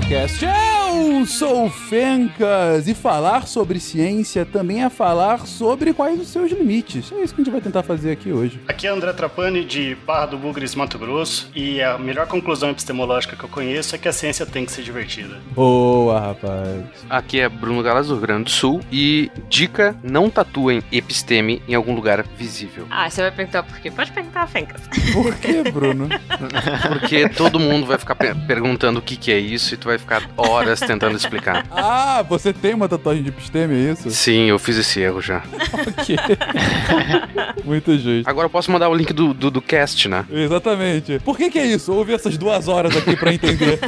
SciCast. Eu sou o Fencas e falar sobre ciência também é falar sobre quais os seus limites. É isso que a gente vai tentar fazer aqui hoje. Aqui é André Trapani de Barra do Bugres, Mato Grosso, e a melhor conclusão epistemológica que eu conheço é que a ciência tem que ser divertida. Boa, rapaz. Aqui é Bruno Galas do Rio Grande do Sul e dica, não tatuem episteme em algum lugar visível. Ah, você vai perguntar por quê? Pode perguntar, Fencas. Por que, Bruno? Porque todo mundo vai ficar pe- perguntando o que, que é isso e tu vai ficar horas tentando explicar. ah, você tem uma tatuagem de episteme, é isso? Sim, eu fiz esse erro já. Ok. Muito justo. Agora eu posso mandar o link do, do, do cast, né? Exatamente. Por que que é isso? Ouve essas duas horas aqui pra entender.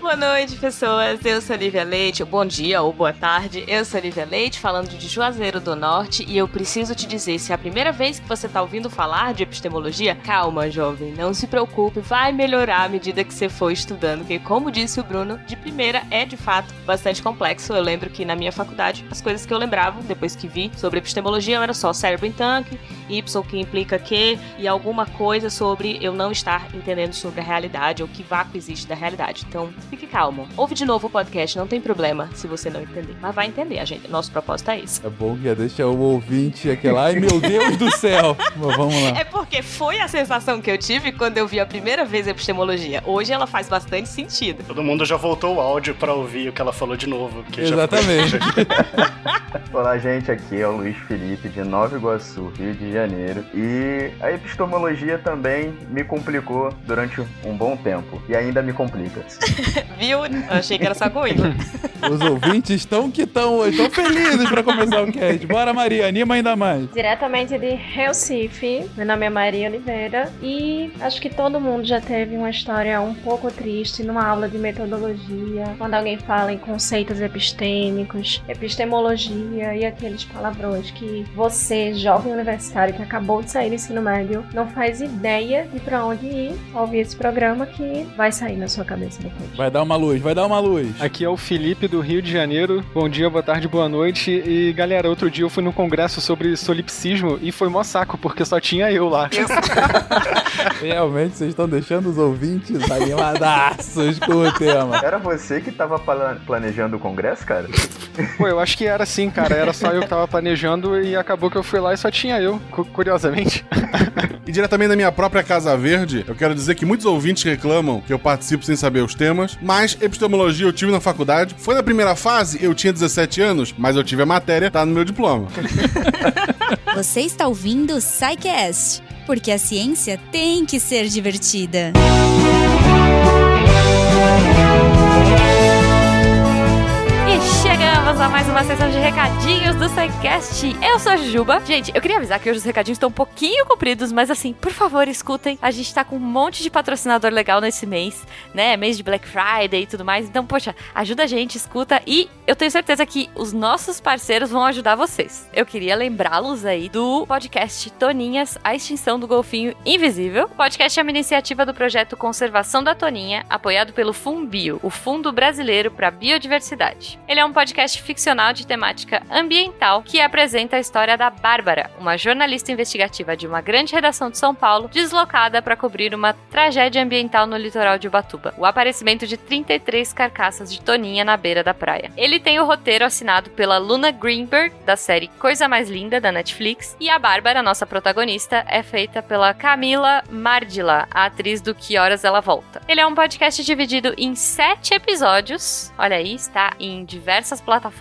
Boa noite, pessoas. Eu sou Olivia Leite. Bom dia ou boa tarde. Eu sou Olivia Leite, falando de Juazeiro do Norte. E eu preciso te dizer: se é a primeira vez que você tá ouvindo falar de epistemologia, calma, jovem. Não se preocupe, vai melhorar à medida que você for estudando. Porque, como disse o Bruno, de primeira é de fato bastante complexo. Eu lembro que na minha faculdade, as coisas que eu lembrava, depois que vi sobre epistemologia, era só cérebro em tanque, Y que implica que, e alguma coisa sobre eu não estar entendendo sobre a realidade ou que vácuo existe da realidade. Então, fique calmo. Ouve de novo o podcast, não tem problema se você não entender. Mas vai entender, a gente. Nosso propósito é esse. É bom que já deixa o ouvinte aquele ai meu Deus do céu. Mas vamos lá. É porque foi a sensação que eu tive quando eu vi a primeira vez a epistemologia. Hoje ela faz bastante sentido. Todo mundo já voltou o áudio pra ouvir o que ela falou de novo. Que já Exatamente. Olá, gente. Aqui é o Luiz Felipe de Nova Iguaçu, Rio de Janeiro. E a epistemologia também me complicou durante um bom tempo. E ainda me complica. Viu? Eu achei que era só comigo. Os ouvintes estão que estão hoje, estão felizes pra começar o cast. Bora, Maria, anima ainda mais. Diretamente de Recife, meu nome é Maria Oliveira e acho que todo mundo já teve uma história um pouco triste numa aula de metodologia, quando alguém fala em conceitos epistêmicos, epistemologia e aqueles palavrões que você, jovem universitário que acabou de sair do ensino médio, não faz ideia de pra onde ir ao ouvir esse programa que vai sair na sua cabeça depois. Vai dar uma luz, vai dar uma luz. Aqui é o Felipe do Rio de Janeiro. Bom dia, boa tarde, boa noite. E galera, outro dia eu fui num congresso sobre solipsismo e foi mó saco, porque só tinha eu lá. Realmente vocês estão deixando os ouvintes animadaços com o tema. Era você que tava pla- planejando o congresso, cara? Pô, eu acho que era assim, cara. Era só eu que tava planejando e acabou que eu fui lá e só tinha eu, cu- curiosamente. E diretamente da minha própria Casa Verde, eu quero dizer que muitos ouvintes reclamam que eu participo sem saber os temas, mas epistemologia eu tive na faculdade. Foi na primeira fase, eu tinha 17 anos, mas eu tive a matéria, tá no meu diploma. Você está ouvindo o porque a ciência tem que ser divertida. E a mais uma sessão de recadinhos do SciCast. Eu sou a Jujuba. Gente, eu queria avisar que hoje os recadinhos estão um pouquinho compridos, mas assim, por favor, escutem. A gente tá com um monte de patrocinador legal nesse mês, né? Mês de Black Friday e tudo mais. Então, poxa, ajuda a gente, escuta. E eu tenho certeza que os nossos parceiros vão ajudar vocês. Eu queria lembrá-los aí do podcast Toninhas, a extinção do golfinho invisível. O podcast é uma iniciativa do projeto Conservação da Toninha, apoiado pelo Fumbio, o Fundo Brasileiro para Biodiversidade. Ele é um podcast ficcional de temática ambiental que apresenta a história da Bárbara, uma jornalista investigativa de uma grande redação de São Paulo, deslocada para cobrir uma tragédia ambiental no litoral de Ubatuba, o aparecimento de 33 carcaças de Toninha na beira da praia. Ele tem o roteiro assinado pela Luna Greenberg, da série Coisa Mais Linda, da Netflix, e a Bárbara, nossa protagonista, é feita pela Camila Mardila, a atriz do Que Horas Ela Volta. Ele é um podcast dividido em sete episódios, olha aí, está em diversas plataformas,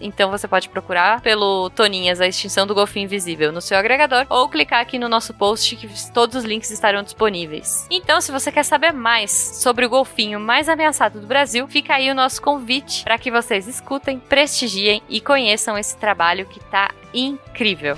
então você pode procurar pelo Toninhas, a extinção do golfinho invisível no seu agregador, ou clicar aqui no nosso post que todos os links estarão disponíveis. Então, se você quer saber mais sobre o golfinho mais ameaçado do Brasil, fica aí o nosso convite para que vocês escutem, prestigiem e conheçam esse trabalho que tá incrível.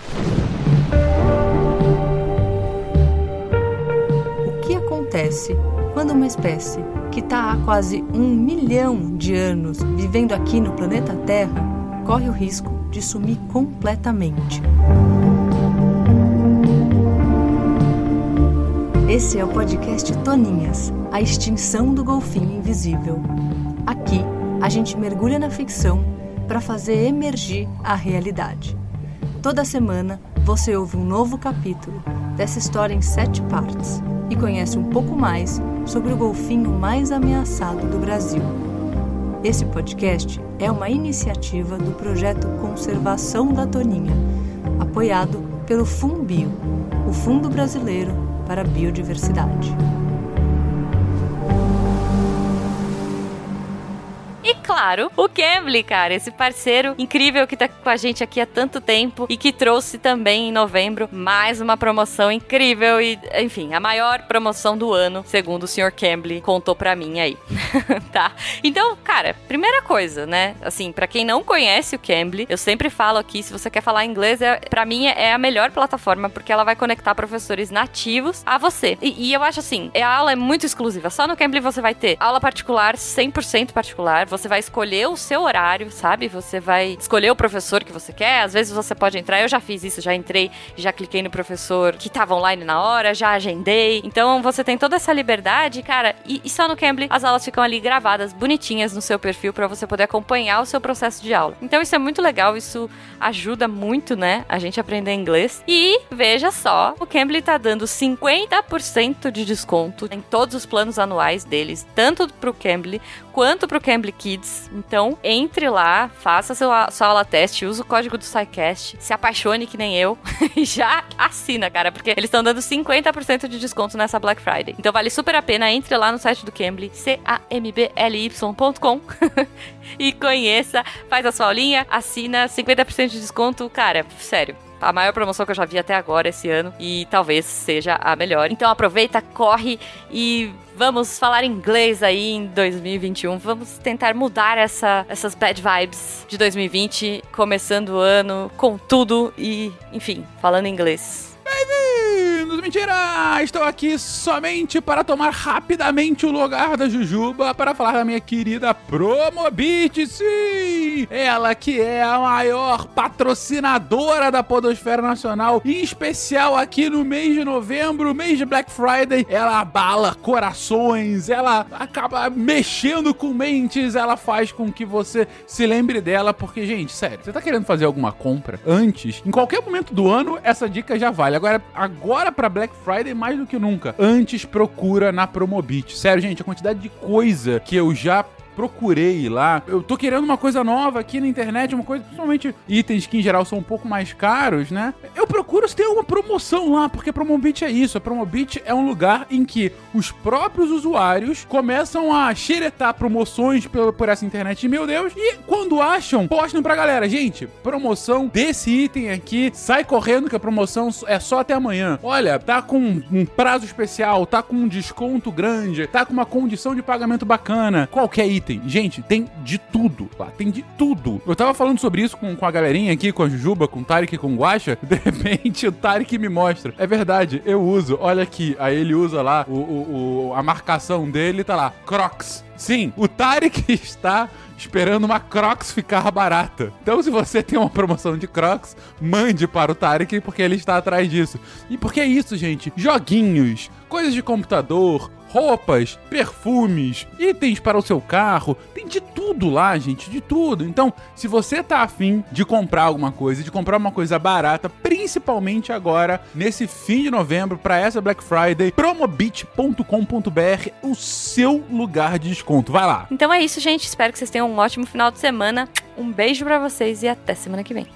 O que acontece quando uma espécie que está há quase um milhão de anos vivendo aqui no planeta Terra corre o risco de sumir completamente? Esse é o podcast Toninhas, a extinção do golfinho invisível. Aqui, a gente mergulha na ficção para fazer emergir a realidade. Toda semana, você ouve um novo capítulo dessa história em sete partes e conhece um pouco mais sobre o golfinho mais ameaçado do Brasil. Esse podcast é uma iniciativa do projeto Conservação da Toninha, apoiado pelo FUNBio, o Fundo Brasileiro para a Biodiversidade. E claro, o Cambly, cara, esse parceiro incrível que tá com a gente aqui há tanto tempo e que trouxe também em novembro mais uma promoção incrível e, enfim, a maior promoção do ano, segundo o Sr. Cambly contou pra mim aí. tá? Então, cara, primeira coisa, né? Assim, para quem não conhece o Cambly, eu sempre falo aqui, se você quer falar inglês, é, para mim é a melhor plataforma porque ela vai conectar professores nativos a você. E, e eu acho assim, a aula é muito exclusiva. Só no Cambly você vai ter aula particular, 100% particular. Você vai escolher o seu horário, sabe? Você vai escolher o professor que você quer. Às vezes você pode entrar. Eu já fiz isso, já entrei, já cliquei no professor que tava online na hora, já agendei. Então você tem toda essa liberdade, cara. E, e só no Cambly as aulas ficam ali gravadas, bonitinhas no seu perfil para você poder acompanhar o seu processo de aula. Então isso é muito legal, isso ajuda muito, né, a gente aprender inglês. E veja só, o Cambly tá dando 50% de desconto em todos os planos anuais deles, tanto pro Cambly quanto pro Cambly Kids. Então, entre lá, faça sua, sua aula teste, use o código do SciCast, se apaixone que nem eu e já assina, cara, porque eles estão dando 50% de desconto nessa Black Friday. Então vale super a pena, entre lá no site do Cambly, cambly.com e conheça, faz a sua aulinha, assina, 50% de desconto, cara, sério a maior promoção que eu já vi até agora esse ano e talvez seja a melhor. Então aproveita, corre e vamos falar inglês aí em 2021. Vamos tentar mudar essa, essas bad vibes de 2020, começando o ano com tudo e, enfim, falando inglês. Mentira! Estou aqui somente para tomar rapidamente o lugar da Jujuba para falar da minha querida Promobit, sim! Ela que é a maior patrocinadora da Podosfera Nacional, em especial aqui no mês de novembro, mês de Black Friday. Ela abala corações, ela acaba mexendo com mentes, ela faz com que você se lembre dela, porque, gente, sério, você tá querendo fazer alguma compra antes, em qualquer momento do ano, essa dica já vale. Agora, agora para Black Friday, mais do que nunca. Antes procura na Promobit. Sério, gente, a quantidade de coisa que eu já procurei lá. Eu tô querendo uma coisa nova aqui na internet, uma coisa, principalmente itens que em geral são um pouco mais caros, né? Eu procuro se tem alguma promoção lá, porque Promobit é isso. A Promobit é um lugar em que os próprios usuários começam a xeretar promoções por essa internet, meu Deus, e quando acham, postam pra galera, gente, promoção desse item aqui, sai correndo que a promoção é só até amanhã. Olha, tá com um prazo especial, tá com um desconto grande, tá com uma condição de pagamento bacana, qualquer item. Gente, tem de tudo lá, tem de tudo. Eu tava falando sobre isso com, com a galerinha aqui, com a Jujuba, com o Tarek com o Guacha, de repente o Tarek me mostra. É verdade, eu uso, olha aqui. Aí ele usa lá o, o, o- a marcação dele, tá lá, Crocs. Sim, o Tarek está esperando uma Crocs ficar barata. Então, se você tem uma promoção de Crocs, mande para o Tarek, porque ele está atrás disso. E porque é isso, gente? Joguinhos, coisas de computador, roupas, perfumes, itens para o seu carro, tem de tudo lá, gente, de tudo. Então, se você tá afim de comprar alguma coisa, de comprar uma coisa barata, principalmente agora, nesse fim de novembro, para essa Black Friday, promobit.com.br, o seu lugar de desconto. Vai lá. Então é isso, gente. Espero que vocês tenham um ótimo final de semana. Um beijo pra vocês e até semana que vem.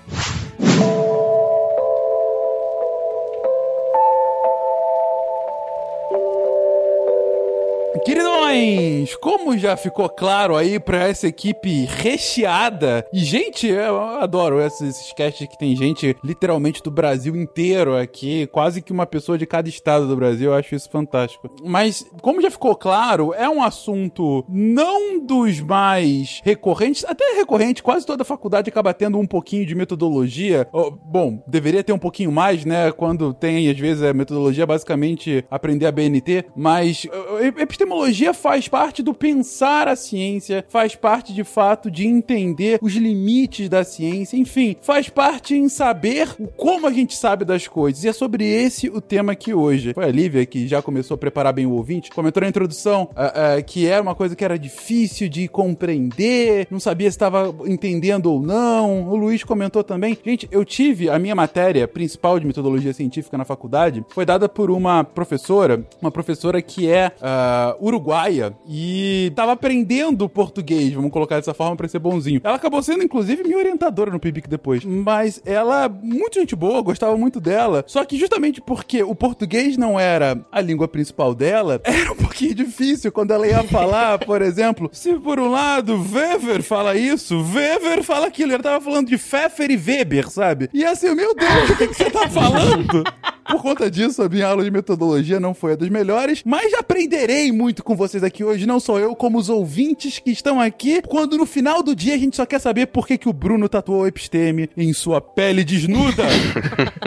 Queridões, como já ficou claro aí pra essa equipe recheada, e gente, eu adoro esses, esses casts que tem gente literalmente do Brasil inteiro aqui, quase que uma pessoa de cada estado do Brasil, eu acho isso fantástico. Mas, como já ficou claro, é um assunto não dos mais recorrentes, até recorrente, quase toda faculdade acaba tendo um pouquinho de metodologia. Bom, deveria ter um pouquinho mais, né? Quando tem, às vezes, a metodologia basicamente aprender a BNT, mas uh, epistemologia faz parte do pensar a ciência, faz parte de fato de entender os limites da ciência, enfim, faz parte em saber o como a gente sabe das coisas. E é sobre esse o tema aqui hoje. Foi a Lívia que já começou a preparar bem o ouvinte, comentou na introdução ah, ah, que era uma coisa que era difícil de compreender, não sabia se estava entendendo ou não. O Luiz comentou também. Gente, eu tive a minha matéria principal de metodologia científica na faculdade, foi dada por uma professora, uma professora que é era uruguaia e tava aprendendo português, vamos colocar dessa forma pra ser bonzinho. Ela acabou sendo, inclusive, minha orientadora no PIBIC depois. Mas ela, muito gente boa, gostava muito dela. Só que justamente porque o português não era a língua principal dela, era um pouquinho difícil quando ela ia falar, por exemplo, se por um lado Weber fala isso, Weber fala aquilo. Ela tava falando de Pfeffer e Weber, sabe? E assim, meu Deus, o que, que você tá falando? Por conta disso, a minha aula de metodologia não foi a das melhores, mas aprenderei muito com vocês aqui hoje, não só eu, como os ouvintes que estão aqui, quando no final do dia a gente só quer saber por que, que o Bruno tatuou episteme em sua pele desnuda.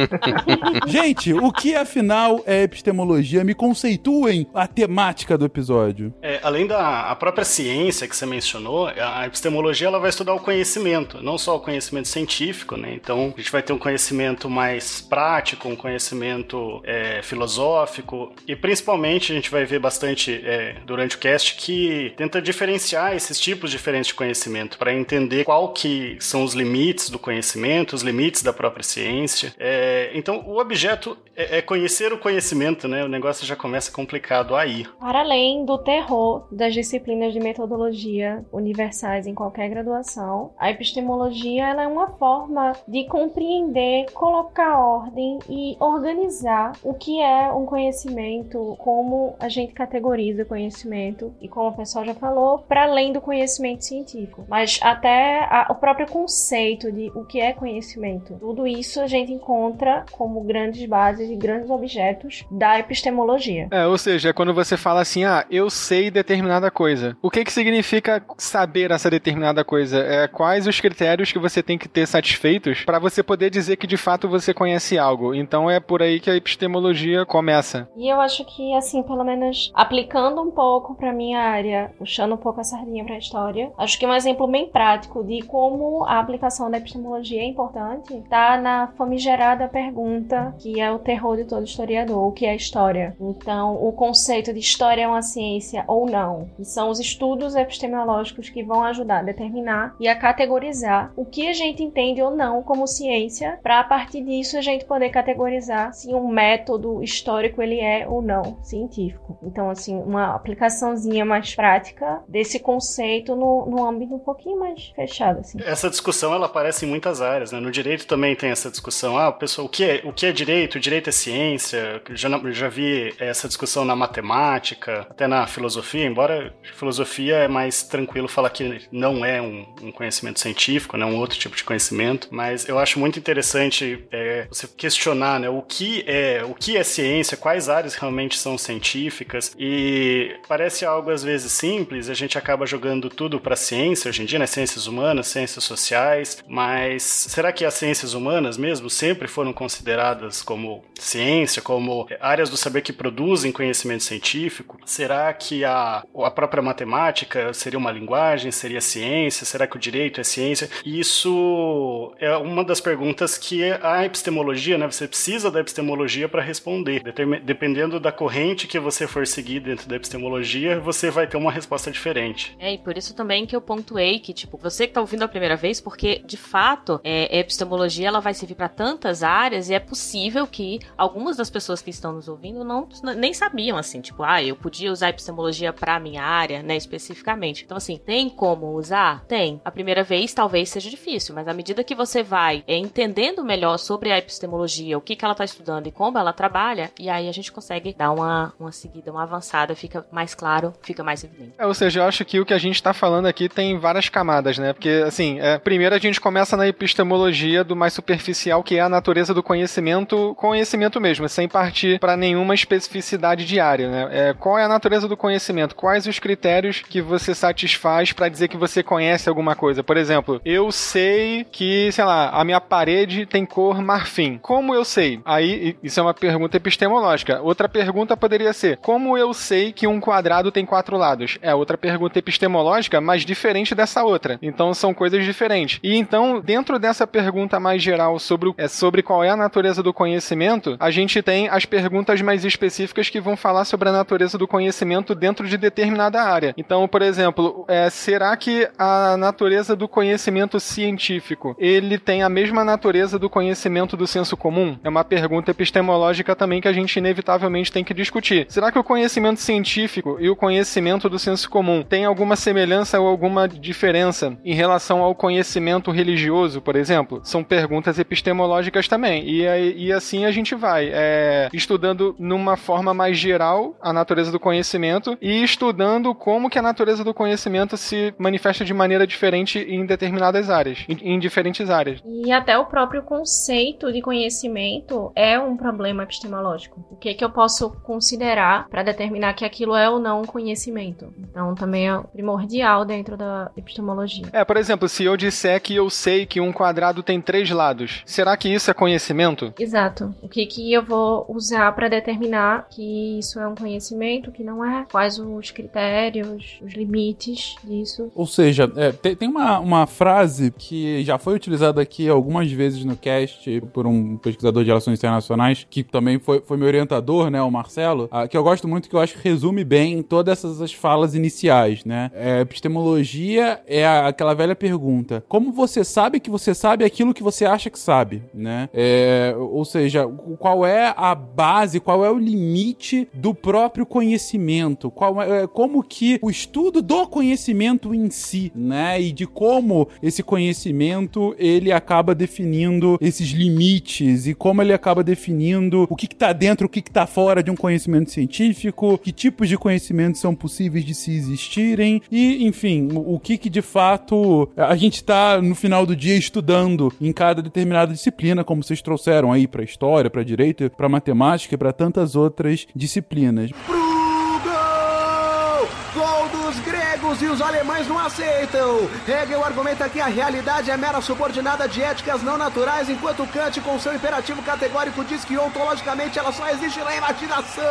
gente, o que afinal é epistemologia? Me conceituem a temática do episódio. É, além da própria ciência que você mencionou, a epistemologia ela vai estudar o conhecimento, não só o conhecimento científico, né? Então a gente vai ter um conhecimento mais prático, um conhecimento é, filosófico e principalmente a gente vai ver bastante é, durante o cast que tenta diferenciar esses tipos diferentes de conhecimento para entender qual que são os limites do conhecimento, os limites da própria ciência. É, então o objeto é, é conhecer o conhecimento, né? O negócio já começa complicado aí. Para além do terror das disciplinas de metodologia universais em qualquer graduação, a epistemologia ela é uma forma de compreender, colocar ordem e organizar organizar o que é um conhecimento, como a gente categoriza conhecimento e como o pessoal já falou, para além do conhecimento científico, mas até a, o próprio conceito de o que é conhecimento. Tudo isso a gente encontra como grandes bases e grandes objetos da epistemologia. É, ou seja, quando você fala assim, ah, eu sei determinada coisa. O que que significa saber essa determinada coisa? É, quais os critérios que você tem que ter satisfeitos para você poder dizer que de fato você conhece algo? Então é por aí aí que a epistemologia começa. E eu acho que, assim, pelo menos aplicando um pouco para minha área, puxando um pouco a sardinha para a história, acho que um exemplo bem prático de como a aplicação da epistemologia é importante tá na famigerada pergunta que é o terror de todo historiador, o que é história. Então, o conceito de história é uma ciência ou não. E são os estudos epistemológicos que vão ajudar a determinar e a categorizar o que a gente entende ou não como ciência, para a partir disso a gente poder categorizar se um método histórico ele é ou não científico. Então, assim, uma aplicaçãozinha mais prática desse conceito no, no âmbito um pouquinho mais fechado, assim. Essa discussão, ela aparece em muitas áreas, né? No direito também tem essa discussão. Ah, pessoal, o que é, o que é direito? O direito é ciência? Já, já vi essa discussão na matemática, até na filosofia, embora filosofia é mais tranquilo falar que não é um, um conhecimento científico, né? Um outro tipo de conhecimento, mas eu acho muito interessante é, você questionar, né? O que que é, o que é ciência, quais áreas realmente são científicas e parece algo às vezes simples, a gente acaba jogando tudo para ciência hoje em dia, né? Ciências humanas, ciências sociais, mas será que as ciências humanas mesmo sempre foram consideradas como ciência, como áreas do saber que produzem conhecimento científico? Será que a, a própria matemática seria uma linguagem, seria ciência? Será que o direito é ciência? Isso é uma das perguntas que a epistemologia, né? Você precisa da epistemologia epistemologia para responder. Dependendo da corrente que você for seguir dentro da epistemologia, você vai ter uma resposta diferente. É, e por isso também que eu pontuei que, tipo, você que tá ouvindo a primeira vez, porque de fato é, a epistemologia ela vai servir para tantas áreas e é possível que algumas das pessoas que estão nos ouvindo não nem sabiam assim, tipo, ah, eu podia usar a epistemologia para minha área, né, especificamente. Então assim, tem como usar? Tem. A primeira vez talvez seja difícil, mas à medida que você vai é, entendendo melhor sobre a epistemologia, o que que ela tá estudando estudando e como ela trabalha, e aí a gente consegue dar uma, uma seguida, uma avançada, fica mais claro, fica mais evidente. É, ou seja, eu acho que o que a gente está falando aqui tem várias camadas, né? Porque, assim, é, primeiro a gente começa na epistemologia do mais superficial, que é a natureza do conhecimento, conhecimento mesmo, sem partir para nenhuma especificidade diária, né? É, qual é a natureza do conhecimento? Quais os critérios que você satisfaz para dizer que você conhece alguma coisa? Por exemplo, eu sei que, sei lá, a minha parede tem cor marfim. Como eu sei? Aí isso é uma pergunta epistemológica. Outra pergunta poderia ser: como eu sei que um quadrado tem quatro lados? É outra pergunta epistemológica, mas diferente dessa outra. Então são coisas diferentes. E então, dentro dessa pergunta mais geral sobre, é, sobre qual é a natureza do conhecimento, a gente tem as perguntas mais específicas que vão falar sobre a natureza do conhecimento dentro de determinada área. Então, por exemplo, é, será que a natureza do conhecimento científico ele tem a mesma natureza do conhecimento do senso comum? É uma pergunta pergunta epistemológica também que a gente inevitavelmente tem que discutir. Será que o conhecimento científico e o conhecimento do senso comum tem alguma semelhança ou alguma diferença em relação ao conhecimento religioso, por exemplo? São perguntas epistemológicas também. E, e assim a gente vai é, estudando numa forma mais geral a natureza do conhecimento e estudando como que a natureza do conhecimento se manifesta de maneira diferente em determinadas áreas, em, em diferentes áreas. E até o próprio conceito de conhecimento é um problema epistemológico. O que, que eu posso considerar para determinar que aquilo é ou não conhecimento? Então, também é primordial dentro da epistemologia. É, por exemplo, se eu disser que eu sei que um quadrado tem três lados, será que isso é conhecimento? Exato. O que, que eu vou usar para determinar que isso é um conhecimento, que não é? Quais os critérios, os limites disso? Ou seja, é, tem, tem uma, uma frase que já foi utilizada aqui algumas vezes no cast por um pesquisador de relações internacionais, que também foi, foi meu orientador, né, o Marcelo, ah, que eu gosto muito, que eu acho que resume bem todas essas falas iniciais, né? É, epistemologia é a, aquela velha pergunta: como você sabe que você sabe aquilo que você acha que sabe, né? É, ou seja, qual é a base, qual é o limite do próprio conhecimento? Qual é, é como que o estudo do conhecimimento em si, né? E de como esse conhecimento ele acaba definindo esses limites e como ele acaba definindo o que está dentro, o que está fora de um conhecimento científico, que tipos de conhecimentos são possíveis de se existirem e, enfim, o que que de fato a gente está no final do dia estudando em cada determinada disciplina, como vocês trouxeram aí para história, para direito, para matemática e para tantas outras disciplinas. E os alemães não aceitam. Hegel argumenta que a realidade é mera subordinada de éticas não naturais, enquanto Kant, com seu imperativo categórico, diz que ontologicamente ela só existe na imaginação.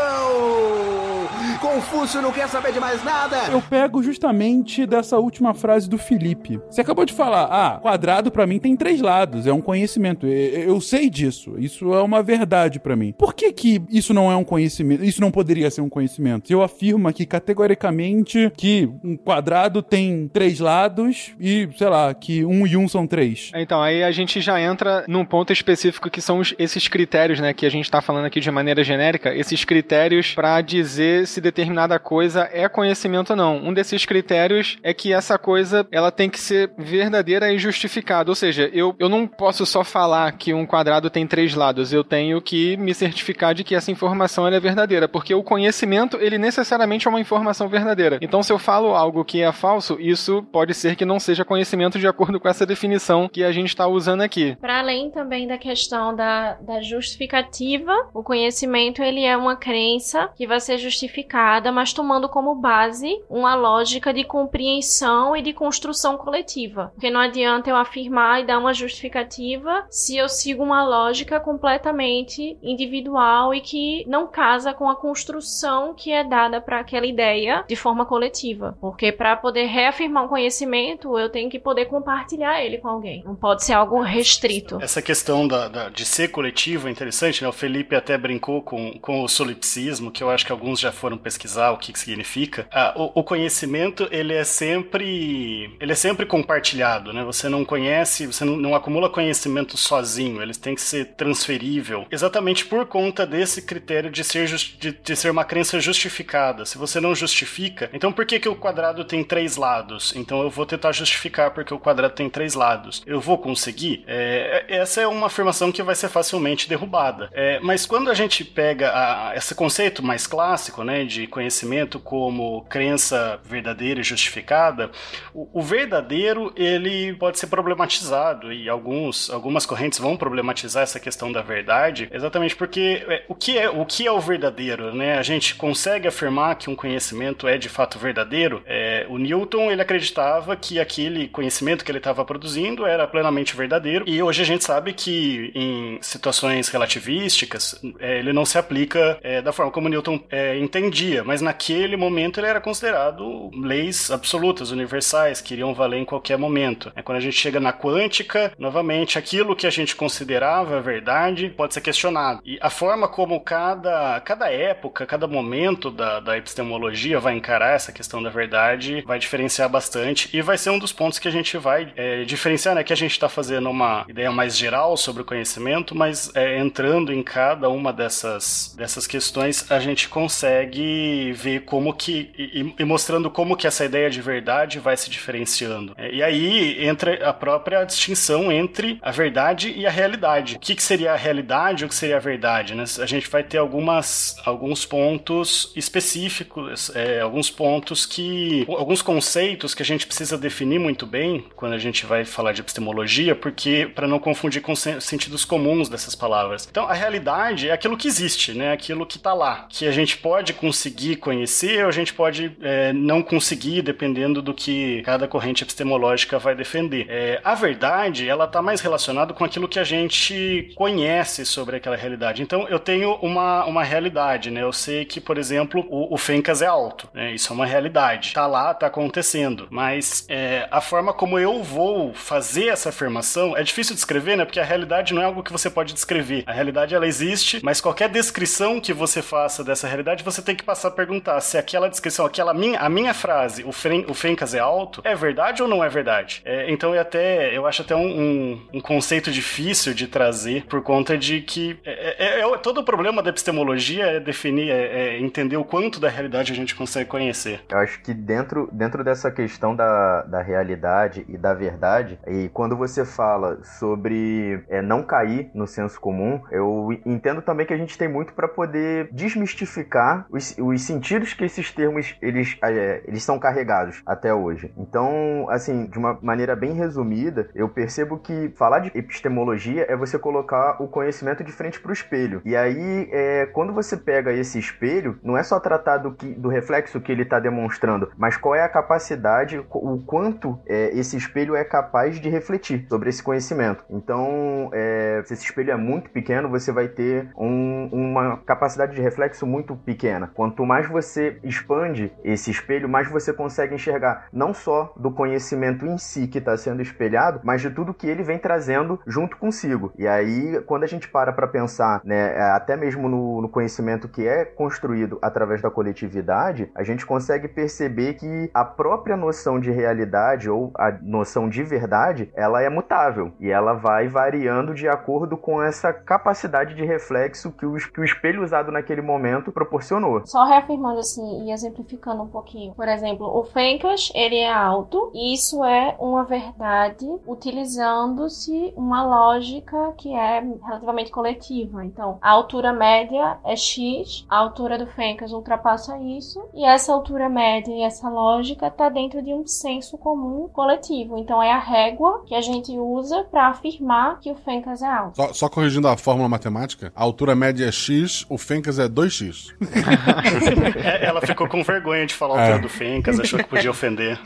Confúcio não quer saber de mais nada. Eu pego justamente dessa última frase do Felipe. Você acabou de falar, ah, quadrado para mim tem três lados, é um conhecimento. Eu sei disso, isso é uma verdade para mim. Por que que isso não é um conhecimento? Isso não poderia ser um conhecimento? Eu afirmo aqui categoricamente que um quadrado tem três lados e, sei lá, que um e um são três. Então, aí a gente já entra num ponto específico que são os, esses critérios, né, que a gente tá falando aqui de maneira genérica, esses critérios para dizer se determinada coisa é conhecimento ou não. Um desses critérios é que essa coisa, ela tem que ser verdadeira e justificada, ou seja, eu, eu não posso só falar que um quadrado tem três lados, eu tenho que me certificar de que essa informação é verdadeira, porque o conhecimento, ele necessariamente é uma informação verdadeira. Então, se eu falo algo que é falso, isso pode ser que não seja conhecimento de acordo com essa definição que a gente está usando aqui. Para além também da questão da, da justificativa, o conhecimento ele é uma crença que vai ser justificada, mas tomando como base uma lógica de compreensão e de construção coletiva. Porque não adianta eu afirmar e dar uma justificativa se eu sigo uma lógica completamente individual e que não casa com a construção que é dada para aquela ideia de forma coletiva. Porque para poder reafirmar um conhecimento, eu tenho que poder compartilhar ele com alguém. Não pode ser algo restrito. Essa questão da, da, de ser coletivo é interessante, né? O Felipe até brincou com, com o solipsismo, que eu acho que alguns já foram pesquisar o que, que significa. Ah, o, o, conhecimento, ele é sempre ele é sempre compartilhado, né? Você não conhece, você não, não acumula conhecimento sozinho, ele tem que ser transferível. Exatamente por conta desse critério de ser, de, de ser uma crença justificada. Se você não justifica, então por que, que o quadrado tem três lados, então eu vou tentar justificar porque o quadrado tem três lados. Eu vou conseguir? É, essa é uma afirmação que vai ser facilmente derrubada. É, mas quando a gente pega a, esse conceito mais clássico, né, de conhecimento como crença verdadeira e justificada, o, o verdadeiro ele pode ser problematizado e alguns, algumas correntes vão problematizar essa questão da verdade, exatamente porque é, o que é o que é o verdadeiro, né? A gente consegue afirmar que um conhecimento é de fato verdadeiro? É, o Newton ele acreditava que aquele conhecimento que ele estava produzindo era plenamente verdadeiro e hoje a gente sabe que em situações relativísticas é, ele não se aplica é, da forma como Newton é, entendia, mas naquele momento ele era considerado leis absolutas, universais, que iriam valer em qualquer momento. É, quando a gente chega na quântica, novamente aquilo que a gente considerava verdade pode ser questionado e a forma como cada cada época, cada momento da, da epistemologia vai encarar essa questão da verdade vai diferenciar bastante e vai ser um dos pontos que a gente vai é, diferenciar, né? Que a gente está fazendo uma ideia mais geral sobre o conhecimento, mas é, entrando em cada uma dessas, dessas questões, a gente consegue ver como que e, e mostrando como que essa ideia de verdade vai se diferenciando. É, e aí entra a própria distinção entre a verdade e a realidade. O que, que seria a realidade e o que seria a verdade, né? A gente vai ter algumas alguns pontos específicos, é, alguns pontos que alguns conceitos que a gente precisa definir muito bem quando a gente vai falar de epistemologia, porque para não confundir com sentidos comuns dessas palavras. Então, a realidade é aquilo que existe, né? Aquilo que está lá, que a gente pode conseguir conhecer ou a gente pode é, não conseguir, dependendo do que cada corrente epistemológica vai defender. É, a verdade, ela está mais relacionada com aquilo que a gente conhece sobre aquela realidade. Então, eu tenho uma, uma realidade, né? Eu sei que, por exemplo, o, o Fencas é alto, né? Isso é uma realidade. Tá lá, tá acontecendo. Mas é, a forma como eu vou fazer essa afirmação é difícil de descrever, né? Porque a realidade não é algo que você pode descrever. A realidade ela existe, mas qualquer descrição que você faça dessa realidade, você tem que passar a perguntar se aquela descrição, aquela minha, a minha frase, o, Fen, o Fencas é alto, é verdade ou não é verdade? É, então eu até eu acho até um, um, um, conceito difícil de trazer por conta de que é, é, é todo o problema da epistemologia é definir, é, é entender o quanto da realidade a gente consegue conhecer. Eu acho que dentro, dentro dessa questão da, da realidade e da verdade, e quando você fala sobre é, não cair no senso comum, eu entendo também que a gente tem muito para poder desmistificar os, os sentidos que esses termos eles, é, eles são carregados até hoje. Então, assim, de uma maneira bem resumida, eu percebo que falar de epistemologia é você colocar o conhecimento de frente para o espelho. E aí, é, quando você pega esse espelho, não é só tratar do, que, do reflexo que ele está demonstrando, mas qual é a capacidade, o quanto é, esse espelho é capaz de refletir sobre esse conhecimento. Então, é, se esse espelho é muito pequeno, você vai ter um, uma capacidade de reflexo muito pequena. Quanto mais você expande esse espelho, mais você consegue enxergar não só do conhecimento em si que está sendo espelhado, mas de tudo que ele vem trazendo junto consigo. E aí, quando a gente para para pensar, né, até mesmo no, no conhecimento que é construído através da coletividade, a gente consegue perceber que a própria noção de realidade ou a noção de verdade, ela é mutável e ela vai variando de acordo com essa capacidade de reflexo que o, que o espelho usado naquele momento proporcionou. Só reafirmando assim e exemplificando um pouquinho. Por exemplo, o Fencas, ele é alto e isso é uma verdade utilizando-se uma lógica que é relativamente coletiva. Então, a altura média é X, a altura do Fencas ultrapassa isso e essa altura média e essa lógica está dentro de um senso comum coletivo. Então, é a régua que a gente usa para afirmar que o Fencas é alto. Só, só, corrigindo a fórmula matemática, a altura média é x, o Fencas é 2x. é, ela ficou com vergonha de falar a altura é. do Fencas, achou que podia ofender.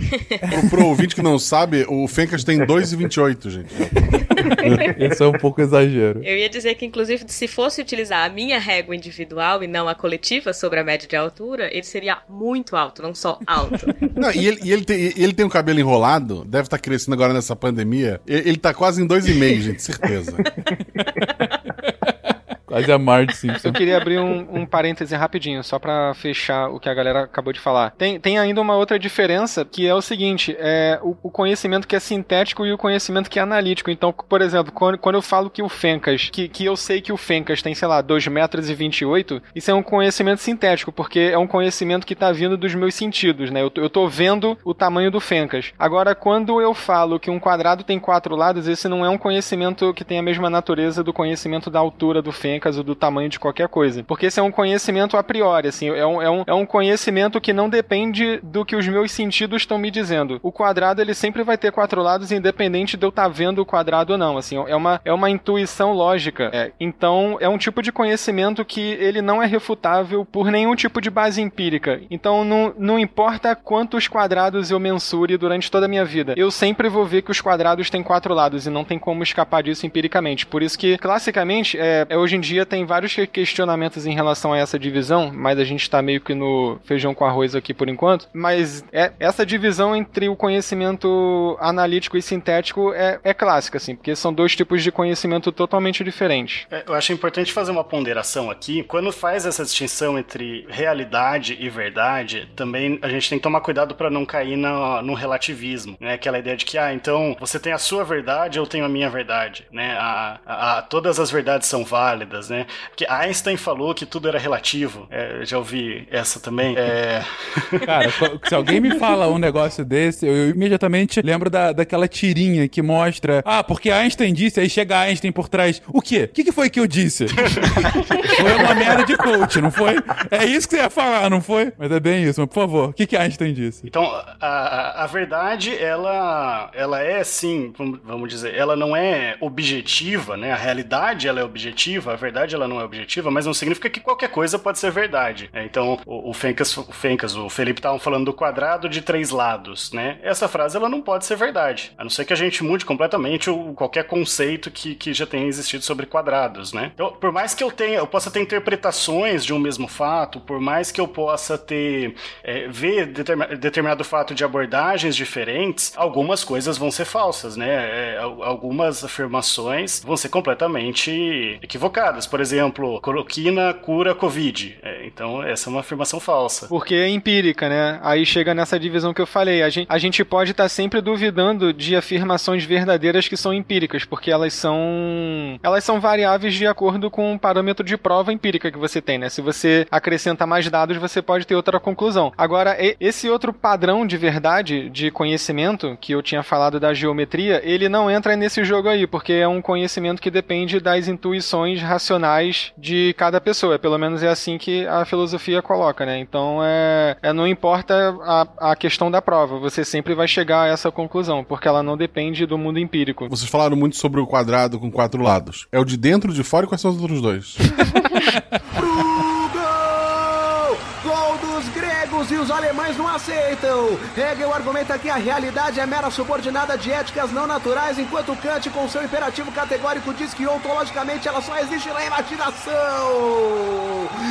Pro, pro ouvinte que não sabe, o Fencas tem 2,28, gente. Isso é um pouco exagero. Eu ia dizer que, inclusive, se fosse utilizar a minha régua individual e não a coletiva sobre a média de altura, ele seria muito alto, não só alto. Não, e ele, e ele, tem, ele tem um cabelo enrolado, deve estar tá crescendo agora nessa pandemia. Ele, ele tá quase em 2,5, gente, certeza. Quase a Marge Simpson. Eu queria abrir um, um parêntese rapidinho, só para fechar o que a galera acabou de falar. Tem, tem ainda uma outra diferença, que é o seguinte, é o, o conhecimento que é sintético e o conhecimento que é analítico. Então, por exemplo, quando, quando eu falo que o Fencas, que, que eu sei que o Fencas tem, sei lá, 2 metros e 28, isso é um conhecimento sintético, porque é um conhecimento que tá vindo dos meus sentidos, né? Eu, eu tô vendo o tamanho do Fencas. Agora, quando eu falo que um quadrado tem quatro lados, esse não é um conhecimento que tem a mesma natureza do conhecimento da altura do Fencas técnicas ou do tamanho de qualquer coisa. Porque esse é um conhecimento a priori, assim, é um, é um, é um conhecimento que não depende do que os meus sentidos estão me dizendo. O quadrado, ele sempre vai ter quatro lados, independente de eu estar tá vendo o quadrado ou não, assim, é uma, é uma intuição lógica. É, então, é um tipo de conhecimento que ele não é refutável por nenhum tipo de base empírica. Então, não, não importa quantos quadrados eu mensure durante toda a minha vida, eu sempre vou ver que os quadrados têm quatro lados e não tem como escapar disso empiricamente. Por isso que, classicamente, é, é hoje em dia epistemologia tem vários questionamentos em relação a essa divisão, mas a gente está meio que no feijão com arroz aqui por enquanto. Mas é, essa divisão entre o conhecimento analítico e sintético é, é clássica, assim, porque são dois tipos de conhecimento totalmente diferentes. É, eu acho importante fazer uma ponderação aqui. Quando faz essa distinção entre realidade e verdade, também a gente tem que tomar cuidado para não cair no, no relativismo, né? Aquela ideia de que, ah, então você tem a sua verdade, eu tenho a minha verdade, né? A, a, a todas as verdades são válidas, né? Porque Einstein falou que tudo era relativo. É, já ouvi essa também. É... Cara, se alguém me fala um negócio desse, eu, eu imediatamente lembro da, daquela tirinha que mostra, ah, porque Einstein disse, aí chega Einstein por trás. O quê? O que, que foi que eu disse? foi uma merda de coach, não foi? É isso que você ia falar, não foi? Mas é bem isso, mas por favor, o que, que Einstein disse? Então, a, a verdade, ela, ela é, sim, vamos dizer, ela não é objetiva, né? A realidade, ela é objetiva, a verdade, ela não é objetiva, mas não significa que qualquer coisa pode ser verdade. É, então, o, o, Fencas, o Fencas, o Felipe estavam falando do quadrado de três lados, né? Essa frase, ela não pode ser verdade. A não ser que a gente mude completamente o, qualquer conceito que, que já tenha existido sobre quadrados, né? Então, por mais que eu tenha, eu possa ter interpretações de um mesmo fato, por mais que eu possa ter, é, ver determinado fato de abordagens diferentes, algumas coisas vão ser falsas, né? É, algumas afirmações vão ser completamente equivocadas. Por exemplo, cloroquina cura Covid. É, então, essa é uma afirmação falsa. Porque é empírica, né? Aí chega nessa divisão que eu falei. A gente, a gente pode estar tá sempre duvidando de afirmações verdadeiras que são empíricas, porque elas são elas são variáveis de acordo com o parâmetro de prova empírica que você tem, né? Se você acrescenta mais dados, você pode ter outra conclusão. Agora, esse outro padrão de verdade, de conhecimento, que eu tinha falado da geometria, ele não entra nesse jogo aí, porque é um conhecimento que depende das intuições racionais de cada pessoa. Pelo menos é assim que a filosofia coloca, né? Então, é, é não importa a, a questão da prova, você sempre vai chegar a essa conclusão, porque ela não depende do mundo empírico. Vocês falaram muito sobre o quadrado com quatro lados. É o de dentro, de fora e quais são os outros dois? e os alemães não aceitam. Hegel argumenta que a realidade é mera subordinada de éticas não naturais, enquanto Kant, com seu imperativo categórico, diz que ontologicamente ela só existe na imaginação.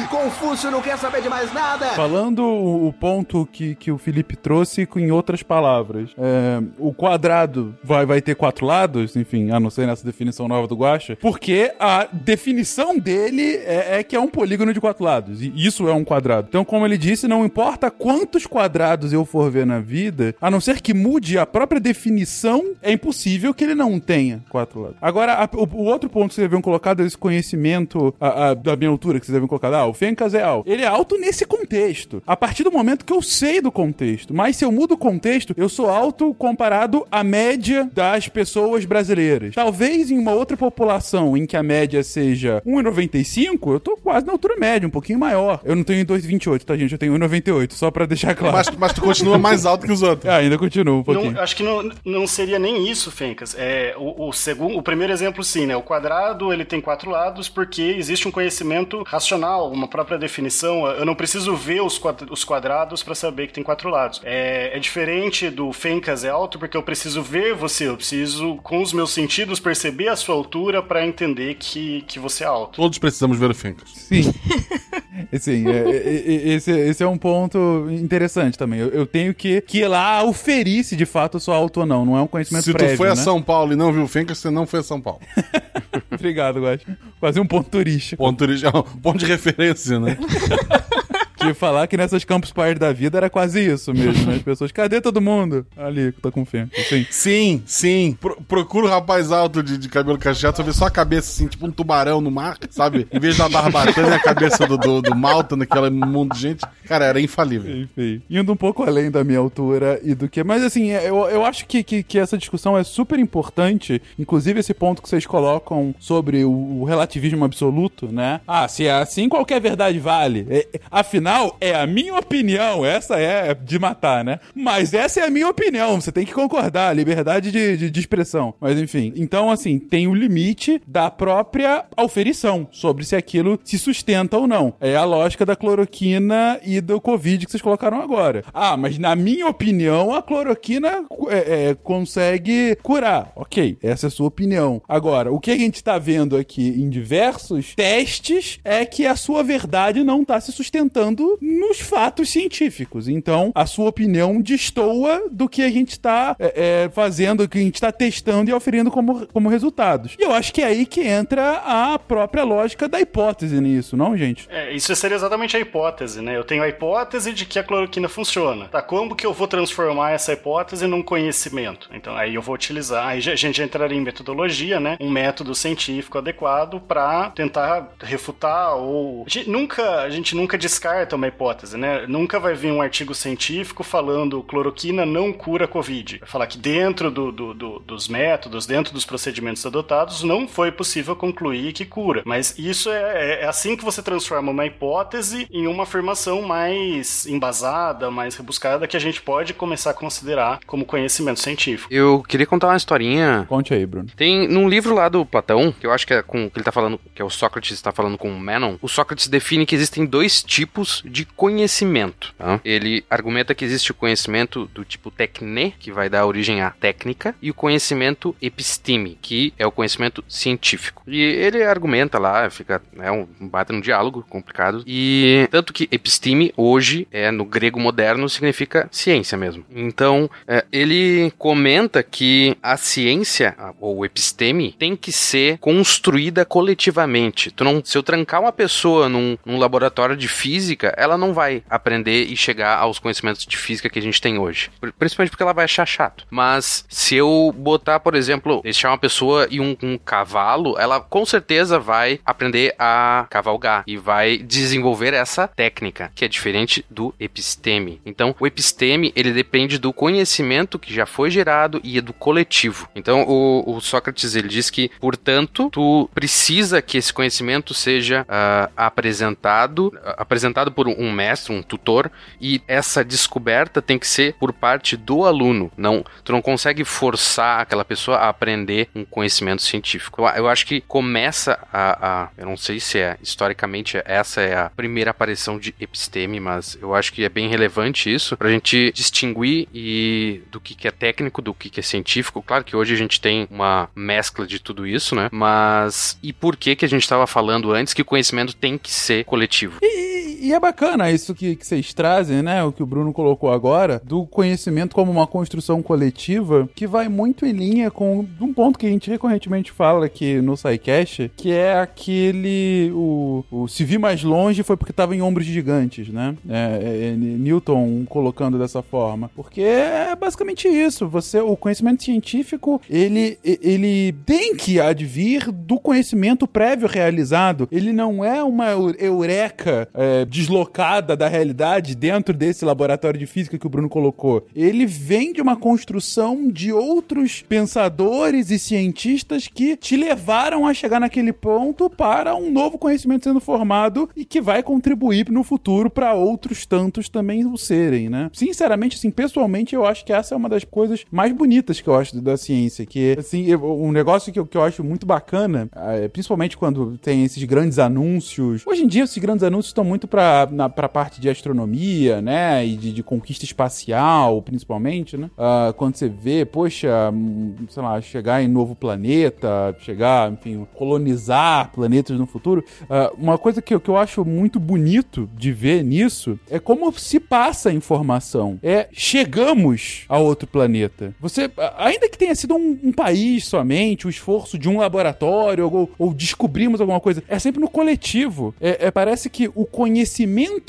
Confúcio não quer saber de mais nada. Falando o ponto que, que o Felipe trouxe em outras palavras, é, o quadrado vai, vai ter quatro lados, enfim, a não ser nessa definição nova do Guacha, porque a definição dele é, é que é um polígono de quatro lados, e isso é um quadrado. Então, como ele disse, não importa importa quantos quadrados eu for ver na vida, a não ser que mude a própria definição, é impossível que ele não tenha quatro lados. Agora, a, o, o, outro ponto que vocês haviam colocado é esse conhecimento a, a, da minha altura que vocês haviam colocado. Ah, o Fencas é alto. Ele é alto nesse contexto. A partir do momento que eu sei do contexto. Mas se eu mudo o contexto, eu sou alto comparado à média das pessoas brasileiras. Talvez em uma outra população em que a média seja 1,95, eu tô quase na altura média, um pouquinho maior. Eu não tenho 2,28, tá, gente? Eu tenho 1,98 só pra deixar claro. Mas, mas tu continua mais alto que os outros. É, ainda continua um pouquinho. Não, acho que não, não seria nem isso, Fencas. É, o, o, segundo, o primeiro exemplo, sim, né? O quadrado, ele tem quatro lados porque existe um conhecimento racional, uma própria definição. Eu não preciso ver os, os quadrados para saber que tem quatro lados. É, é diferente do Fencas é alto porque eu preciso ver você, eu preciso, com os meus sentidos, perceber a sua altura para entender que, que você é alto. Todos precisamos ver o Fencas. Sim. Sim, é, é, é, esse, esse é um ponto interessante também. Eu, eu, tenho que, que ir lá oferir se de fato eu sou alto ou não. Não é um conhecimento se prévio, Se tu foi né? a São Paulo e não viu o Fencas, você não foi a São Paulo. Obrigado, Guache. Quase um ponto turístico. Ponto turístico, é um ponto de referência, né? que falar que nessas Campus Party da vida era quase isso mesmo, né? As pessoas, cadê todo mundo? Ali, que tá com fé. Assim. Sim, sim. Pro, procura o rapaz alto de, de cabelo cacheado, você vê só a cabeça assim, tipo um tubarão no mar, sabe? Em vez da barbatana, a cabeça do, do, do Malta naquele mundo de gente. Cara, era infalível. Enfim. Indo um pouco além da minha altura e do que. Mas assim, eu, eu acho que, que, que essa discussão é super importante. Inclusive, esse ponto que vocês colocam sobre o, o relativismo absoluto, né? Ah, se é assim, qualquer verdade vale. É, afinal, É a minha opinião. Essa é de matar, né? Mas essa é a minha opinião. Você tem que concordar. Liberdade de, de, de expressão. Mas enfim. Então, assim, tem o limite da própria auferição sobre se aquilo se sustenta ou não. É a lógica da cloroquina e do Covid que vocês colocaram agora. Ah, mas na minha opinião, a cloroquina é, é, consegue curar. Ok, essa é a sua opinião. Agora, o que a gente tá vendo aqui em diversos testes é que a sua verdade não tá se sustentando nos fatos científicos. Então, a sua opinião destoa do que a gente tá é, é, fazendo, que a gente tá testando e oferindo como, como resultados. E eu acho que é aí que entra a própria lógica da hipótese nisso, não, gente? É, isso seria exatamente a hipótese, né? Eu tenho a hipótese de que a cloroquina funciona. Tá, como que eu vou transformar essa hipótese num conhecimento? Então, aí eu vou utilizar, aí a gente entraria em metodologia, né? Um método científico adequado para tentar refutar ou... A gente, nunca, a gente nunca descarta uma hipótese, né? Nunca vai vir um artigo científico falando cloroquina não cura Covid. Vai falar que dentro do, do, do, dos métodos, dentro dos procedimentos adotados, não foi possível concluir que cura. Mas isso é, é assim que você transforma uma hipótese em uma afirmação mais embasada, mais rebuscada, que a gente pode começar a considerar como conhecimento científico. Eu queria contar uma historinha. Conte aí, Bruno. Tem num livro lá do Platão, que eu acho que é com que ele tá falando, que é o Sócrates está falando com o Menon, o Sócrates define que existem dois tipos de conhecimento. Tá? Ele argumenta que existe o conhecimento do tipo tecne, que vai dar origem à técnica, e o conhecimento episteme, que é o conhecimento científico. E ele argumenta lá, fica é um bate um diálogo complicado. E tanto que episteme hoje é no grego moderno significa ciência mesmo. Então é, ele comenta que a ciência ou episteme tem que ser construída coletivamente. Tu não, se eu trancar uma pessoa num, num laboratório de física, ela não vai aprender e chegar aos conhecimentos de física que a gente tem hoje. Principalmente porque ela vai achar chato. Mas se eu botar, por exemplo, deixar uma pessoa e um, um cavalo, ela com certeza vai aprender a cavalgar e vai desenvolver essa técnica, que é diferente do episteme. Então, o episteme, ele depende do conhecimento que já foi gerado e é do coletivo. Então, o, o Sócrates, ele diz que, portanto, tu precisa que esse conhecimento seja uh, apresentado, uh, apresentado por um mestre, um tutor, e essa descoberta tem que ser por parte do aluno. Não, tu não consegue forçar aquela pessoa a aprender um conhecimento científico. Eu, eu acho que começa a, a, eu não sei se é historicamente essa é a primeira aparição de episteme, mas eu acho que é bem relevante isso pra gente distinguir e do que, que é técnico, do que, que é científico. Claro que hoje a gente tem uma mescla de tudo isso, né? Mas e por que que a gente estava falando antes que o conhecimento tem que ser coletivo? E, e é bacana isso que, que vocês trazem, né? O que o Bruno colocou agora, do conhecimento como uma construção coletiva, que vai muito em linha com um ponto que a gente recorrentemente fala aqui no SciCast, que é aquele. O, o se vir mais longe foi porque estava em ombros gigantes, né? É, é, é, Newton colocando dessa forma. Porque é basicamente isso. Você, o conhecimento científico, ele, ele tem que advir do conhecimento prévio realizado. Ele não é uma eureka é, deslocada da realidade dentro desse laboratório de física que o Bruno colocou. Ele vem de uma construção de outros pensadores e cientistas que te levaram a chegar naquele ponto para um novo conhecimento sendo formado e que vai contribuir no futuro para outros tantos também o serem, né? Sinceramente, assim, pessoalmente, eu acho que essa é uma das coisas mais bonitas que eu acho da ciência, que, assim, um negócio que eu, que eu acho muito bacana, é, principalmente quando tem esses grandes anúncios. Hoje em dia, esses grandes anúncios estão muito para a parte de astronomia, né? E de, de conquista espacial, principalmente, né? Uh, quando você vê, poxa, hum, sei lá, chegar em novo planeta, chegar, enfim, colonizar planetas no futuro. Uh, uma coisa que, que eu acho muito bonito de ver nisso é como se passa a informação. É chegamos a outro planeta. Você, ainda que tenha sido um, um país somente, o esforço de um laboratório ou, ou, descobrimos alguma coisa, é sempre no coletivo. É, é parece que o conhecimento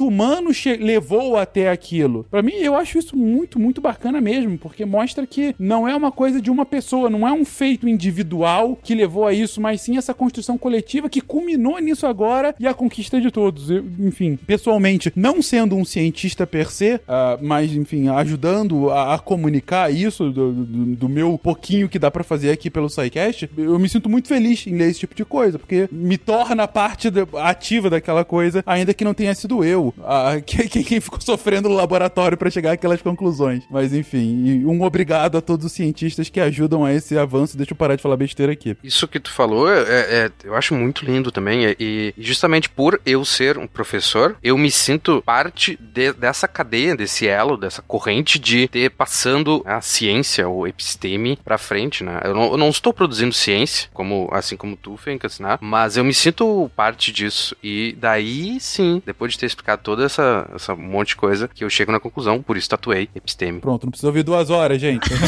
humano levou até aquilo. Para mim, eu acho isso muito, muito bacana mesmo, porque mostra que não é uma coisa de uma pessoa, não é um feito individual que levou a isso, mas sim essa construção coletiva que culminou nisso agora e a conquista de todos. Eu, enfim, pessoalmente, não sendo um cientista per se, uh, mas, enfim, ajudando a, a comunicar isso do, do, do, meu pouquinho que dá para fazer aqui pelo SciCast, eu me sinto muito feliz em ler esse tipo de coisa, porque me torna parte ativa daquela coisa, ainda que não tenha tenha sido eu a, que- que- quem ficou sofrendo no laboratório pra chegar àquelas conclusões. Mas enfim, um obrigado a todos os cientistas que ajudam a esse avanço. Deixa eu parar de falar besteira aqui. Isso que tu falou, é, é- eu acho muito lindo também. é- E, justamente por eu ser um professor, eu me sinto parte de- dessa cadeia, desse elo, dessa corrente de ter passando a ciência, ou episteme, pra frente, né? Eu não, eu não estou produzindo ciência, como assim como tu, Fencas, né? Mas eu me sinto parte disso. E daí, sim, depois de ter explicado toda essa, essa monte de coisa, que eu chego na conclusão, por isso tatuei episteme. Pronto, não precisa ouvir duas horas, gente.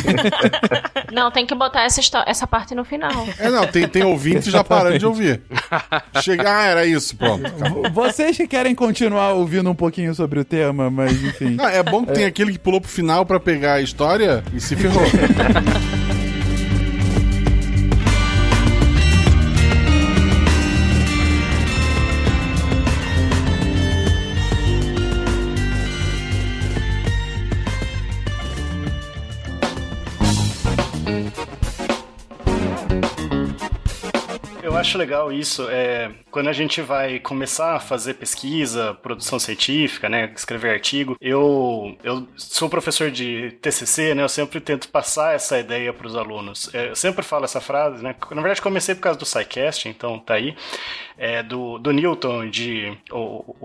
Não, tem que botar essa, essa parte no final. É, não, tem, tem ouvintes já parando de ouvir. Chega, ah, era isso, pronto. acabou. Vocês que querem continuar ouvindo um pouquinho sobre o tema, mas enfim. Não, é bom que tem aquele que pulou pro final pra pegar a história e se ferrou. acho legal isso. É, quando a gente vai começar a fazer pesquisa, produção científica, né, escrever artigo, eu, eu sou professor de TCC, né, eu sempre tento passar essa ideia para os alunos. É, eu sempre falo essa frase, né, na verdade comecei por causa do SciCast, então tá aí, é, do, do Newton, de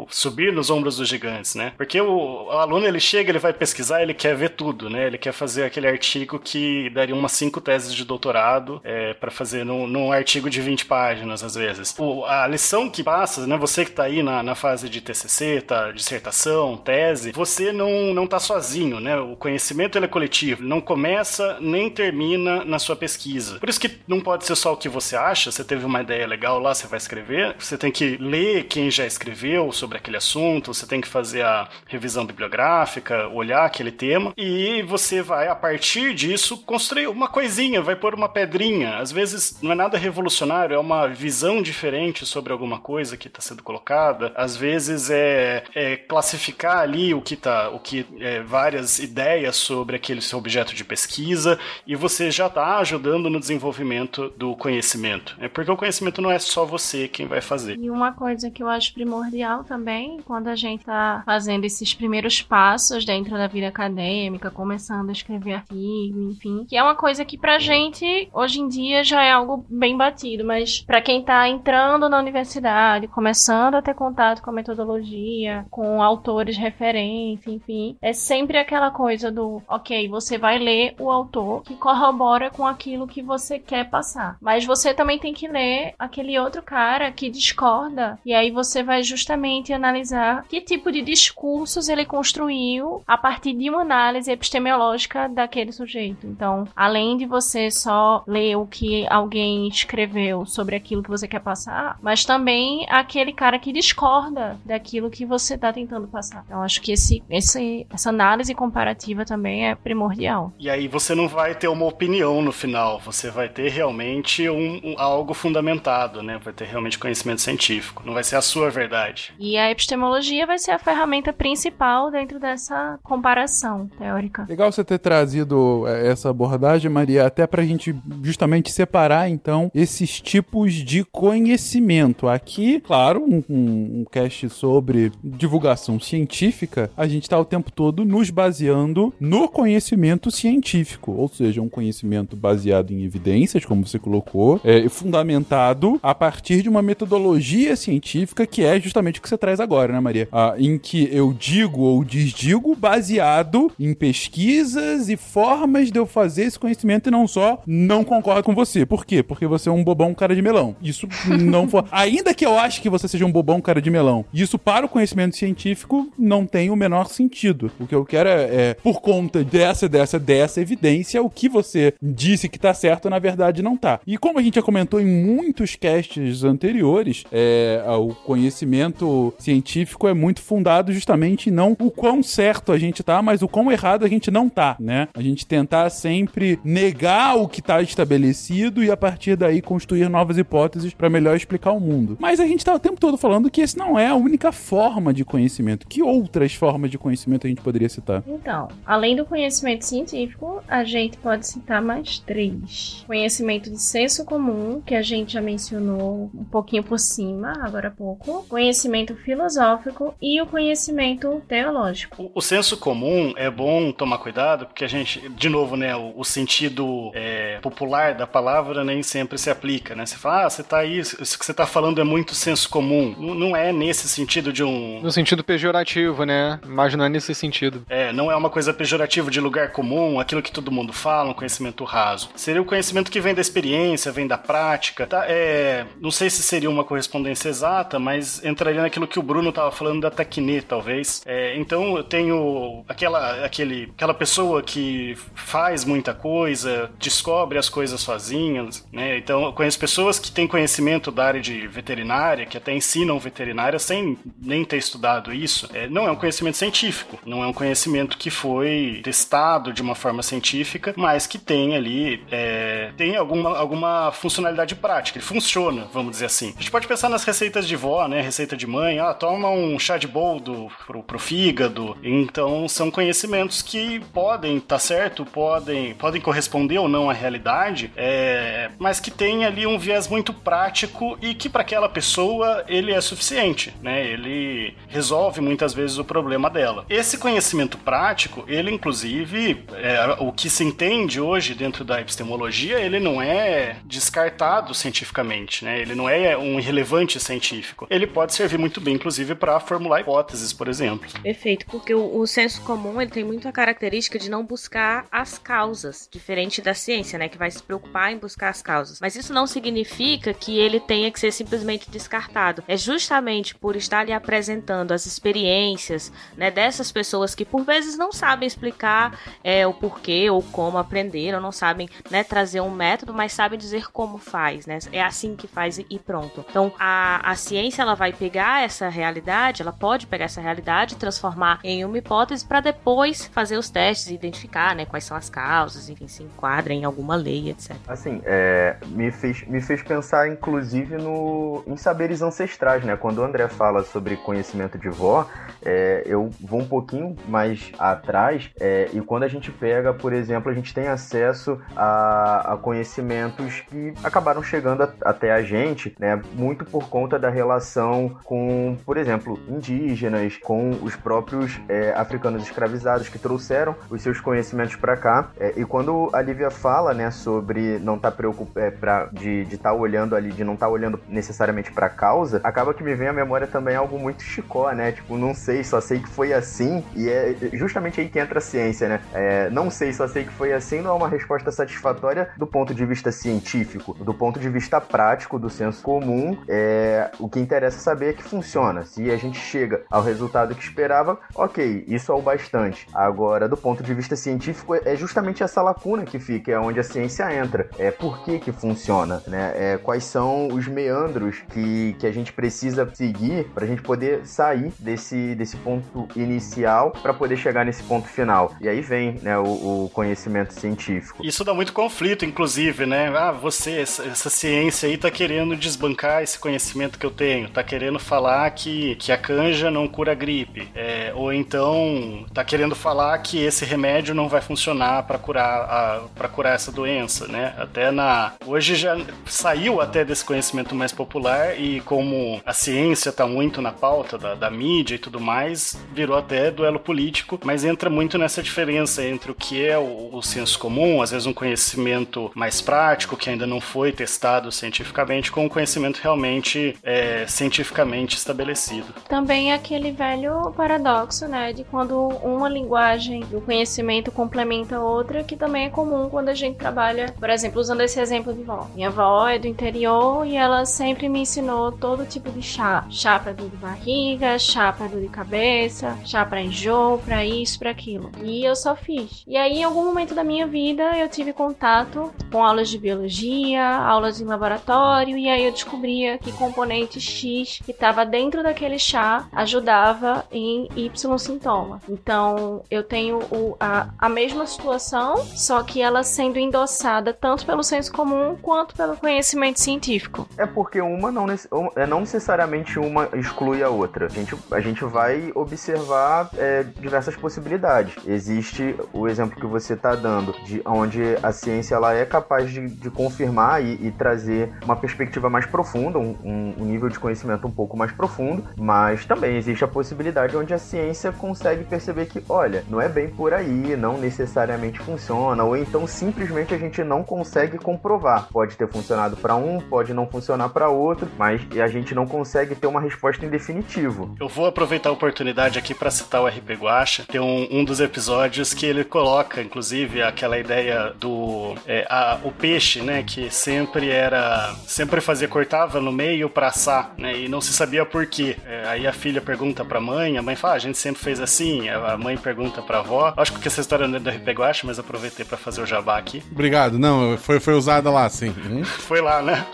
subir nos ombros dos gigantes, né, porque o, o aluno ele chega, ele vai pesquisar, ele quer ver tudo, né, ele quer fazer aquele artigo que daria umas cinco teses de doutorado é, para fazer num, num artigo de 20 páginas, às vezes. O- a lição que passa, né, você que tá aí na, na fase de TCC, tá, dissertação, tese, você não, não tá sozinho, né, o conhecimento ele é coletivo, não começa nem termina na sua pesquisa. Por isso que não pode ser só o que você acha, você teve uma ideia legal lá, você vai escrever, você tem que ler quem já escreveu sobre aquele assunto, você tem que fazer a revisão bibliográfica, olhar aquele tema, e você vai, a partir disso, construir uma coisinha, vai pôr uma pedrinha. Às vezes não é nada revolucionário, é uma visão diferente sobre alguma coisa que está sendo colocada. Às vezes é, é classificar ali o que tá, o que é, várias ideias sobre aquele seu objeto de pesquisa, e você já está ajudando no desenvolvimento do conhecimento. É porque o conhecimento não é só você quem vai fazer. E uma coisa que eu acho primordial também, quando a gente tá fazendo esses primeiros passos dentro da vida acadêmica, começando a escrever artigo, enfim, que é uma coisa que pra gente, hoje em dia, já é algo bem batido, mas pra quem tá entrando na universidade, começando a ter contato com a metodologia, com autores referência, enfim, é sempre aquela coisa do, ok, você vai ler o autor que corrobora com aquilo que você quer passar, mas você também tem que ler aquele outro cara que discorda, e aí você vai justamente analisar que tipo de discursos ele construiu a partir de uma análise epistemológica daquele sujeito. Então, além de você só ler o que alguém escreveu sobre aquilo que você quer passar, mas também aquele cara que discorda daquilo que você está tentando passar. Então, acho que esse, esse, essa análise comparativa também é primordial. E aí você não vai ter uma opinião no final, você vai ter realmente um, um- algo fundamentado, né? Vai ter realmente conhecimento científico, não vai ser a sua verdade. E a epistemologia vai ser a ferramenta principal dentro dessa comparação teórica. Legal você ter trazido é, essa abordagem, Maria, até pra gente justamente separar, então, esses tipos de conhecimento. Aqui, claro, um, um, um cast sobre divulgação científica, a gente tá o tempo todo nos baseando no conhecimento científico, ou seja, um conhecimento baseado em evidências, como você colocou, é, fundamentado a partir de uma metodologia científica que é justamente o que você traz agora, né, Maria? Ah, em que eu digo ou desdigo baseado em pesquisas e formas de eu fazer esse conhecimento e não só não concordo com você. Por quê? Porque você é um bobão cara de melão. Isso não for. Ainda que eu ache que você seja um bobão cara de melão, isso para o conhecimento científico não tem o menor sentido. O que eu quero é, é, por conta dessa, dessa, dessa evidência, o que você disse que tá certo, na verdade, não tá. E como a gente já comentou em muitos casts anteriores, é, o conhecimento científico é muito fundado justamente não o quão certo a gente tá, mas o quão errado a gente não tá, né? A gente tentar sempre negar o que tá estabelecido e a partir daí construir novas hipóteses para melhor explicar o mundo. Mas a gente tá o tempo todo falando que esse não é a única forma de conhecimento. Que outras formas de conhecimento a gente poderia citar? Então, além do conhecimento científico, a gente pode citar mais três: conhecimento de senso comum, que a gente já mencionou um pouquinho por cima, agora há pouco, conhecimento filosófico e o conhecimento teológico. O, o senso comum é bom tomar cuidado, porque a gente, de novo, né, o, o sentido é, popular da palavra nem sempre se aplica, né? Você fala, ah, você tá aí, isso que você tá falando é muito senso comum. Não, não é nesse sentido de um. No sentido pejorativo, né? Mas não é nesse sentido. É, não é uma coisa pejorativa de lugar comum, aquilo que todo mundo fala, um conhecimento raso. Seria o conhecimento que vem da experiência, vem da prática. Tá? É, não sei se seria uma correspondência exata, mas entraria naquilo que o Bruno tava falando da tecne, talvez. É, então eu tenho aquela, aquele, aquela pessoa que faz muita coisa, descobre as coisas sozinhas, né? Então eu conheço pessoas que têm conhecimento da área de veterinária, que até ensinam veterinária sem nem ter estudado isso. É, não é um conhecimento científico, não é um conhecimento que foi testado de uma forma científica, mas que tem ali é, tem alguma, alguma funcionalidade prática. Ele funciona, vamos dizer assim. A gente pode pensar nas receitas de vó, né? Receita de mãe, ah, toma um chá de boldo pro, pro fígado. Então são conhecimentos que podem estar tá certo, podem, podem corresponder ou não à realidade, é, mas que tem ali um viés muito prático e que para aquela pessoa ele é suficiente, né? Ele resolve muitas vezes o problema dela. Esse conhecimento prático, ele inclusive, é, o que se entende hoje dentro da epistemologia, ele não é descartado cientificamente, né? Ele não é um irrelevante científico. Ele pode servir muito bem, inclusive, para formular hipóteses, por exemplo. Perfeito, porque o, o senso comum ele tem muito a característica de não buscar as causas, diferente da ciência, né? Que vai se preocupar em buscar as causas. Mas isso não significa que ele tenha que ser simplesmente descartado. É justamente por estar ali apresentando as experiências, né? Dessas pessoas que por vezes não sabem explicar é, o porquê ou como aprenderam, não sabem né, trazer um método, mas sabem dizer como faz, né? É assim que faz e pronto. Então a, a ciência ela vai pegar essa realidade, ela pode pegar essa realidade, transformar em uma hipótese para depois fazer os testes e identificar, né, quais são as causas, enfim, se enquadra em alguma lei, etc. Assim, é, me, fez, me fez pensar, inclusive, no, em saberes ancestrais, né? Quando o André fala sobre conhecimento de vó, é, eu vou um pouquinho mais atrás é, e quando a gente pega, por exemplo, a gente tem acesso a, a conhecimentos que acabaram chegando a, até a gente, né? Muito por conta da relação com, por exemplo, indígenas, com os próprios é, africanos escravizados que trouxeram os seus conhecimentos para cá. É, e quando a Lívia fala, né, sobre não estar tá é, de estar tá olhando ali, de não estar tá olhando necessariamente para a causa, acaba que me vem à memória também algo muito chicó, né? Tipo, não sei, só sei que foi assim. E é justamente aí que entra a ciência, né? É, não sei, só sei que foi assim não é uma resposta satisfatória do ponto de vista científico, do ponto de vista prático, do senso comum. É, o que interessa saber é que funciona. Se a gente chega ao resultado que esperava, ok, isso é o bastante. Agora, do ponto de vista científico, é justamente essa lacuna que fica, é onde a ciência entra. É por que que funciona, né? É, quais são os meandros que, que a gente precisa seguir para a gente poder sair desse, desse ponto inicial para poder chegar nesse ponto final. E aí vem né, o, o, conhecimento científico. Isso dá muito conflito, inclusive, né? Ah, você, essa, essa, ciência aí tá querendo desbancar esse conhecimento que eu tenho, tá querendo falar que, que a canja não cura gripe, é, ou então tá querendo falar que esse remédio não vai funcionar para curar para curar essa doença, né? Até na hoje já saiu até desse conhecimento mais popular e como a ciência tá muito na pauta da, da mídia e tudo mais, virou até duelo político, mas entra muito nessa diferença entre o que é o, o senso comum, às vezes um conhecimento mais prático que ainda não foi testado cientificamente, com um conhecimento realmente é, cientificamente estabelecido. Também é aquele velho paradoxo, né, de quando uma linguagem do conhecimento complementa outra, que também é comum quando a gente trabalha, por exemplo, usando esse exemplo de vó. Minha avó é do interior e ela sempre me ensinou todo tipo de chá. Chá para dor de barriga, chá para dor de cabeça, chá para enjoo, para isso, para aquilo. E eu só fiz. E aí, em algum momento da minha vida, eu tive contato com aulas de biologia, aulas em laboratório, e aí eu descobria que componente X que estava dentro daquele chá ajudava em Y sintoma. Então, eu tenho o, a, a mesma situação, só que ela sendo endossada tanto pelo senso comum quanto pelo conhecimento científico? É porque uma não, é, não necessariamente uma exclui a outra. A gente, a gente vai observar é, diversas possibilidades. Existe o exemplo que você está dando, de onde a ciência ela é capaz de, de confirmar e, e trazer uma perspectiva mais profunda, um, um- um nível de conhecimento um pouco mais profundo, mas também existe a possibilidade onde a ciência consegue perceber que, olha, não é bem por aí, não necessariamente funciona, ou então simplesmente a gente não consegue comprovar. Pode ter funcionado para um, pode não funcionar para outro, mas a gente não consegue ter uma resposta em definitivo. Eu vou aproveitar a oportunidade aqui para citar o RP Guacha. Tem um, um dos episódios que ele coloca, inclusive, aquela ideia do é, a- o peixe, né, que sempre era, sempre fazia cortava no meio para assar, né, e não se sabia por quê. É, aí a filha pergunta para a mãe, a mãe fala, ah, a gente sempre fez assim. A mãe pergunta para a avó. Acho que essa história não é do RP Guacha, mas aproveitei para fazer o jabá aqui. Obrigado. Não, foi, foi usada lá, sim. Uhum. Foi lá, né?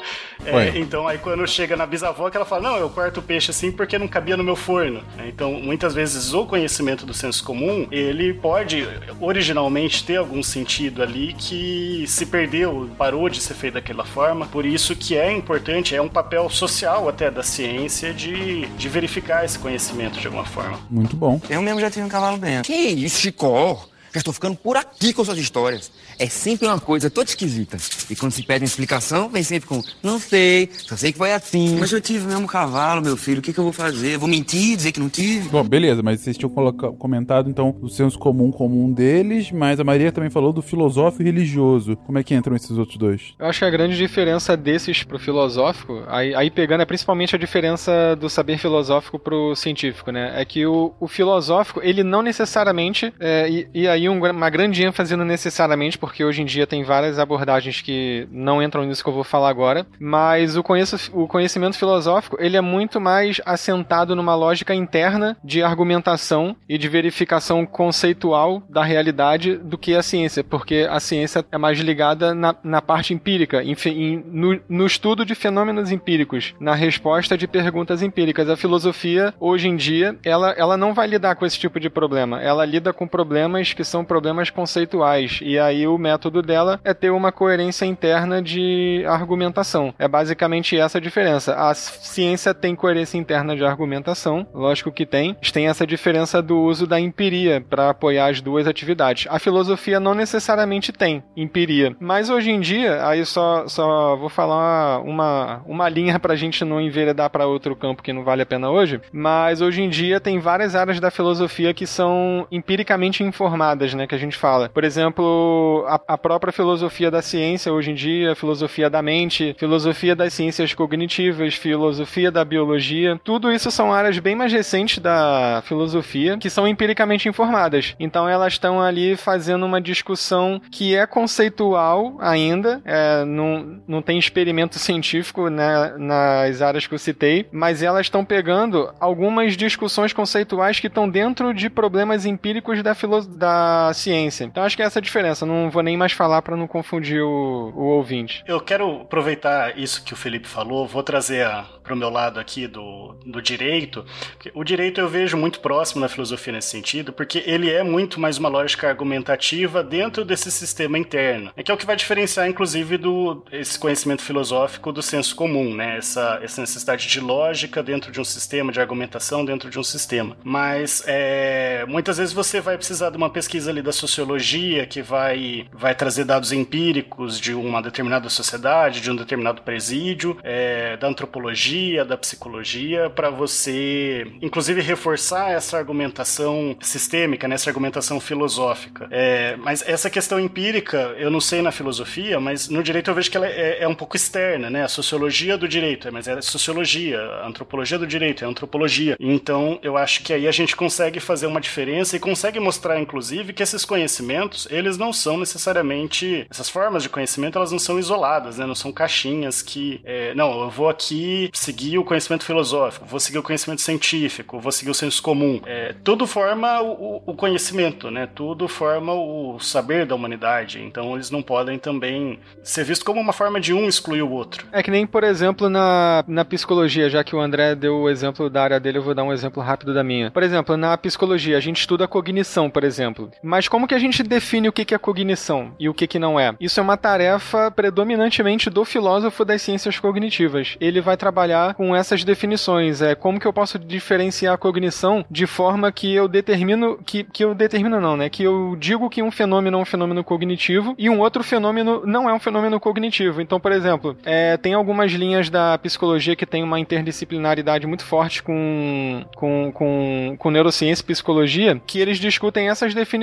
É, então, aí quando chega na bisavó, que ela fala, não, eu corto o peixe assim porque não cabia no meu forno. É, Então, muitas vezes, o conhecimento do senso comum, ele pode originalmente ter algum sentido ali que se perdeu, parou de ser feito daquela forma. Por isso que é importante, é um papel social até da ciência de, de verificar esse conhecimento de alguma forma. Muito bom. Eu mesmo já tive um cavalo dentro. Que isso, Chicó? Já estou ficando por aqui com suas histórias. É sempre uma coisa toda esquisita. E quando se pede uma explicação, vem sempre com não sei, só sei que foi assim. Mas eu tive mesmo cavalo, meu filho, o que, que eu vou fazer? Vou mentir, dizer que não tive? Bom, beleza, mas vocês tinham comentado então o senso comum como um deles, mas a Maria também falou do filosófico e religioso. Como é que entram esses outros dois? Eu acho que a grande diferença desses pro filosófico, aí, aí pegando é principalmente a diferença do saber filosófico pro científico, né? É que o, o filosófico, ele não necessariamente, é, e, e aí um gra- uma grande ênfase no necessariamente, porque hoje em dia tem várias abordagens que não entram nisso que eu vou falar agora, mas o, conheço, o conhecimento filosófico, ele é muito mais assentado numa lógica interna de argumentação e de verificação conceitual da realidade do que a ciência, porque a ciência é mais ligada na, na parte empírica, em, em- no, no estudo de fenômenos empíricos, na resposta de perguntas empíricas. A filosofia, hoje em dia, ela, ela não vai lidar com esse tipo de problema. Ela lida com problemas que são problemas conceituais. E aí o método dela é ter uma coerência interna de argumentação. É basicamente essa a diferença. A ciência tem coerência interna de argumentação, lógico que tem. Tem essa diferença do uso da empiria para apoiar as duas atividades. A filosofia não necessariamente tem empiria, mas hoje em dia, aí só, só vou falar uma, uma linha pra gente não enveredar para outro campo que não vale a pena hoje, mas hoje em dia tem várias áreas da filosofia que são empiricamente informadas, né, que a gente fala. Por exemplo, a, a própria filosofia da ciência hoje em dia, filosofia da mente, filosofia das ciências cognitivas, filosofia da biologia, tudo isso são áreas bem mais recentes da filosofia que são empiricamente informadas. Então elas estão ali fazendo uma discussão que é conceitual ainda, é, não, não tem experimento científico né, nas áreas que eu citei, mas elas estão pegando algumas discussões conceituais que estão dentro de problemas empíricos da, filo- da ciência. Então acho que é essa a diferença. Não vou nem mais falar para não confundir o, o ouvinte. Eu quero aproveitar isso que o Felipe falou, vou trazer para o meu lado aqui do, do direito. O direito eu vejo muito próximo na filosofia nesse sentido, porque ele é muito mais uma lógica argumentativa dentro desse sistema interno. É que é o que vai diferenciar, inclusive, do esse conhecimento filosófico do senso comum, né? Essa, essa necessidade de lógica dentro de um sistema, de argumentação dentro de um sistema. Mas é, muitas vezes você vai precisar de uma pesquisa ali da sociologia que vai, vai trazer dados empíricos de uma determinada sociedade, de um determinado presídio, é, da antropologia, da psicologia, para você, inclusive, reforçar essa argumentação sistêmica, né, essa argumentação filosófica. É, mas essa questão empírica, eu não sei na filosofia, mas no direito eu vejo que ela é, é um pouco externa, né? A sociologia do direito, mas é sociologia, a antropologia do direito é antropologia. Então, eu acho que aí a gente consegue fazer uma diferença e consegue mostrar, inclusive, que esses conhecimentos, eles não são necessariamente, essas formas de conhecimento, elas não são isoladas, né? Não são caixinhas que, é, não, eu vou aqui seguir o conhecimento filosófico, vou seguir o conhecimento científico, vou seguir o senso comum. É, tudo forma o, o conhecimento, né? Tudo forma o saber da humanidade. Então, eles não podem também ser vistos como uma forma de um excluir o outro. É que nem, por exemplo, na, na psicologia, já que o André deu o exemplo da área dele, eu vou dar um exemplo rápido da minha. Por exemplo, na psicologia, a gente estuda a cognição, por exemplo. Mas como que a gente define o que é cognição e o que que não é? Isso é uma tarefa predominantemente do filósofo das ciências cognitivas. Ele vai trabalhar com essas definições. É como que eu posso diferenciar a cognição de forma que eu determino que, que eu determino não, né? Que eu digo que um fenômeno é um fenômeno cognitivo e um outro fenômeno não é um fenômeno cognitivo. Então, por exemplo, é, tem algumas linhas da psicologia que tem uma interdisciplinaridade muito forte com, com, com, com neurociência e psicologia que eles discutem essas definições.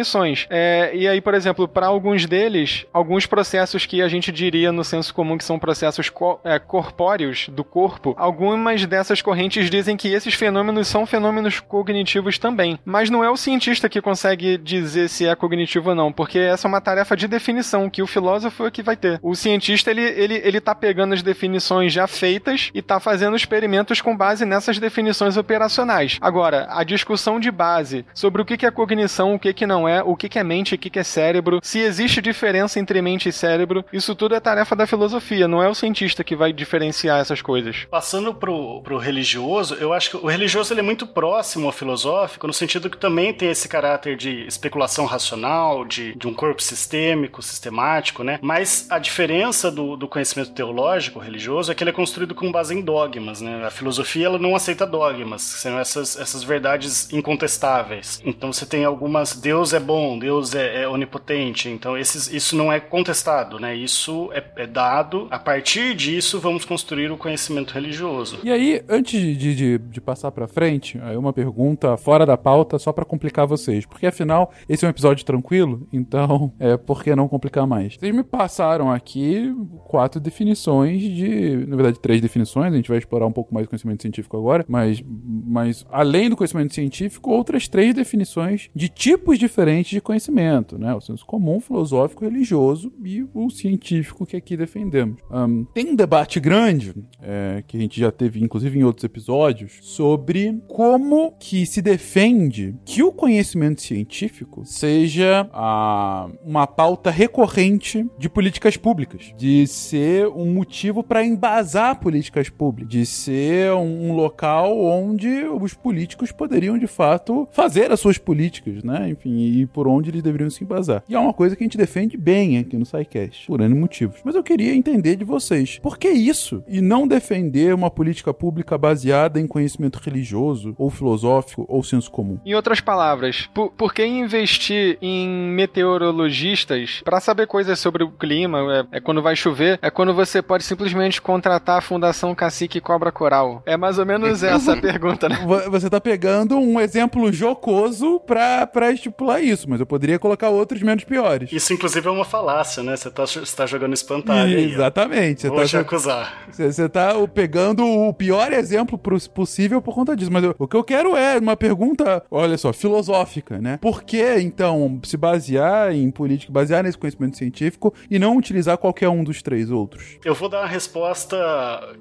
É, e aí, por exemplo, para alguns deles, alguns processos que a gente diria no senso comum que são processos co é, corpóreos do corpo, algumas dessas correntes dizem que esses fenômenos são fenômenos cognitivos também. Mas não é o cientista que consegue dizer se é cognitivo ou não, porque essa é uma tarefa de definição que o filósofo é que vai ter. O cientista, ele, ele, ele tá pegando as definições já feitas e tá fazendo experimentos com base nessas definições operacionais. Agora, a discussão de base sobre o que é cognição, o que não é, o que é mente, o que é cérebro, se existe diferença entre mente e cérebro, isso tudo é tarefa da filosofia, não é o cientista que vai diferenciar essas coisas. Passando pro, pro religioso, eu acho que o religioso ele é muito próximo ao filosófico, no sentido que também tem esse caráter de especulação racional, de, de um corpo sistêmico, sistemático, né? Mas a diferença do, do conhecimento teológico religioso é que ele é construído com base em dogmas, né? A filosofia ela não aceita dogmas, são essas, essas verdades incontestáveis. Então você tem algumas, Deus é bom, Deus é, é onipotente, então esses, isso não é contestado, né? Isso é, é, dado, a partir disso vamos construir o conhecimento religioso. E aí, antes de, de, de passar pra frente, aí uma pergunta fora da pauta, só para complicar vocês, porque afinal, esse é um episódio tranquilo, então, é, por que não complicar mais? Vocês me passaram aqui quatro definições de, na verdade, três definições, a gente vai explorar um pouco mais do conhecimento científico agora, mas, mas além do conhecimento científico, outras três definições de tipos diferentes de conhecimento, né? O senso comum, filosófico, religioso e o científico que aqui defendemos. Um, tem um debate grande, é, que a gente já teve, inclusive, em outros episódios, sobre como que se defende que o conhecimento científico seja a, uma pauta recorrente de políticas públicas, de ser um motivo para embasar políticas públicas, de ser um, um local onde os políticos poderiam, de fato, fazer as suas políticas, né? Enfim, e por onde eles deveriam se embasar. E é uma coisa que a gente defende bem aqui no SciCast, por N motivos. Mas eu queria entender de vocês, por que isso? E não defender uma política pública baseada em conhecimento religioso, ou filosófico, ou senso comum? Em outras palavras, por, por que investir em meteorologistas para saber coisas sobre o clima? É, é, quando vai chover? É quando você pode simplesmente contratar a Fundação Cacique Cobra Coral? É mais ou menos essa a pergunta, né? Você tá pegando um exemplo jocoso pra, pra estipular isso, mas eu poderia colocar outros menos piores. Isso, inclusive, é uma falácia, né? Você tá, você tá jogando espantalho aí. Exatamente. Vou Você te tá, acusar. você, você tá pegando o pior exemplo possível por conta disso. Mas eu- o que eu quero é uma pergunta, olha só, filosófica, né? Por que, então, se basear em política, basear nesse conhecimento científico e não utilizar qualquer um dos três outros? Eu vou dar uma resposta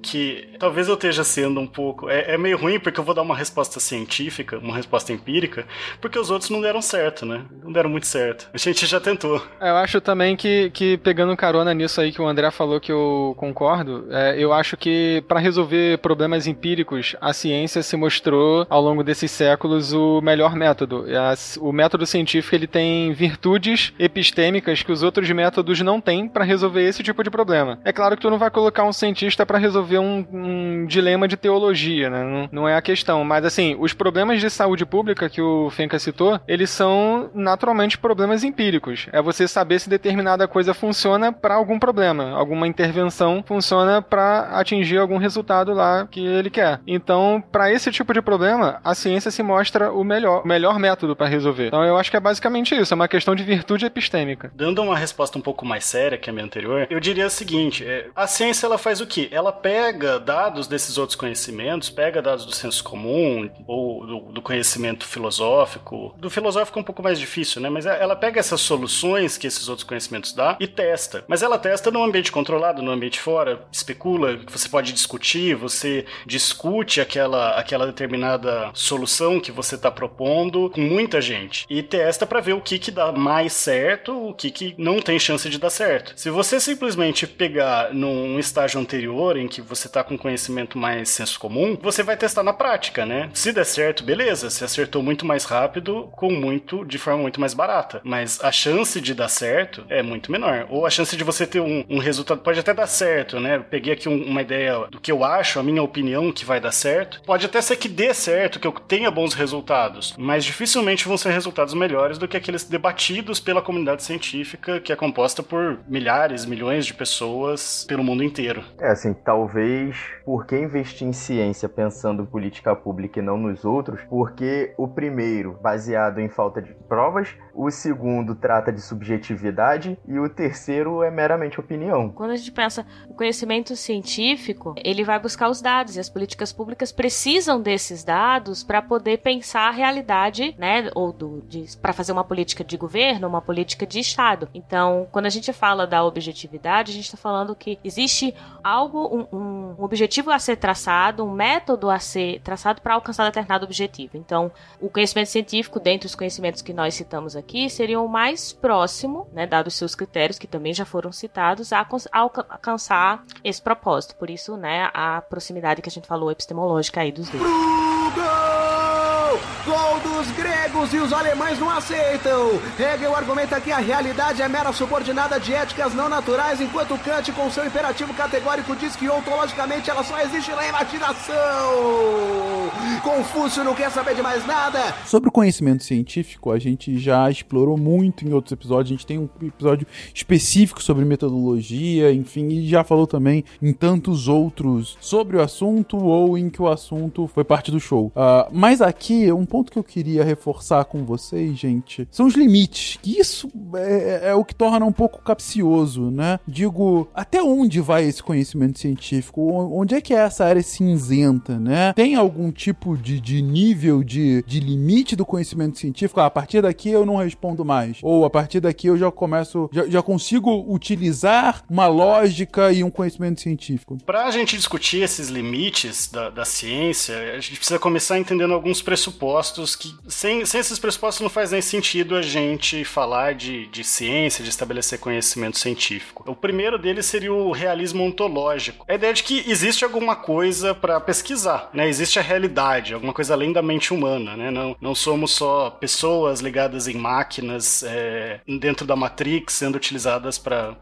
que talvez eu esteja sendo um pouco. É, é meio ruim porque eu vou dar uma resposta científica, uma resposta empírica, porque os outros não deram certo, né? Não deram muito certo. A gente já tentou. É, Eu acho também que, que pegando carona nisso aí que o André falou que eu concordo, é, eu acho que para resolver problemas empíricos, a ciência se mostrou ao longo desses séculos o melhor método. A- o método científico ele tem virtudes epistêmicas que os outros métodos não têm para resolver esse tipo de problema. É claro que tu não vai colocar um cientista para resolver um, um dilema de teologia, né? Não, não é a questão. Mas assim, os problemas de saúde pública que o Fenka citou, eles são naturalmente problemas empíricos. É você saber se determinada coisa funciona para algum problema, alguma intervenção funciona para atingir algum resultado lá que ele quer. Então, para esse tipo de problema, a ciência se mostra o melhor, o melhor método para resolver. Então, eu acho que é basicamente isso, é uma questão de virtude epistêmica. Dando uma resposta um pouco mais séria que a minha anterior, eu diria o seguinte: é, a ciência ela faz o quê? Ela pega dados desses outros conhecimentos, pega dados do senso comum ou do, do conhecimento filosófico. Do filosófico um pouco mais difícil, né? Mas ela pega essas soluções que esses outros conhecimentos dão e testa. Mas ela testa num ambiente controlado, num ambiente fora, especula, você pode discutir, você discute aquela, aquela determinada solução que você está propondo com muita gente e testa para ver o que que dá mais certo, o que que não tem chance de dar certo. Se você simplesmente pegar num estágio anterior em que você tá com conhecimento mais senso comum, você vai testar na prática, né? Se der certo, beleza, você acertou muito mais rápido com muito forma muito mais barata. Mas a chance de dar certo é muito menor. Ou a chance de você ter um, um resultado pode até dar certo, né? peguei aqui um, uma ideia do que eu acho, a minha opinião que vai dar certo. Pode até ser que dê certo, que eu tenha bons resultados, mas dificilmente vão ser resultados melhores do que aqueles debatidos pela comunidade científica, que é composta por milhares, milhões de pessoas pelo mundo inteiro. É assim, talvez por que investir em ciência pensando em política pública e não nos outros? Porque o primeiro, baseado em falta de provas, o segundo trata de subjetividade e o terceiro é meramente opinião. Quando a gente pensa o conhecimento científico, ele vai buscar os dados e as políticas públicas precisam desses dados para poder pensar a realidade, né, ou para fazer uma política de governo, uma política de estado. Então, quando a gente fala da objetividade, a gente está falando que existe algo, um, um objetivo a ser traçado, um método a ser traçado para alcançar determinado objetivo. Então, o conhecimento científico, dentre os conhecimentos que nós citamos aqui, seria o mais próximo, né, dados seus critérios, que também já foram citados, a, a alcançar esse propósito. Por isso, né, a proximidade que a gente falou epistemológica aí dos dois. Gol dos gregos e os alemães não aceitam. Hegel argumenta que a realidade é mera subordinada de éticas não naturais, enquanto Kant, com seu imperativo categórico, diz que ontologicamente ela só existe na imaginação. Confúcio não quer saber de mais nada. Sobre o conhecimento científico, a gente já explorou muito em outros episódios. A gente tem um episódio específico sobre metodologia, enfim, e já falou também em tantos outros sobre o assunto ou em que o assunto foi parte do show. Uh, mas aqui, um ponto que eu queria reforçar com vocês, gente, são os limites. Que isso é, é, o que torna um pouco capcioso, né? Digo, até onde vai esse conhecimento científico? Onde é que é essa área cinzenta, né? Tem algum tipo de, de nível de, de limite do conhecimento científico? Ah, a partir daqui eu não respondo mais. Ou a partir daqui eu já começo, já, já consigo utilizar uma lógica e um conhecimento científico. Para a gente discutir esses limites da, da ciência, a gente precisa começar entendendo alguns pressupostos pressupostos que. Sem, sem esses pressupostos não faz nem sentido a gente falar de, de ciência, de estabelecer conhecimento científico. O primeiro deles seria o realismo ontológico. A ideia de que existe alguma coisa para pesquisar, né? Existe a realidade, alguma coisa além da mente humana, né? Não, não somos só pessoas ligadas em máquinas é, dentro da Matrix sendo utilizadas para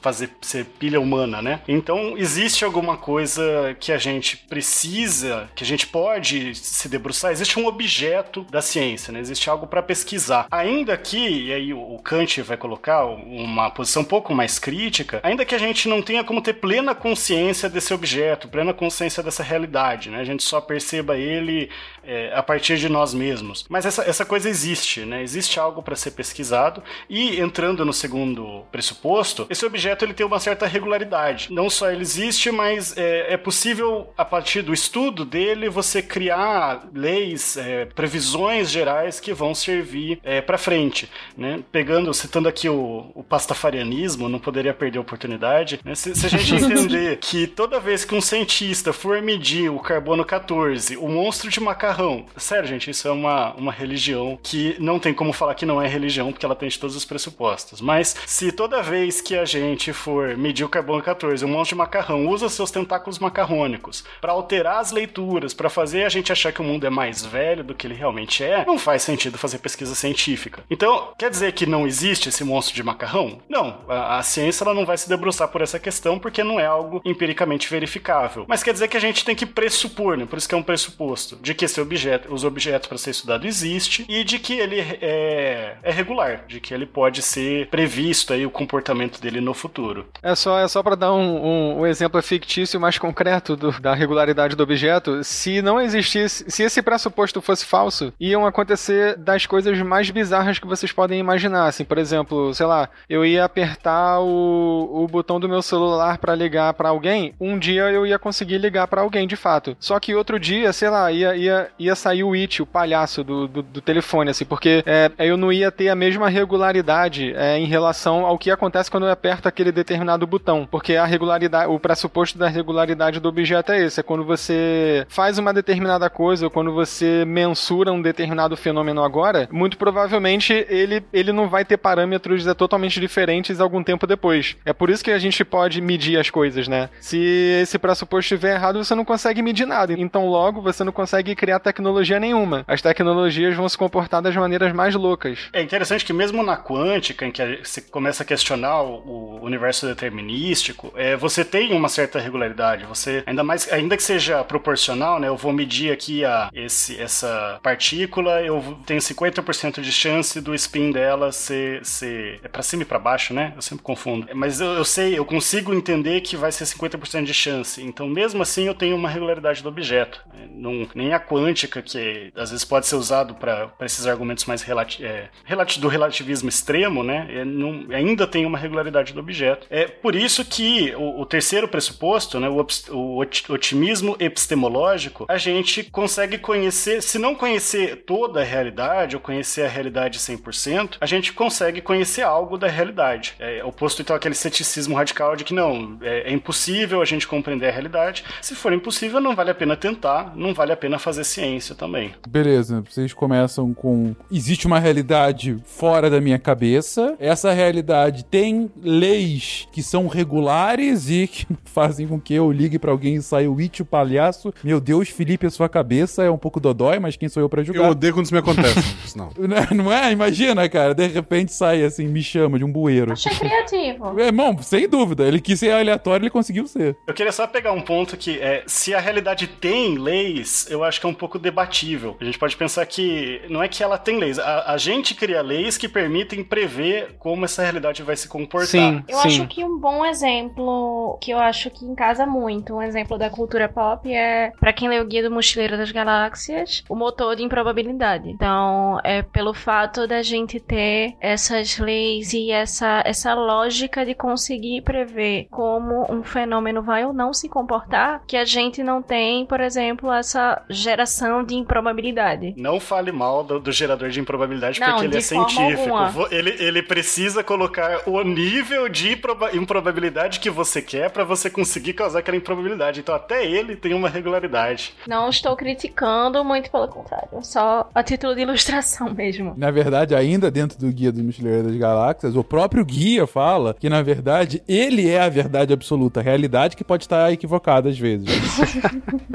fazer ser pilha humana, né? Então existe alguma coisa que a gente precisa, que a gente pode se debruçar. Existe um objeto da ciência, né? Existe algo para pesquisar. Ainda que, e aí o Kant vai colocar uma posição um pouco mais crítica, ainda que a gente não tenha como ter plena consciência desse objeto, plena consciência dessa realidade, né? A gente só perceba ele é, a partir de nós mesmos. Mas essa, essa coisa existe, né? Existe algo para ser pesquisado e entrando no segundo pressuposto, esse objeto ele tem uma certa regularidade. Não só ele existe, mas é, é possível a partir do estudo dele você criar leis, é, previsões gerais que vão servir é, para frente, né? Pegando, citando aqui o, o pastafarianismo, não poderia perder a oportunidade. Né? Se, se a gente entender que toda vez que um cientista for medir o carbono 14, o monstro de macarrão. Sério, gente, isso é uma, uma religião que não tem como falar que não é religião, porque ela tem todos os pressupostos. Mas se toda vez que a gente for medir o carbono 14, um monte de macarrão usa seus tentáculos macarrônicos para alterar as leituras, para fazer a gente achar que o mundo é mais velho do que ele realmente é, não faz sentido fazer pesquisa científica. Então, quer dizer que não existe esse monstro de macarrão? Não. A, a ciência ela não vai se debruçar por essa questão porque não é algo empiricamente verificável. Mas quer dizer que a gente tem que pressupor, né? Por isso que é um pressuposto, de que esse objeto, os objetos para ser estudado existe e de que ele é, é regular, de que ele pode ser previsto aí o comportamento dele no futuro. É só, é só para dar um, um, um, exemplo fictício mais concreto do, da regularidade do objeto. Se não existisse, se esse pressuposto fosse falso, iam acontecer das coisas mais bizarras que vocês podem imaginar. Assim, por exemplo, sei lá, eu ia apertar o, o botão do meu celular para ligar para alguém, um dia eu ia conseguir ligar para alguém de fato. Só que outro dia, sei lá, ia, ia, ia sair o It, o palhaço do, do, do telefone, assim, porque é, eu não ia ter a mesma regularidade é, em relação ao que acontece quando eu aperto aquele determinado botão. Porque a regularidade, o pressuposto da regularidade do objeto é esse: é quando você faz uma determinada coisa ou quando você mensura um determinado fenômeno agora, muito provavelmente ele, ele não vai ter parâmetros é, totalmente diferentes algum tempo depois. É por isso que a gente pode medir as coisas, né? Se esse pressuposto estiver errado, você não consegue medir nada. Então, logo você não consegue criar tecnologia nenhuma. As tecnologias vão se comportar das maneiras mais loucas. É interessante que mesmo na quântica, em que você começa a questionar o universo determinístico, é, você tem uma certa regularidade. Você, ainda mais, ainda que seja proporcional, né? Eu vou medir aqui a, esse, essa partícula, eu tenho 50% de chance do spin dela ser, ser é para cima e para baixo, né? Eu sempre confundo. Mas eu, eu sei, eu consigo entender que vai ser 50% de chance. Então, mesmo assim, eu tenho uma regularidade do objeto. Não, nem a quântica, que às vezes pode ser usado para esses argumentos mais relati é, relati do relativismo extremo, né? É, não, ainda tem uma regularidade do objeto. É por isso que o, o terceiro pressuposto, né, o, o otimismo epistemológico, a gente consegue conhecer, se não conhecer toda a realidade ou conhecer a realidade 100%, a gente consegue conhecer algo da realidade. É oposto então àquele ceticismo radical de que não, é, é impossível a gente compreender a realidade. Se for impossível, não vale a pena tentar, não vale a pena fazer ciência também. Beleza, vocês começam com existe uma realidade fora da minha cabeça. Essa realidade tem leis que são regulares e que fazem com que eu ligue para alguém e saia o It, palhaço. Meu Deus, Felipe, a sua cabeça é um pouco dodói, mas quem sou eu para julgar? Eu odeio quando isso me acontece. não. não é? Imagina, cara, de repente sai assim, me chama de um bueiro. Achei criativo. É, bom, sem dúvida. Ele quis ser aleatório, ele conseguiu ser. Eu queria só pegar um ponto que é, se a realidade tem leis, eu acho que é um pouco debatível. A gente pode pensar que não é que ela tem leis, a, a gente cria leis que permitem prever como essa realidade vai se comportar. Sim, eu sim. acho que um bom exemplo que eu acho que encasa muito, um exemplo da cultura pop é, para quem lê o Guia do Mochileiro das Galáxias, o motor de improbabilidade. Então, é pelo fato da gente ter essas leis e essa, essa lógica de conseguir prever como um fenômeno vai ou não se comportar, que a gente não tem, por exemplo, essa geração de improbabilidade. Não fale mal do, do gerador de improbabilidade, Não, porque ele é científico. alguma. Ele, ele precisa colocar o nível de improba- improbabilidade que você quer para você conseguir causar aquela improbabilidade. Então até ele tem uma regularidade. Não estou criticando, muito pelo contrário. Só a título de ilustração mesmo. Na verdade, ainda dentro do Guia do Mochileiro das Galáxias, o próprio guia fala que, na verdade, ele é a verdade absoluta, a realidade que pode estar equivocada às vezes.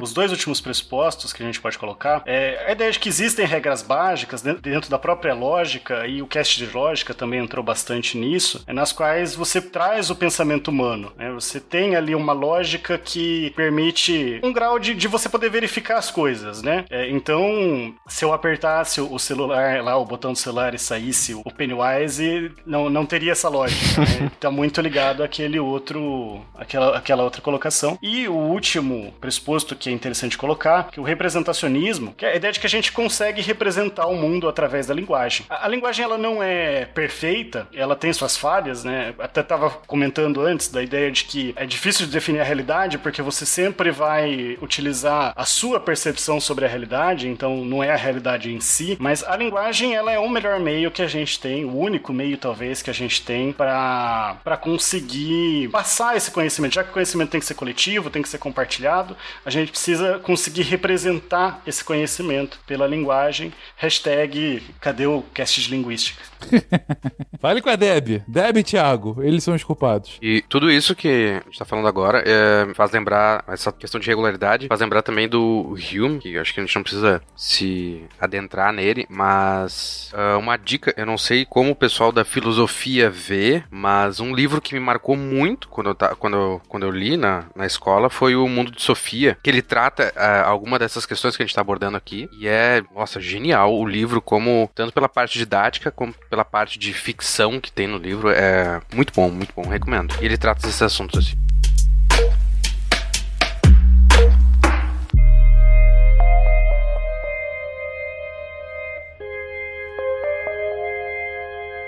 Os dois últimos pressupostos que a gente pode colocar é a ideia de que existem regras básicas dentro- dentro da própria lógica, e o cast de lógica também entrou bastante nisso, é nas quais você traz o pensamento humano. né? Você tem ali uma lógica que permite um grau de, de você poder verificar as coisas, né? É, então, se eu apertasse o celular lá, o botão do celular e saísse o Pennywise, não, não teria essa lógica. Né? Tá muito ligado àquele outro, aquela, aquela outra colocação. E o último pressuposto que é interessante colocar, que o representacionismo, que é a ideia de que a gente consegue representar o mundo através da linguagem. A, a linguagem ela não é perfeita, ela tem suas falhas, né? Até estava comentando antes da ideia de que é difícil de definir a realidade porque você sempre vai utilizar a sua percepção sobre a realidade, então não é a realidade em si, mas a linguagem ela é o melhor meio que a gente tem, o único meio talvez que a gente tem para para conseguir passar esse conhecimento, já que o conhecimento tem que ser coletivo, tem que ser compartilhado, a gente precisa conseguir representar esse conhecimento pela linguagem. Hashtag cadê o cast de linguística? Fale com a Deb. Deb e Thiago, eles são os culpados. E tudo isso que a gente tá falando agora é, faz lembrar, essa questão de regularidade, faz lembrar também do Hume, que eu acho que a gente não precisa se adentrar nele, mas ah, uma dica, eu não sei como o pessoal da filosofia vê, mas um livro que me marcou muito quando eu, ta- quando eu, quando eu li na, na escola foi o Mundo de Sofia, que ele trata ah, alguma dessas questões que a gente tá abordando aqui, e é, nossa, genial o livro, como tanto pela parte didática como pela parte de ficção que tem no livro, é muito bom, muito bom, recomendo. E ele trata desses assuntos assim.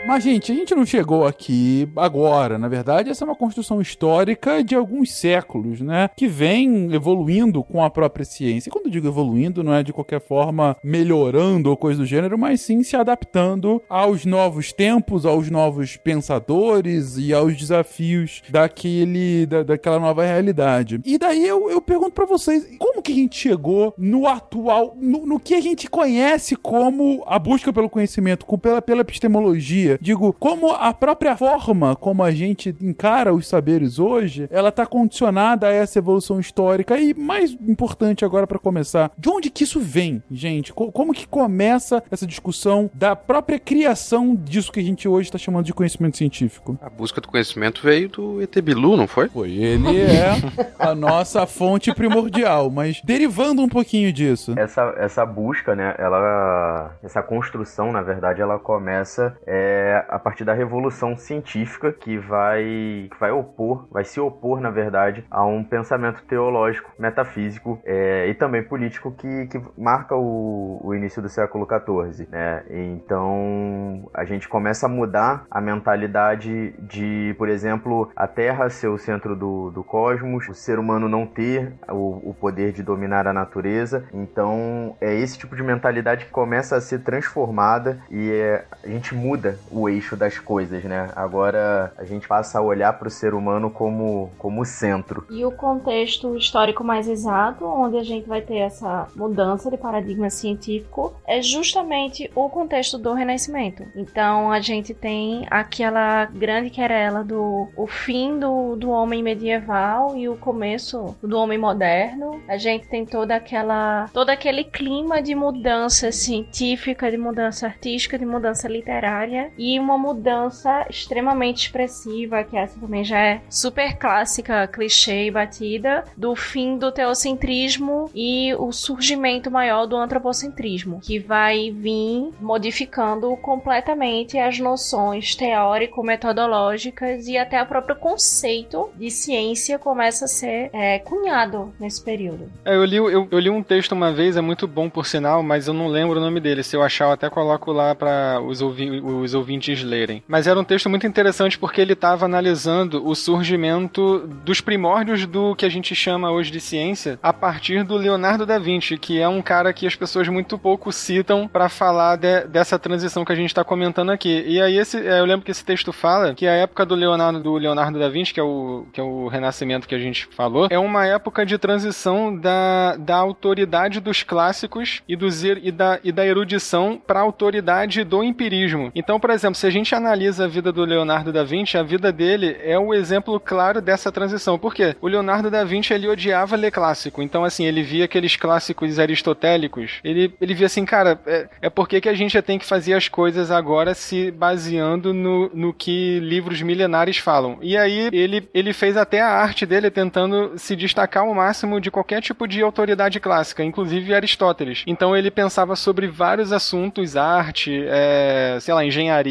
Mas, gente, a gente não chegou aqui agora. Na verdade, essa é uma construção histórica de alguns séculos, né? Que vem evoluindo com a própria ciência. E quando eu digo evoluindo, não é de qualquer forma melhorando ou coisa do gênero, mas sim se adaptando aos novos tempos, aos novos pensadores e aos desafios daquele, da, daquela nova realidade. E daí eu, eu pergunto pra vocês, como que a gente chegou no atual, no, no que a gente conhece como a busca pelo conhecimento, com, pela, pela epistemologia? Digo, como a própria forma como a gente encara os saberes hoje, ela tá condicionada a essa evolução histórica e mais importante agora para começar, de onde que isso vem, gente? Co- Como que começa essa discussão da própria criação disso que a gente hoje está chamando de conhecimento científico? A busca do conhecimento veio do ET Bilu, não foi? Foi, ele é a nossa fonte primordial, mas derivando um pouquinho disso. Essa, essa busca, né, ela, essa construção, na verdade, ela começa é, a partir da revolução científica que vai, que vai opor, vai se opor, na verdade, a um pensamento teológico, metafísico é, e também político que, que marca o, o início do século XIV, né? Então a gente começa a mudar a mentalidade de, por exemplo, a Terra ser o centro do, do cosmos, o ser humano não ter o, o poder de dominar a natureza. Então é esse tipo de mentalidade que começa a ser transformada e é, a gente muda o eixo das coisas, né? Agora a gente passa a olhar para o ser humano como, como centro. E o contexto histórico mais exato, onde a gente vai ter essa mudança de paradigma científico, é justamente o contexto do Renascimento. Então a gente tem aquela grande querela do o fim do, do homem medieval e o começo do homem moderno. A gente tem toda aquela todo aquele clima de mudança científica, de mudança artística, de mudança literária e uma mudança extremamente expressiva, que essa também já é super clássica, clichê e batida, do fim do teocentrismo e o surgimento maior do antropocentrismo, que vai vir modificando completamente as noções teórico-metodológicas e até o próprio conceito de ciência começa a ser é, cunhado nesse período. É, eu, li, eu, eu li um texto uma vez, é muito bom por sinal, mas eu não lembro o nome dele. Se eu achar, eu até coloco lá para os, ouvi os ouvintes lerem. Mas era um texto muito interessante porque ele estava analisando o surgimento dos primórdios do que a gente chama hoje de ciência a partir do Leonardo da Vinci, que é um cara que as pessoas muito pouco citam para falar de, dessa transição que a gente está comentando aqui. E aí esse, é, eu lembro que esse texto fala que a época do Leonardo, do Leonardo da Vinci, que é o, que é o renascimento que a gente falou, é uma época de transição da, da autoridade dos clássicos e, er- e, da, e da erudição para a autoridade do empirismo. Então, por exemplo, se a gente analisa a vida do Leonardo da Vinci, a vida dele é o exemplo claro dessa transição. Por quê? O Leonardo da Vinci ele odiava ler clássico. Então, assim, ele via aqueles clássicos aristotélicos. Ele, ele via assim, cara, é, é por que a gente tem que fazer as coisas agora se baseando no, no que livros milenares falam. E aí ele, ele fez até a arte dele tentando se destacar ao máximo de qualquer tipo de autoridade clássica, inclusive Aristóteles. Então ele pensava sobre vários assuntos, arte, é, sei lá, engenharia,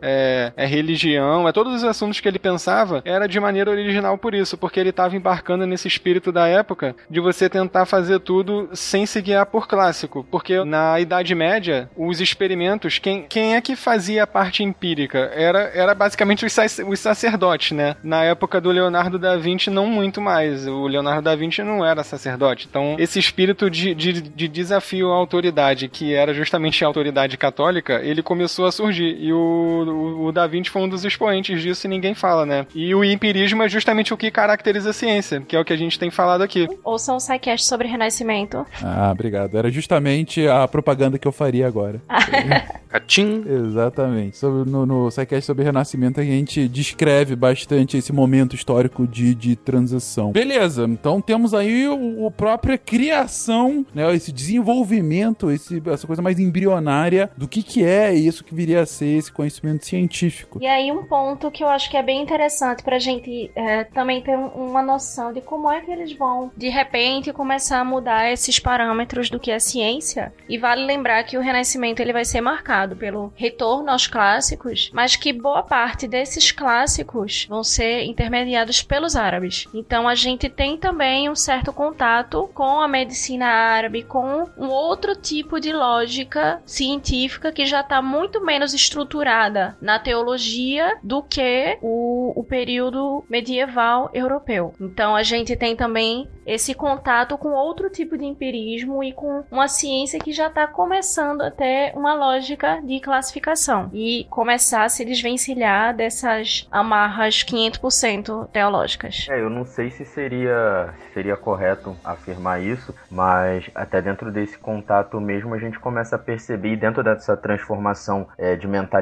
é, é religião, é todos os assuntos que ele pensava era de maneira original por isso, porque ele estava embarcando nesse espírito da época de você tentar fazer tudo sem se guiar por clássico, porque na Idade Média os experimentos, quem, quem é que fazia a parte empírica? Era, era basicamente os, os sacerdotes, né? Na época do Leonardo da Vinci, não muito mais. O Leonardo da Vinci não era sacerdote. Então, esse espírito de, de, de desafio à autoridade, que era justamente a autoridade católica, ele começou a surgir. E o, o, o da Vinci foi um dos expoentes disso e ninguém fala, né? E o empirismo é justamente o que caracteriza a ciência, que é o que a gente tem falado aqui. Ouçam o SciCast sobre Renascimento. Ah, obrigado. Era justamente a propaganda que eu faria agora. Catim. Exatamente. Sobre, no, no SciCast sobre Renascimento, a gente descreve bastante esse momento histórico de, de transição. Beleza, então temos aí o, o própria criação, né, esse desenvolvimento, esse, essa coisa mais embrionária do que, que é isso que viria a ser esse conhecimento científico. E aí um ponto que eu acho que é bem interessante pra gente é, também ter um- uma noção de como é que eles vão, de repente, começar a mudar esses parâmetros do que é ciência. E vale lembrar que o Renascimento ele vai ser marcado pelo retorno aos clássicos, mas que boa parte desses clássicos vão ser intermediados pelos árabes. Então a gente tem também um certo contato com a medicina árabe, com um outro tipo de lógica científica que já está muito menos estruturada na teologia do que o, o período medieval europeu. Então a gente tem também esse contato com outro tipo de empirismo e com uma ciência que já está começando a ter uma lógica de classificação e começar a se desvencilhar dessas amarras 500% teológicas. É, eu não sei se seria, se seria correto afirmar isso, mas até dentro desse contato mesmo a gente começa a perceber, dentro dessa transformação é, de mentalidade,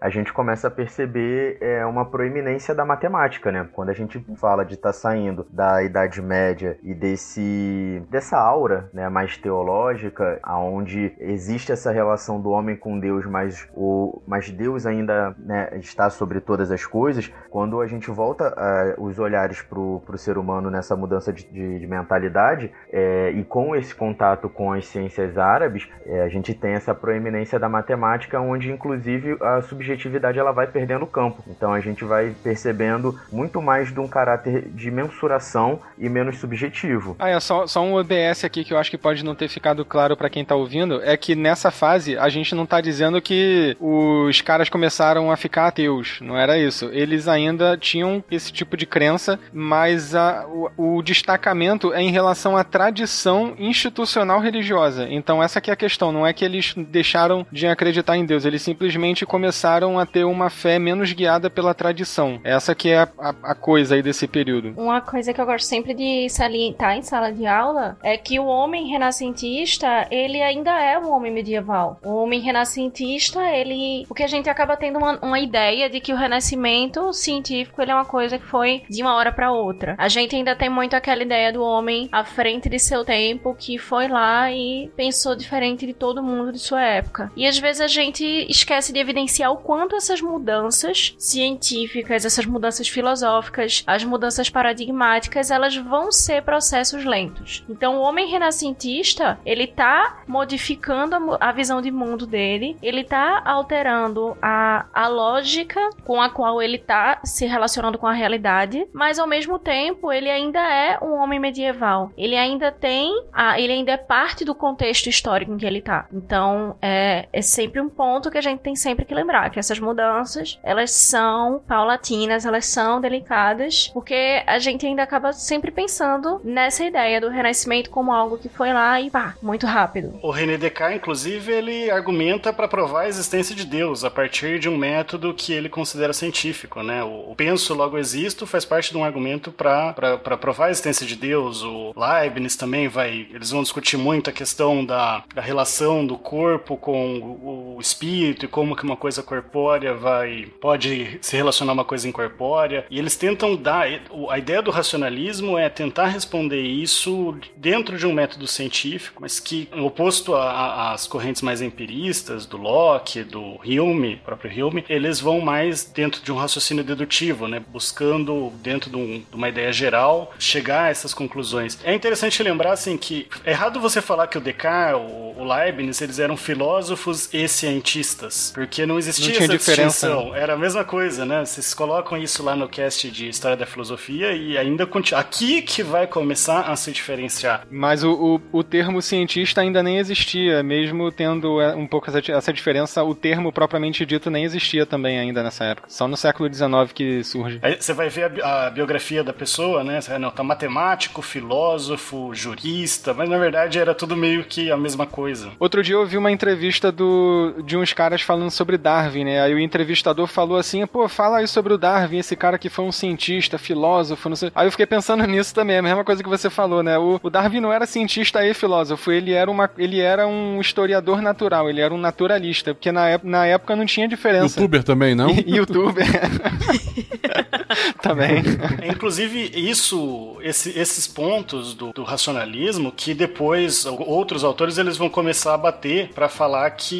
a gente começa a perceber é, uma proeminência da matemática, né? Quando a gente fala de estar tá saindo da Idade Média e desse dessa aura né, mais teológica, aonde existe essa relação do homem com Deus, mas, o, mas Deus ainda né, está sobre todas as coisas, quando a gente volta uh, os olhares para o ser humano nessa mudança de, de, de mentalidade é, e com esse contato com as ciências árabes, é, a gente tem essa proeminência da matemática, onde inclusive a subjetividade ela vai perdendo campo. Então a gente vai percebendo muito mais de um caráter de mensuração e menos subjetivo. Ah, é só, só um OBS aqui que eu acho que pode não ter ficado claro para quem tá ouvindo, é que nessa fase a gente não tá dizendo que os caras começaram a ficar ateus, não era isso. Eles ainda tinham esse tipo de crença, mas a, o, o destacamento é em relação à tradição institucional religiosa. Então essa que é a questão, não é que eles deixaram de acreditar em Deus, eles simplesmente começaram a ter uma fé menos guiada pela tradição. Essa que é a, a, a coisa aí desse período. Uma coisa que eu gosto sempre de salientar em sala de aula é que o homem renascentista, ele ainda é um homem medieval. O homem renascentista, ele... O que a gente acaba tendo uma, uma ideia de que o renascimento científico, ele é uma coisa que foi de uma hora para outra. A gente ainda tem muito aquela ideia do homem à frente de seu tempo, que foi lá e pensou diferente de todo mundo de sua época. E às vezes a gente esquece de evidenciar o quanto essas mudanças científicas, essas mudanças filosóficas, as mudanças paradigmáticas, elas vão ser processos lentos. Então, o homem renascentista, ele tá modificando a, a visão de mundo dele, ele tá alterando a, a lógica com a qual ele tá se relacionando com a realidade, mas ao mesmo tempo, ele ainda é um homem medieval. Ele ainda tem, a, ele ainda é parte do contexto histórico em que ele tá. Então, é, é sempre um ponto que a gente tem sempre que lembrar, que essas mudanças, elas são paulatinas, elas são delicadas, porque a gente ainda acaba sempre pensando nessa ideia do renascimento como algo que foi lá e pá, muito rápido. O René Descartes, inclusive, ele argumenta para provar a existência de Deus a partir de um método que ele considera científico, né? O penso logo existo faz parte de um argumento para provar a existência de Deus. O Leibniz também vai, eles vão discutir muito a questão da, da relação do corpo com o, o espírito e como que uma coisa corpórea vai pode se relacionar uma coisa incorpórea. E eles tentam dar a ideia do racionalismo é tentar responder isso dentro de um método científico, mas que oposto às correntes mais empiristas do Locke, do Hume, próprio Hume, eles vão mais dentro de um raciocínio dedutivo, né, buscando dentro de, um, de uma ideia geral chegar a essas conclusões. É interessante lembrar assim que é errado você falar que o Descartes, o Leibniz, eles eram filósofos e cientistas, porque não existia não tinha essa diferença. distinção. Era a mesma coisa, né? Vocês colocam isso lá no cast de História da Filosofia e ainda continua. Aqui que vai começar a se diferenciar. Mas o, o, o termo cientista ainda nem existia, mesmo tendo é, um pouco essa, essa diferença, o termo propriamente dito nem existia também ainda nessa época. Só no século XIX que surge. Aí você vai ver a, a biografia da pessoa, né? Não, tá matemático, filósofo, jurista, mas na verdade era tudo meio que a mesma coisa. Outro dia eu vi uma entrevista do, de uns caras falando sobre Darwin, né? Aí o entrevistador falou assim: pô, fala aí sobre o Darwin, esse cara que foi um cientista, filósofo, não sei. Aí eu fiquei pensando nisso também, a mesma coisa que você falou, né? O, o Darwin não era cientista e filósofo, ele era, uma, ele era um historiador natural, ele era um naturalista, porque na, na época não tinha diferença. Youtuber também, não? Youtuber. também. É, Inclusive, isso, esse- esses pontos do, do racionalismo que depois outros autores eles vão começar a bater para falar que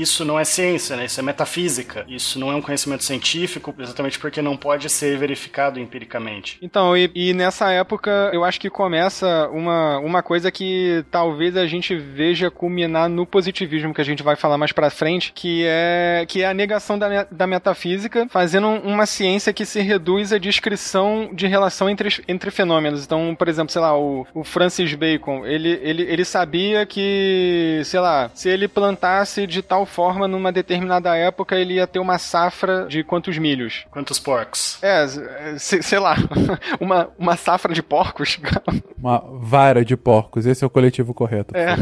isso não é ciência, né? Isso é metafísica. Isso não é um conhecimento científico, exatamente porque não pode ser verificado empiricamente. Então, e, e nessa época eu acho que começa uma, uma coisa que talvez a gente veja culminar no positivismo que a gente vai falar mais pra frente, que é, que é a negação da, da metafísica, fazendo um- uma ciência que se reduz à descrição de relação entre, entre fenômenos. Então, por exemplo, sei lá, o, o Francis Bacon, ele, ele, ele sabia que, sei lá, se ele plantasse de tal forma numa determinada época, ele ia ter uma safra de quantos milhos? Quantos porcos? É, se- sei lá, uma, uma safra de porcos. Uma vara de porcos, esse é o coletivo correto. É.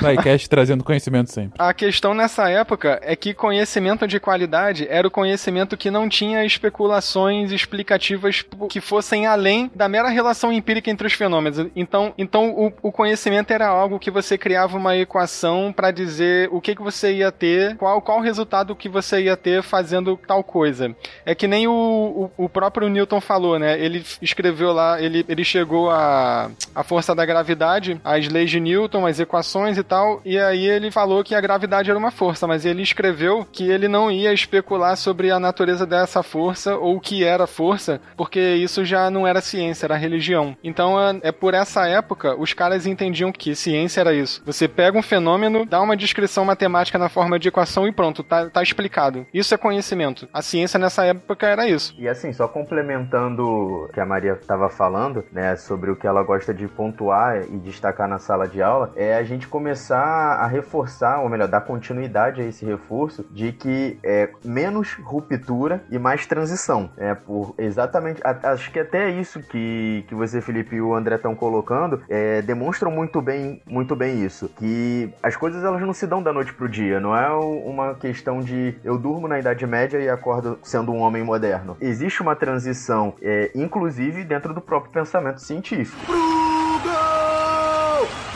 Sidecast trazendo conhecimento sempre. A questão nessa época é que conhecimento de qualidade era o conhecimento que não tinha especulações explicativas que fossem além da mera relação empírica entre os fenômenos. Então, então o, o conhecimento era algo que você criava uma equação para dizer o que, que você ia ter, qual, qual resultado que você ia ter fazendo tal coisa. É que nem o, o, o próprio Newton falou, né? Ele escreveu lá, ele, ele chegou a, a força da gravidade, as leis de Newton, as equações e tal, e aí ele falou que a gravidade era uma força, mas ele escreveu que ele não ia especular sobre a natureza dessa força ou o que era força, porque isso já não era ciência, era religião. Então é, é por essa época os caras entendiam que ciência era isso. Você pega um fenômeno, dá uma descrição matemática na forma de equação e pronto, tá, tá explicado. Isso é conhecimento. A ciência nessa época era isso. E assim, só complementando o que a Maria estava falando, né, sobre o que ela gosta de pontuar e destacar na sala de aula, é a gente começar a reforçar, ou melhor, dar continuidade a esse reforço de que é menos ruptura e mais transição. É por exatamente, acho que até isso que, que você, Felipe e o André estão colocando, é, demonstram muito bem, muito bem isso, que as coisas elas não se dão da noite pro dia, não é uma questão de eu durmo na Idade Média e acordo sendo um homem moderno. Existe uma transição, é, inclusive dentro do próprio pensamento científico.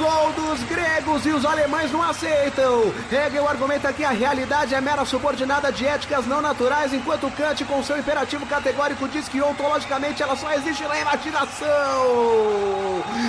Gol dos gregos e os alemães não aceitam. Hegel argumenta que a realidade é mera subordinada de éticas não naturais, enquanto Kant, com seu imperativo categórico, diz que ontologicamente ela só existe na imaginação.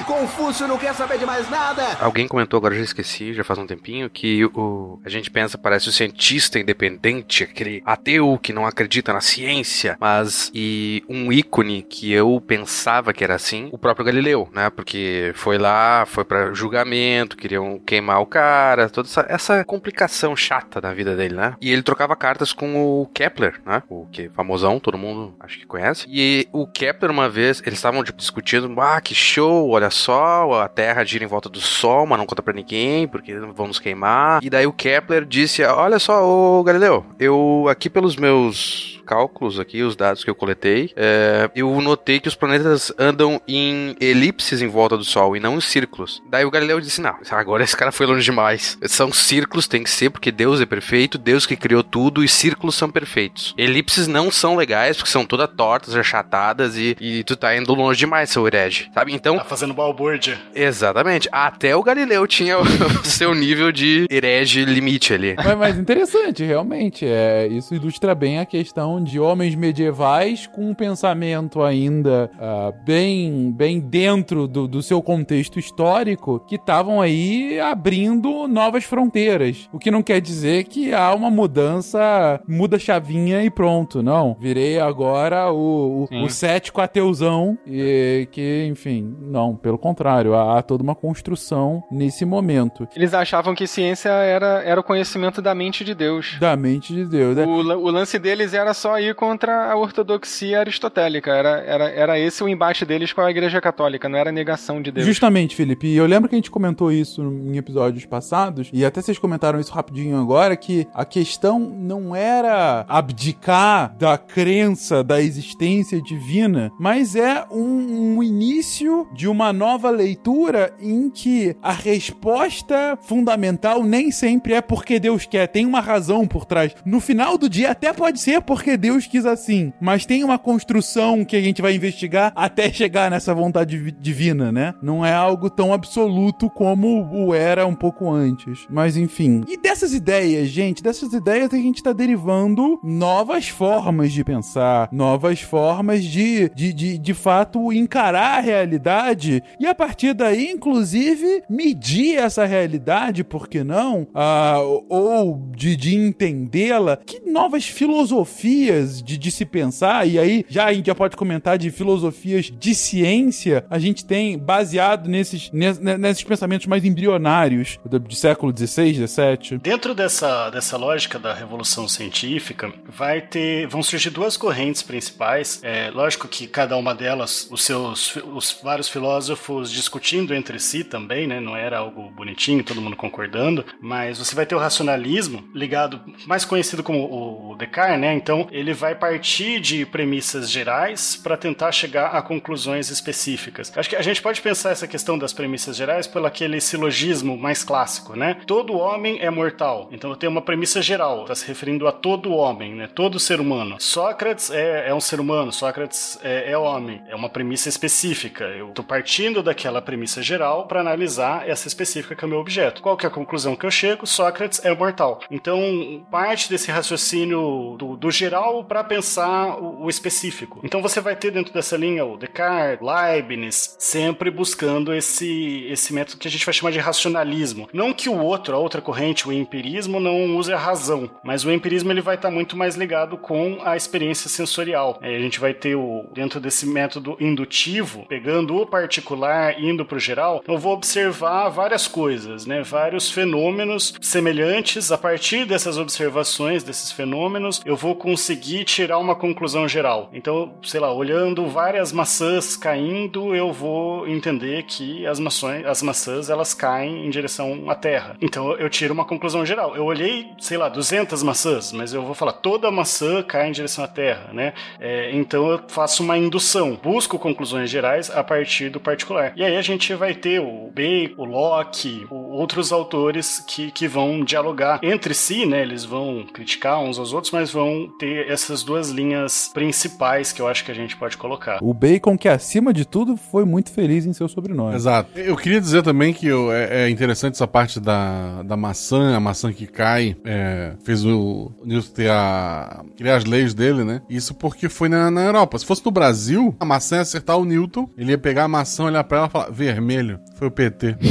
Confúcio não quer saber de mais nada. Alguém comentou, agora já esqueci, já faz um tempinho, que o, a gente pensa, parece o cientista independente, aquele ateu que não acredita na ciência, mas e um ícone que eu pensava que era assim, o próprio Galileu, né? Porque foi lá, foi para julgamento, queriam queimar o cara, toda essa, essa, complicação chata na vida dele, né? E ele trocava cartas com o Kepler, né? O que famosão, todo mundo acho que conhece. E o Kepler uma vez, eles estavam tipo, discutindo, ah, que show, olha só, a Terra gira em volta do Sol, mas não conta para ninguém, porque vamos queimar. E daí o Kepler disse, olha só, ô Galileu, eu aqui pelos meus cálculos aqui, os dados que eu coletei, é, eu notei que os planetas andam em elipses em volta do Sol e não em círculos. Daí o Galileu disse: Não, agora esse cara foi longe demais. São círculos, tem que ser, porque Deus é perfeito, Deus que criou tudo e círculos são perfeitos. Elipses não são legais, porque são todas tortas, achatadas e, e tu tá indo longe demais, seu herege. Sabe? Então. Tá fazendo balbúrdia. Exatamente. Até o Galileu tinha o seu nível de herege limite ali. Mas, mas interessante, realmente. É, isso ilustra bem a questão de homens medievais com um pensamento ainda uh, bem, bem dentro do, do seu contexto histórico que estavam aí abrindo novas fronteiras. O que não quer dizer que há uma mudança, muda chavinha e pronto. Não. Virei agora o, o, o cético ateuzão e que, enfim, não. Pelo contrário, há, há toda uma construção nesse momento. Eles achavam que ciência era, era o conhecimento da mente de Deus. Da mente de Deus. Né? O, o lance deles era só ir contra a ortodoxia aristotélica. Era, era, era esse o embate deles com a Igreja Católica, não era negação de Deus. Justamente, Felipe. E eu lembro que a gente comentou isso em episódios passados, e até vocês comentaram isso rapidinho agora, que a questão não era abdicar da crença da existência divina, mas é um, um início de uma nova leitura em que a resposta fundamental nem sempre é porque Deus quer, tem uma razão por trás. No final do dia até pode ser porque Deus quis assim, mas tem uma construção que a gente vai investigar até chegar nessa vontade divina, né? Não é algo tão absoluto como o era um pouco antes. Mas enfim. E dessas ideias, gente, dessas ideias a gente tá derivando novas formas de pensar, novas formas de, de, de, de fato encarar a realidade e a partir daí, inclusive, medir essa realidade, por que não? Ah, ou de, de entendê-la. Que novas filosofias de, de se pensar, e aí já a gente já pode comentar de filosofias de ciência, a gente tem baseado nesses, nesses pensamentos mais embrionários do, século XVI, XVII. Dentro dessa, dessa lógica da revolução científica, vai ter, vão surgir duas correntes principais. É lógico que cada uma delas, os seus, os vários filósofos discutindo entre si também, né? Não era algo bonitinho, todo mundo concordando. Mas você vai ter o racionalismo ligado, mais conhecido como o Descartes, né? Então ele vai partir de premissas gerais para tentar chegar a conclusões específicas. Acho que a gente pode pensar essa questão das premissas gerais pelo aquele silogismo mais clássico, né? Todo homem é mortal. Então eu tenho uma premissa geral, está se referindo a todo homem, né? Todo ser humano. Sócrates é, é um ser humano, Sócrates é, é homem. É uma premissa específica. Eu estou partindo daquela premissa geral para analisar essa específica que é o meu objeto. Qual que é a conclusão que eu chego? Sócrates é mortal. Então, parte desse raciocínio do, do geral para pensar o, o, específico. Então, você vai ter dentro dessa linha o Descartes, Leibniz, sempre buscando esse, esse método que a gente vai chamar de racionalismo. Não que o outro, a outra corrente, o empirismo, não use a razão, mas o empirismo ele vai estar muito mais ligado com a experiência sensorial. A gente vai ter o dentro desse método indutivo, pegando o particular indo para o geral, eu vou observar várias coisas, né? Vários fenômenos semelhantes a partir dessas observações desses fenômenos, eu vou conseguir tirar uma conclusão geral. Então, sei lá, olhando várias maçãs caindo, eu vou entender que as maçãs, as maçãs elas caem em direção à Terra. Então, eu tiro uma conclusão geral. Eu olhei, sei lá, 200 maçãs, mas eu vou falar toda maçã cai em direção à Terra, né? É, então, eu faço uma indução, busco conclusões gerais a partir do particular. E aí a gente vai ter o Bacon, o Locke, outros autores que, que vão dialogar entre si, né? Eles vão criticar uns aos outros, mas vão ter essas duas linhas principais que eu acho que a gente pode colocar. O Bacon, que acima de tudo, foi muito feliz em seu sobrenome. Exato. Eu queria dizer também que eu, é, é, interessante essa parte da, da maçã, a maçã que cai, é, fez o Newton ter a, criar as leis dele, né? Isso porque foi na, na Europa. Se fosse no Brasil, a maçã ia acertar o Newton, ele ia pegar a maçã, olhar pra ela e falar, vermelho, foi o PT.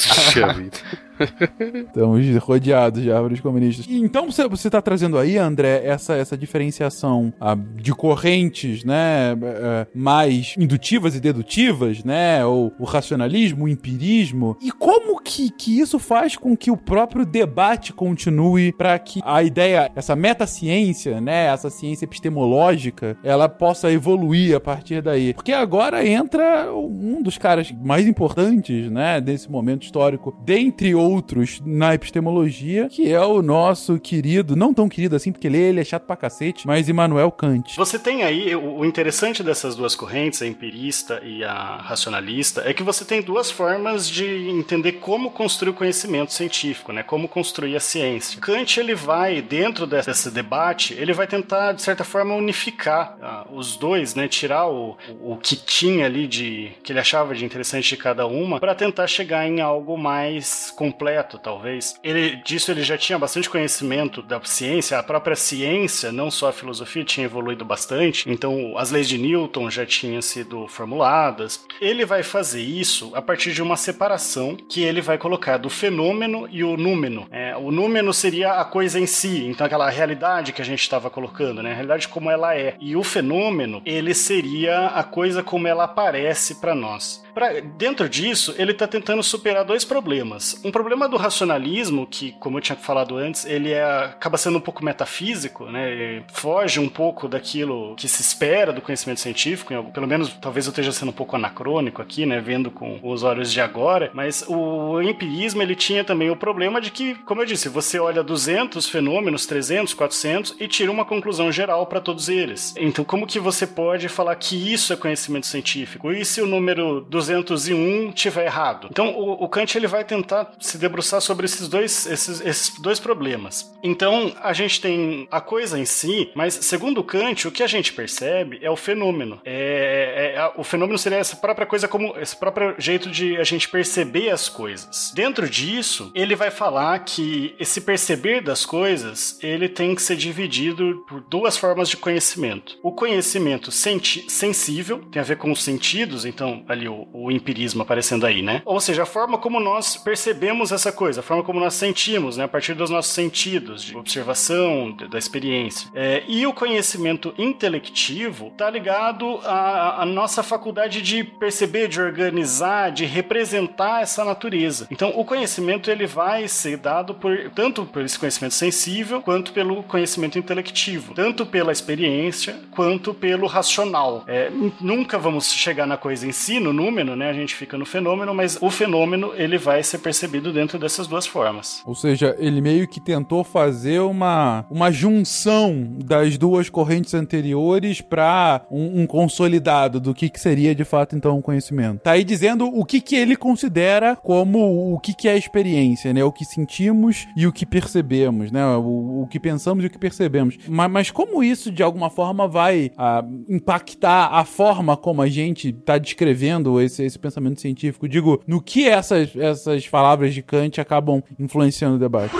Puxa vida. Estamos rodeados de árvores comunistas. Então você está trazendo aí, André, essa, essa diferenciação ah, de correntes, né, eh, mais indutivas e dedutivas, né, ou o racionalismo, o empirismo. E como que, que isso faz com que o próprio debate continue para que a ideia, essa metaciência, né, essa ciência epistemológica, ela possa evoluir a partir daí? Porque agora entra um dos caras mais importantes, né, desse momento histórico, dentre outros outros na epistemologia, que é o nosso querido, não tão querido assim, porque ele, ele é chato pra cacete, mas Immanuel Kant. Você tem aí, o interessante dessas duas correntes, a empirista e a racionalista, é que você tem duas formas de entender como construir o conhecimento científico, né? Como construir a ciência. Kant, ele vai, dentro desse debate, ele vai tentar, de certa forma, unificar uh, os dois, né? Tirar o, o que tinha ali de, que ele achava de interessante de cada uma, para tentar chegar em algo mais completo, talvez. Ele disso ele já tinha bastante conhecimento da ciência, a própria ciência, não só a filosofia, tinha evoluído bastante. Então, as leis de Newton já tinham sido formuladas. Ele vai fazer isso a partir de uma separação que ele vai colocar do fenômeno e o númeno. É, o númeno seria a coisa em si, então aquela realidade que a gente estava colocando, né? A realidade como ela é. E o fenômeno, ele seria a coisa como ela aparece para nós. Pra, dentro disso, ele está tentando superar dois problemas. Um problema do racionalismo, que, como eu tinha falado antes, ele é, acaba sendo um pouco metafísico, né? Ele foge um pouco daquilo que se espera do conhecimento científico, pelo menos talvez eu esteja sendo um pouco anacrônico aqui, né? Vendo com os olhos de agora, mas o empirismo ele tinha também o problema de que, como eu disse, você olha 200 fenômenos, 300, 400 e tira uma conclusão geral para todos eles. Então, como que você pode falar que isso é conhecimento científico? E se o número 201 tiver errado? Então, o, o Kant ele vai tentar se debruçar sobre esses dois, esses, esses dois problemas. Então, a gente tem a coisa em si, mas segundo Kant, o que a gente percebe é o fenômeno. É, é, é, o fenômeno seria essa própria coisa como esse próprio jeito de a gente perceber as coisas. Dentro disso, ele vai falar que esse perceber das coisas, ele tem que ser dividido por duas formas de conhecimento. O conhecimento sensível tem a ver com os sentidos, então ali o o empirismo aparecendo aí, né? Ou seja, a forma como nós percebemos essa coisa, a forma como nós sentimos, né? A partir dos nossos sentidos, de observação, de, da experiência. É, e o conhecimento intelectivo está ligado à, à nossa faculdade de perceber, de organizar, de representar essa natureza. Então, o conhecimento ele vai ser dado por tanto por esse conhecimento sensível quanto pelo conhecimento intelectivo, tanto pela experiência quanto pelo racional. É, nunca vamos chegar na coisa em si, no número, né? A gente fica no fenômeno, mas o fenômeno ele vai ser percebido dentro dessas duas formas. Ou seja, ele meio que tentou fazer uma, uma junção das duas correntes anteriores para um, um, consolidado do que, que seria de fato então o conhecimento. Tá aí dizendo o que, que ele considera como o que, que é a experiência, né? O que sentimos e o que percebemos, né? O, o que pensamos e o que percebemos. Mas, mas como isso de alguma forma vai ah, impactar a forma como a gente está descrevendo esse, esse pensamento científico? Digo, no que essas, essas palavras de Kant acabam influenciando o debate?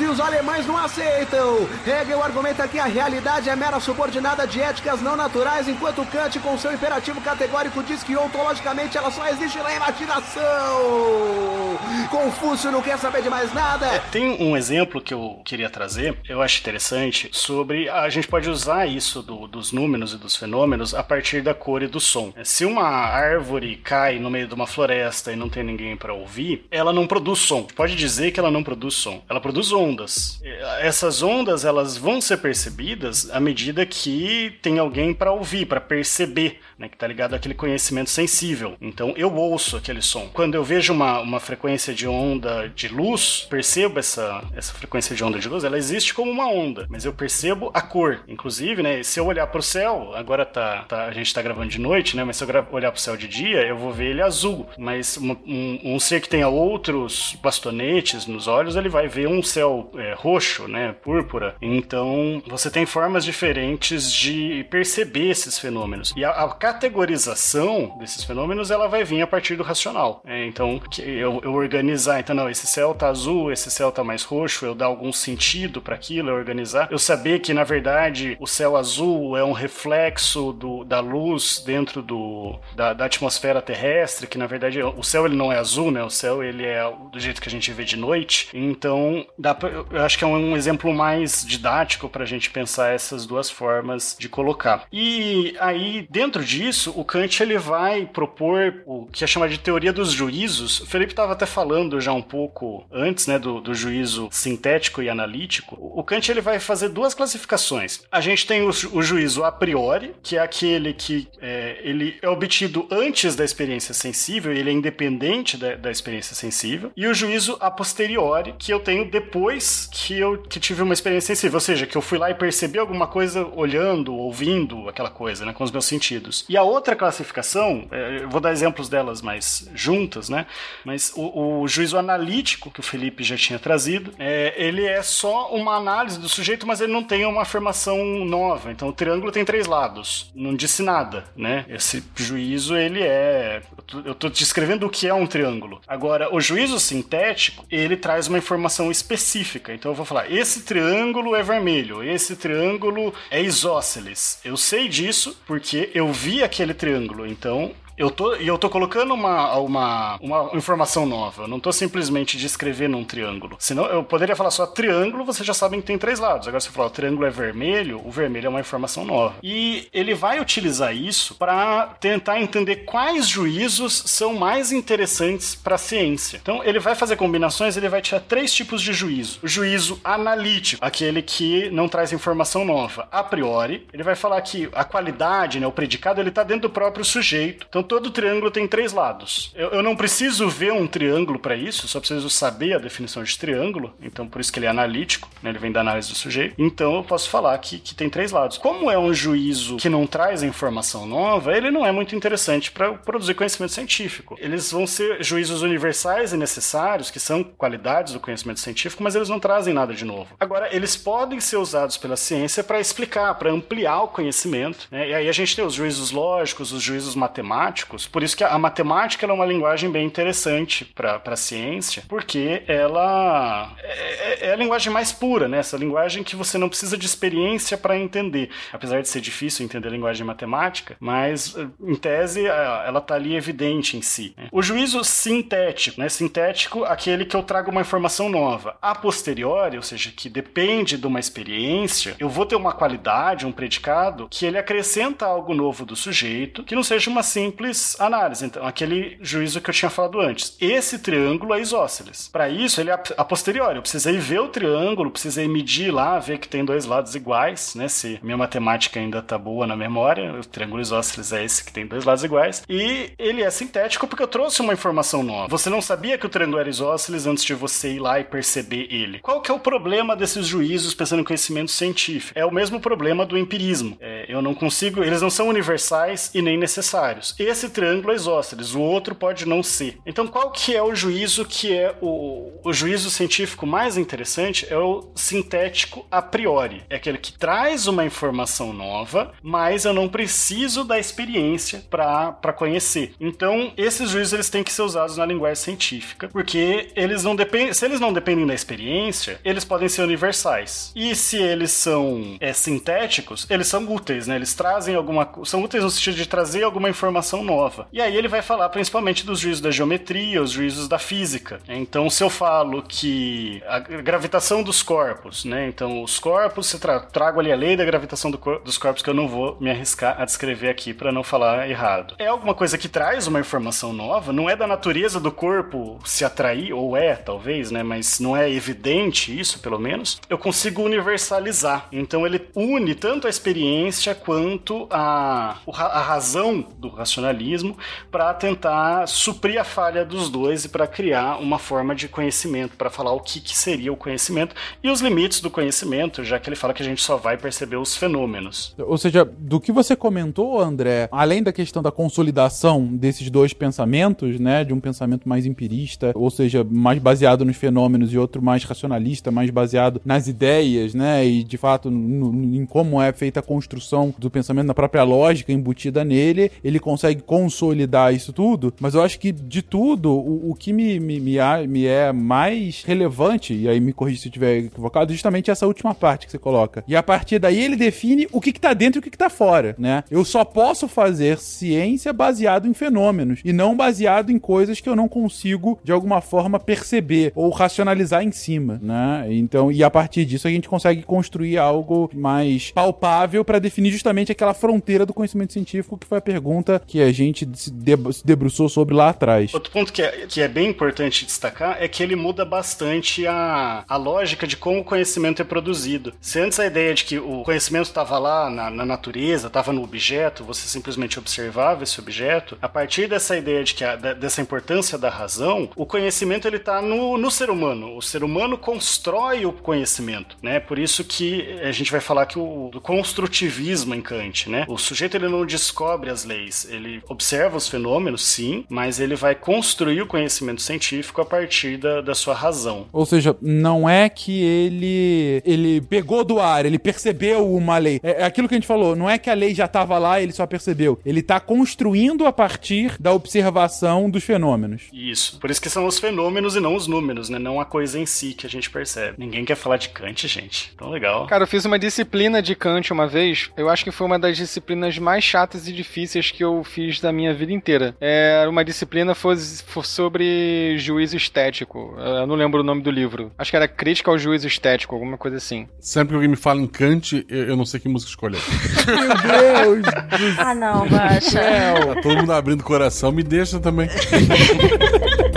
E os alemães não aceitam. Hegel argumenta que a realidade é mera subordinada de éticas não naturais, enquanto Kant, com seu imperativo categórico, diz que ontologicamente ela só existe na imaginação. Confúcio não quer saber de mais nada. É, tem um exemplo que eu queria trazer, eu acho interessante, sobre a gente pode usar isso do, dos números e dos fenômenos a partir da cor e do som. Se uma árvore cai no meio de uma floresta e não tem ninguém para ouvir, ela não produz som. Pode dizer que ela não produz som. Ela produz ondas. Essas ondas elas vão ser percebidas à medida que tem alguém para ouvir, para perceber né, que está ligado àquele conhecimento sensível. Então eu ouço aquele som. Quando eu vejo uma, uma frequência de onda de luz, percebo essa, essa frequência de onda de luz, ela existe como uma onda, mas eu percebo a cor. Inclusive, né, se eu olhar para o céu, agora tá, tá, a gente está gravando de noite, né, mas se eu olhar para o céu de dia, eu vou ver ele azul. Mas um, um, um, ser que tenha outros bastonetes nos olhos, ele vai ver um céu é, roxo, né, púrpura. Então você tem formas diferentes de perceber esses fenômenos. E a, a categorização desses fenômenos ela vai vir a partir do racional. É, então, eu, eu, organizar, então, não, esse céu tá azul, esse céu tá mais roxo, eu dar algum sentido para aquilo, eu organizar. Eu saber que, na verdade, o céu azul é um reflexo do, da luz dentro do, da, da, atmosfera terrestre, que, na verdade, o céu ele não é azul, né? O céu ele é do jeito que a gente vê de noite. Então, dá pra, eu acho que é um exemplo mais didático para a gente pensar essas duas formas de colocar. E aí, dentro de disso, o Kant ele vai propor o que é chamado de teoria dos juízos. O Felipe estava até falando já um pouco antes, né, do, do juízo sintético e analítico. O Kant ele vai fazer duas classificações. A gente tem o, o juízo a priori, que é aquele que é, ele é obtido antes da experiência sensível, ele é independente da, da experiência sensível, e o juízo a posteriori, que eu tenho depois que eu que tive uma experiência sensível, ou seja, que eu fui lá e percebi alguma coisa olhando, ouvindo aquela coisa, né, com os meus sentidos. E a outra classificação, é, eu vou dar exemplos delas mais juntas, né? Mas o, o juízo analítico que o Felipe já tinha trazido, é, ele é só uma análise do sujeito, mas ele não tem uma afirmação nova. Então o triângulo tem três lados, não disse nada, né? Esse juízo ele é, eu estou descrevendo o que é um triângulo. Agora o juízo sintético ele traz uma informação específica. Então eu vou falar esse triângulo é vermelho, esse triângulo é isósceles. Eu sei disso porque eu vi aquele triângulo. Então, eu tô, e eu tô colocando uma, uma, uma informação nova. Eu não tô simplesmente descrevendo um triângulo. Senão eu poderia falar só triângulo, vocês já sabem que tem três lados. Agora, se eu falar o triângulo é vermelho, o vermelho é uma informação nova. E ele vai utilizar isso para tentar entender quais juízos são mais interessantes para a ciência. Então, ele vai fazer combinações, ele vai tirar três tipos de juízo. O juízo analítico, aquele que não traz informação nova. A priori, ele vai falar que a qualidade, né, o predicado, ele tá dentro do próprio sujeito. Então, todo triângulo tem três lados. Eu, eu não preciso ver um triângulo para isso, só preciso saber a definição de triângulo. Então, por isso que ele é analítico, né? ele vem da análise do sujeito. Então, eu posso falar que, que tem três lados. Como é um juízo que não traz informação nova, ele não é muito interessante para produzir conhecimento científico. Eles vão ser juízos universais e necessários, que são qualidades do conhecimento científico, mas eles não trazem nada de novo. Agora, eles podem ser usados pela ciência para explicar, para ampliar o conhecimento. Né? E aí a gente tem os juízos lógicos, os juízos matemáticos matemáticos, por isso que a matemática é uma linguagem bem interessante para a ciência, porque ela é, é, a linguagem mais pura, né? Essa linguagem que você não precisa de experiência para entender. Apesar de ser difícil entender a linguagem matemática, mas em tese ela está ali evidente em si. Né? O juízo sintético, né? Sintético, aquele que eu trago uma informação nova. A posteriori, ou seja, que depende de uma experiência, eu vou ter uma qualidade, um predicado, que ele acrescenta algo novo do sujeito, que não seja uma simples análise. Então, aquele juízo que eu tinha falado antes. Esse triângulo é isósceles. Para isso, ele é a posteriori. Eu precisei ver o triângulo, precisei medir lá, ver que tem dois lados iguais, né? Se minha matemática ainda tá boa na memória, o triângulo isósceles é esse que tem dois lados iguais. E ele é sintético porque eu trouxe uma informação nova. Você não sabia que o triângulo era isósceles antes de você ir lá e perceber ele. Qual que é o problema desses juízos pensando em conhecimento científico? É o mesmo problema do empirismo. É, eu não consigo, eles não são universais e nem necessários. Esse triângulo é isósceles, o outro pode não ser. Então, qual que é o juízo que é o, o juízo científico mais interessante? É o sintético a priori. É aquele que traz uma informação nova, mas eu não preciso da experiência para conhecer. Então, esses juízos eles têm que ser usados na linguagem científica, porque eles não dependem, se eles não dependem da experiência, eles podem ser universais. E se eles são é, sintéticos, eles são úteis, né? Eles trazem alguma, são úteis no sentido de trazer alguma informação nova. E aí ele vai falar principalmente dos juízos da geometria, os juízos da física. Então, se eu falo que a gravitação dos corpos, né? Então, os corpos, se tra trago ali a lei da gravitação do cor dos corpos que eu não vou me arriscar a descrever aqui para não falar errado. É alguma coisa que traz uma informação nova, não é da natureza do corpo se atrair, ou é, talvez, né? Mas não é evidente isso, pelo menos. Eu consigo universalizar. Então, ele une tanto a experiência quanto a, a razão do racionalismo para tentar suprir a falha dos dois e para criar uma forma de conhecimento, para falar o que, que seria o conhecimento e os limites do conhecimento, já que ele fala que a gente só vai perceber os fenômenos. Ou seja, do que você comentou, André, além da questão da consolidação desses dois pensamentos, né, de um pensamento mais empirista, ou seja, mais baseado nos fenômenos e outro mais racionalista, mais baseado nas ideias, né, e de fato no, em como é feita a construção do pensamento, na própria lógica embutida nele, ele consegue consolidar isso tudo, mas eu acho que de tudo, o, o que me, me, me, me é mais relevante, e aí me corrija se eu estiver equivocado, é justamente essa última parte que você coloca. E a partir daí ele define o que, que tá dentro e o que, que tá fora, né? Eu só posso fazer ciência baseado em fenômenos e não baseado em coisas que eu não consigo, de alguma forma, perceber ou racionalizar em cima, né? Então, e a partir disso a gente consegue construir algo mais palpável para definir justamente aquela fronteira do conhecimento científico que foi a pergunta que a gente se debruçou sobre lá atrás. Outro ponto que é, que é bem importante destacar é que ele muda bastante a, a lógica de como o conhecimento é produzido. Se antes a ideia de que o conhecimento estava lá na, na natureza, estava no objeto, você simplesmente observava esse objeto, a partir dessa ideia de que a, dessa importância da razão, o conhecimento ele está no, no ser humano. O ser humano constrói o conhecimento, né? Por isso que a gente vai falar que o do construtivismo em Kant, né? O sujeito ele não descobre as leis, ele observa os fenômenos, sim, mas ele vai construir o conhecimento científico a partir da, da sua razão. Ou seja, não é que ele ele pegou do ar, ele percebeu uma lei. É, é aquilo que a gente falou, não é que a lei já estava lá e ele só percebeu. Ele está construindo a partir da observação dos fenômenos. Isso. Por isso que são os fenômenos e não os números, né? Não a coisa em si que a gente percebe. Ninguém quer falar de Kant, gente. Tão legal. Cara, eu fiz uma disciplina de Kant uma vez. Eu acho que foi uma das disciplinas mais chatas e difíceis que eu fiz da minha vida inteira. Era uma disciplina foi, foi sobre juízo estético. Eu não lembro o nome do livro. Acho que era Crítica ao Juízo Estético, alguma coisa assim. Sempre que alguém me fala em Kant, eu, eu não sei que música escolher. Meu Deus! ah, não, baixa. Tá todo mundo abrindo o coração, me deixa também.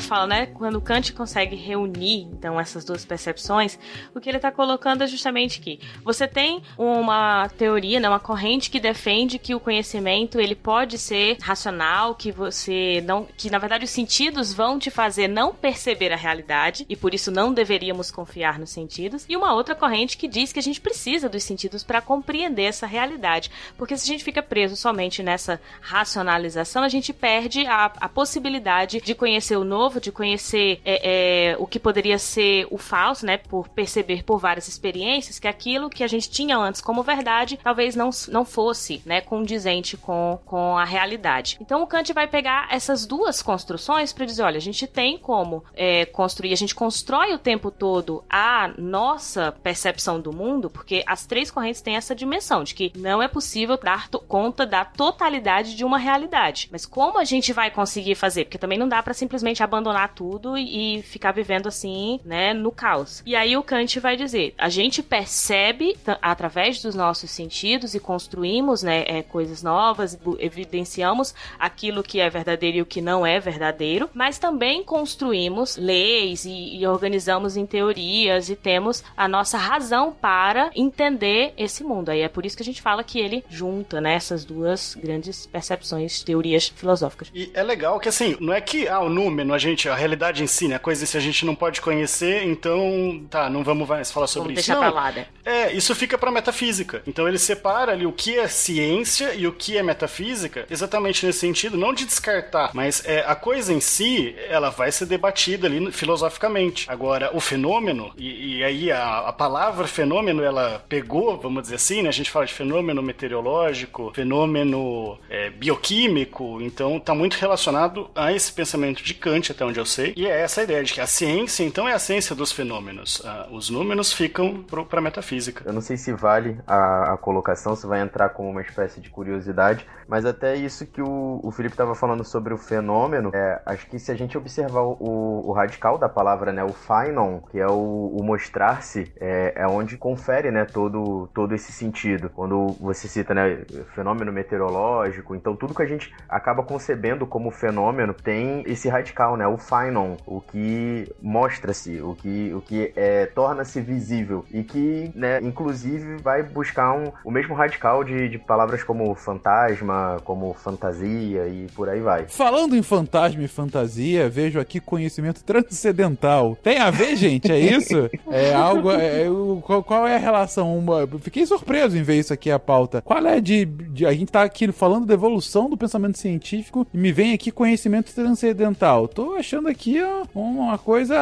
fala, né, quando Kant consegue reunir, então, essas duas percepções, o que ele está colocando é justamente que você tem uma teoria, né, uma corrente que defende que o conhecimento, ele pode ser racional, que você não, que na verdade os sentidos vão te fazer não perceber a realidade e por isso não deveríamos confiar nos sentidos, e uma outra corrente que diz que a gente precisa dos sentidos para compreender essa realidade, porque se a gente fica preso somente nessa racionalização, a gente perde a, a possibilidade de conhecer o novo, de conhecer é, é, o que poderia ser o falso, né? Por perceber por várias experiências que aquilo que a gente tinha antes como verdade talvez não, não fosse, né? Condizente com, com a realidade. Então o Kant vai pegar essas duas construções para dizer: olha, a gente tem como é, construir, a gente constrói o tempo todo a nossa percepção do mundo, porque as três correntes têm essa dimensão de que não é possível dar conta da totalidade de uma realidade. Mas como a gente vai conseguir fazer? Porque também não dá para simplesmente abandonar tudo e ficar vivendo assim, né, no caos. E aí o Kant vai dizer: a gente percebe através dos nossos sentidos e construímos, né, é, coisas novas, evidenciamos aquilo que é verdadeiro e o que não é verdadeiro, mas também construímos leis e, e organizamos em teorias e temos a nossa razão para entender esse mundo. Aí é por isso que a gente fala que ele junta, né, essas duas grandes percepções, teorias filosóficas. E é legal que assim, não é que ah, o número, a gente, a realidade em si, né, a coisa se a gente não pode conhecer, então tá, não vamos mais falar sobre vamos isso. Deixar não, pra lá, né? É, isso fica pra metafísica. Então ele separa ali o que é ciência e o que é metafísica, exatamente nesse sentido, não de descartar, mas é, a coisa em si, ela vai ser debatida ali filosoficamente. Agora, o fenômeno, e, e aí a, a palavra fenômeno, ela pegou, vamos dizer assim, né, a gente fala de fenômeno meteorológico, fenômeno é, bioquímico, então está muito relacionado a esse pensamento de Kant, até onde eu sei, e é essa ideia de que a ciência, então, é a ciência dos fenômenos. Ah, os números ficam para a metafísica. Eu não sei se vale a, a, colocação, se vai entrar como uma espécie de curiosidade, mas até isso que o, o Felipe estava falando sobre o fenômeno, é, acho que se a gente observar o, o, radical da palavra, né, o phenon, que é o, o mostrar-se, é, é onde confere, né, todo, todo esse sentido. Quando você cita, né, fenômeno meteorológico, então tudo que a gente acaba concebendo como fenômeno tem esse radical, né, o phenon, o que mostra-se, o que, o que é, torna-se visível e que, né, inclusive vai buscar um, o mesmo radical de, de palavras como fantasma, como fantasia e por aí vai. Falando em fantasma e fantasia, vejo aqui conhecimento transcendental. Tem a ver, gente? É isso? É algo. É, qual, qual, é a relação? Uma, fiquei surpreso em ver isso aqui a pauta. Qual é de, de, A gente tá aqui falando da evolução do pensamento científico e me vem aqui conhecimento transcendental. Tô achando aqui ó, uma coisa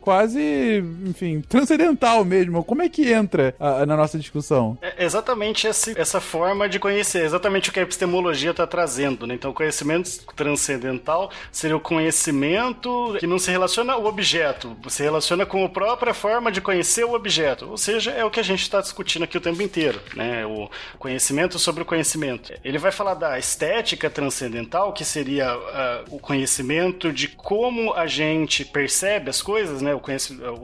quase, enfim, transcendental mesmo. Como é que entra a, a, na nossa discussão? É exatamente esse, essa forma de conhecer, exatamente o que a epistemologia está trazendo. Né? Então, o conhecimento transcendental seria o conhecimento que não se relaciona ao objeto, se relaciona com a própria forma de conhecer o objeto. Ou seja, é o que a gente está discutindo aqui o tempo inteiro, né? O conhecimento sobre o conhecimento. Ele vai falar da estética transcendental, que seria uh, o conhecimento de como a gente percebe as coisas, né? O,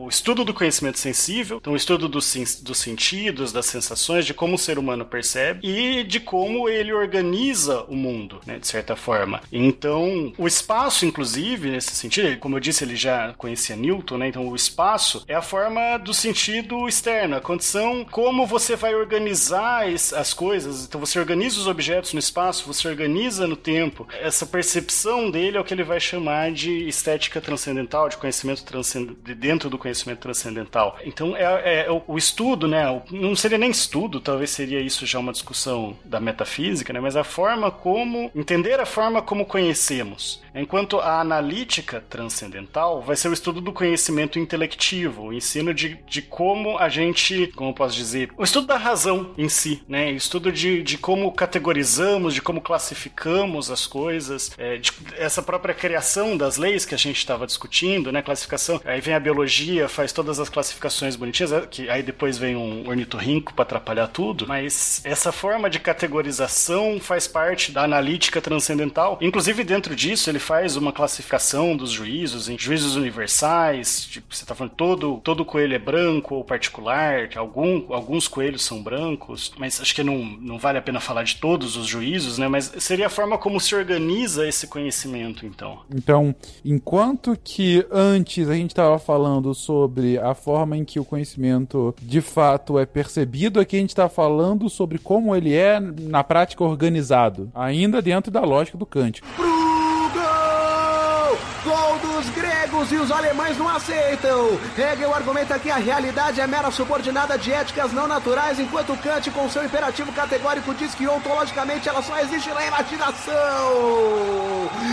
o estudo do conhecimento sensível, então o estudo dos, dos sentidos, das sensações, de como o ser humano percebe e de como ele organiza o mundo, né? De certa forma. Então, o espaço, inclusive, nesse sentido, como eu disse, ele já conhecia Newton, né? Então, o espaço é a forma do sentido externo, a condição como você vai organizar as coisas. Então, você organiza os objetos no espaço, você organiza no tempo. Essa percepção dele é o que ele vai chamar de estética transcendental, de conhecimento transcend... dentro do conhecimento transcendental. Então, é, é, é o estudo, né? Não seria nem estudo, talvez seria isso já uma discussão da metafísica, né? Mas a forma como entender a forma como conhecemos. Enquanto a analítica transcendental vai ser o estudo do conhecimento intelectivo, o ensino de, de como a gente, como posso dizer, o estudo da razão em si, né? O estudo de, de como categorizamos, de como classificamos as coisas, é, de, essa própria criação das leis que a gente estava discutindo, né? Classificação. Aí vem a biologia, faz todas as classificações bonitinhas, é, que aí depois vem um ornitorrinco para atrapalhar tudo, mas essa forma de categorização faz parte da analítica transcendental. Inclusive, dentro disso, ele faz uma classificação dos juízos em juízos universais, tipo, você está falando todo, todo coelho é branco ou particular, algum, alguns coelhos são brancos, mas acho que não, não vale a pena falar de todos os juízos, né? Mas seria a forma como se organiza esse conhecimento, então. Então, enquanto que antes a gente estava falando sobre a forma em que o conhecimento de fato é percebido, aqui a gente está falando sobre como ele é na prática organizado, ainda dentro da lógica do Kant. Gregos e os alemães não aceitam. Hegel argumenta que a realidade é mera subordinada de éticas não naturais, enquanto Kant, com seu imperativo categórico, diz que ontologicamente ela só existe na imaginação.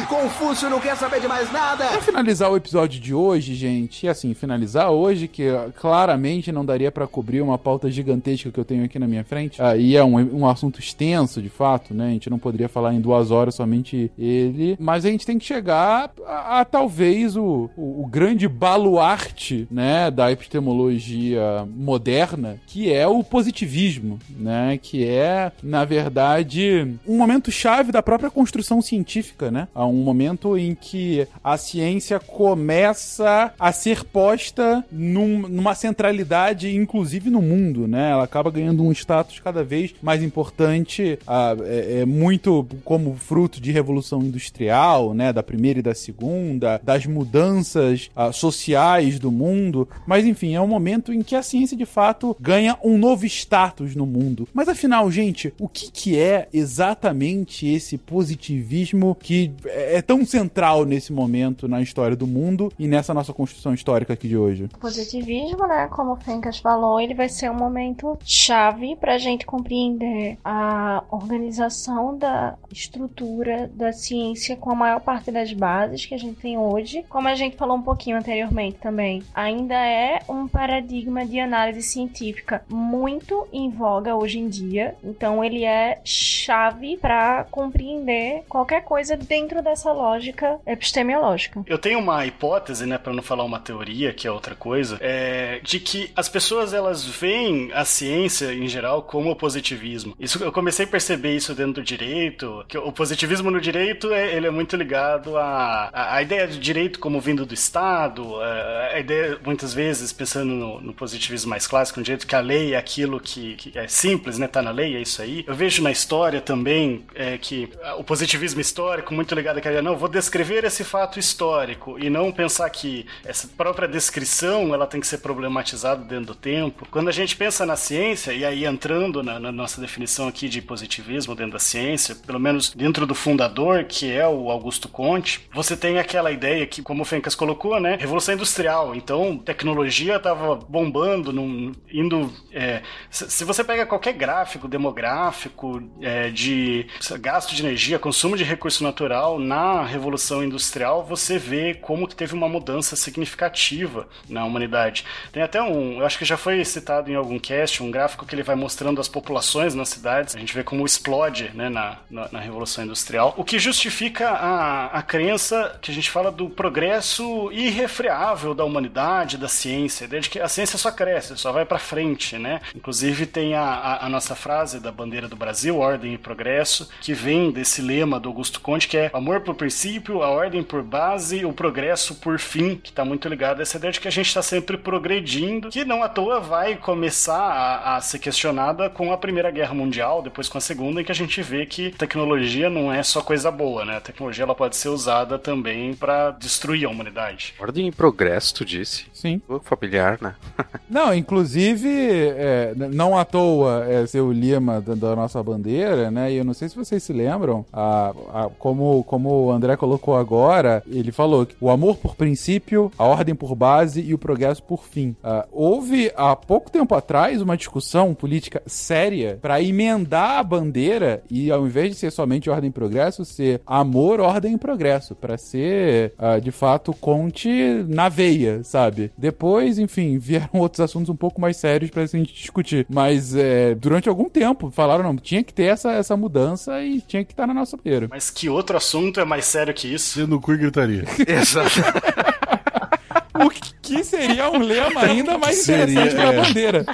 Confúcio não quer saber de mais nada. Pra finalizar o episódio de hoje, gente, e assim, finalizar hoje, que claramente não daria para cobrir uma pauta gigantesca que eu tenho aqui na minha frente, ah, e é um, um assunto extenso, de fato, né? A gente não poderia falar em duas horas somente ele, mas a gente tem que chegar a, a talvez o, o, o, grande baluarte, né, da epistemologia moderna, que é o positivismo, né, que é, na verdade, um momento chave da própria construção científica, né, um momento em que a ciência começa a ser posta num, numa centralidade, inclusive no mundo, né, ela acaba ganhando um status cada vez mais importante, é, é muito como fruto de revolução industrial, né, da primeira e da segunda da, das mudanças uh, sociais do mundo. Mas enfim, é um momento em que a ciência de fato ganha um novo status no mundo. Mas afinal, gente, o que, que é exatamente esse positivismo que é tão central nesse momento na história do mundo e nessa nossa construção histórica aqui de hoje? O positivismo, né, como o Fencas falou, ele vai ser um momento chave para a gente compreender a organização da estrutura da ciência com a maior parte das bases que a gente tem hoje, como a gente falou um pouquinho anteriormente também, ainda é um paradigma de análise científica muito em voga hoje em dia. Então ele é chave para compreender qualquer coisa dentro dessa lógica epistemológica. Eu tenho uma hipótese, né, para não falar uma teoria, que é outra coisa, é de que as pessoas elas veem a ciência em geral como o positivismo. Isso eu comecei a perceber isso dentro do direito, que o positivismo no direito é, ele é muito ligado a, a, ideia ideia de direito como vindo do Estado, é, a ideia, muitas vezes, pensando no, no positivismo mais clássico, no direito que a lei é aquilo que, que, é simples, né? Tá na lei, é isso aí. Eu vejo na história também é, que o positivismo histórico, muito ligado àquela, não, vou descrever esse fato histórico e não pensar que essa própria descrição ela tem que ser problematizada dentro do tempo. Quando a gente pensa na ciência, e aí entrando na, na nossa definição aqui de positivismo dentro da ciência, pelo menos dentro do fundador, que é o Augusto Conte, você tem aquela ideia que, como o Colocou, né? Revolução industrial. Então, tecnologia estava bombando, num, indo. É, se você pega qualquer gráfico demográfico é, de gasto de energia, consumo de recurso natural na Revolução Industrial, você vê como que teve uma mudança significativa na humanidade. Tem até um, eu acho que já foi citado em algum cast, um gráfico que ele vai mostrando as populações nas cidades. A gente vê como explode né, na, na, na Revolução Industrial. O que justifica a, a crença que a gente fala do progresso irrefreável da humanidade, da ciência, desde que a ciência só cresce, só vai para frente, né? Inclusive tem a, a, a, nossa frase da bandeira do Brasil, ordem e progresso, que vem desse lema do Augusto Conte, que é amor por princípio, a ordem por base, o progresso por fim, que está muito ligado a essa ideia de que a gente está sempre progredindo, que não à toa vai começar a, a ser questionada com a Primeira Guerra Mundial, depois com a Segunda, em que a gente vê que tecnologia não é só coisa boa, né? A tecnologia ela pode ser usada também para destruir a humanidade. Ordem e progresso, tu disse. Sim. Familiar, né? não, inclusive, é, não à toa é ser o lema da, da, nossa bandeira, né? E eu não sei se vocês se lembram, a, a, como, como o André colocou agora, ele falou que o amor por princípio, a ordem por base e o progresso por fim. Uh, houve há pouco tempo atrás uma discussão política séria para emendar a bandeira e ao invés de ser somente ordem e progresso, ser amor, ordem e progresso, para ser uh, de fato, conte na veia, sabe? Depois, enfim, vieram outros assuntos um pouco mais sérios pra gente discutir. Mas é, durante algum tempo falaram, não, tinha que ter essa, essa mudança e tinha que estar na nossa beira. Mas que outro assunto é mais sério que isso? Sendo cu e gritaria. Exato. o que Que seria um lema ainda mais Seria, interessante que a é. bandeira.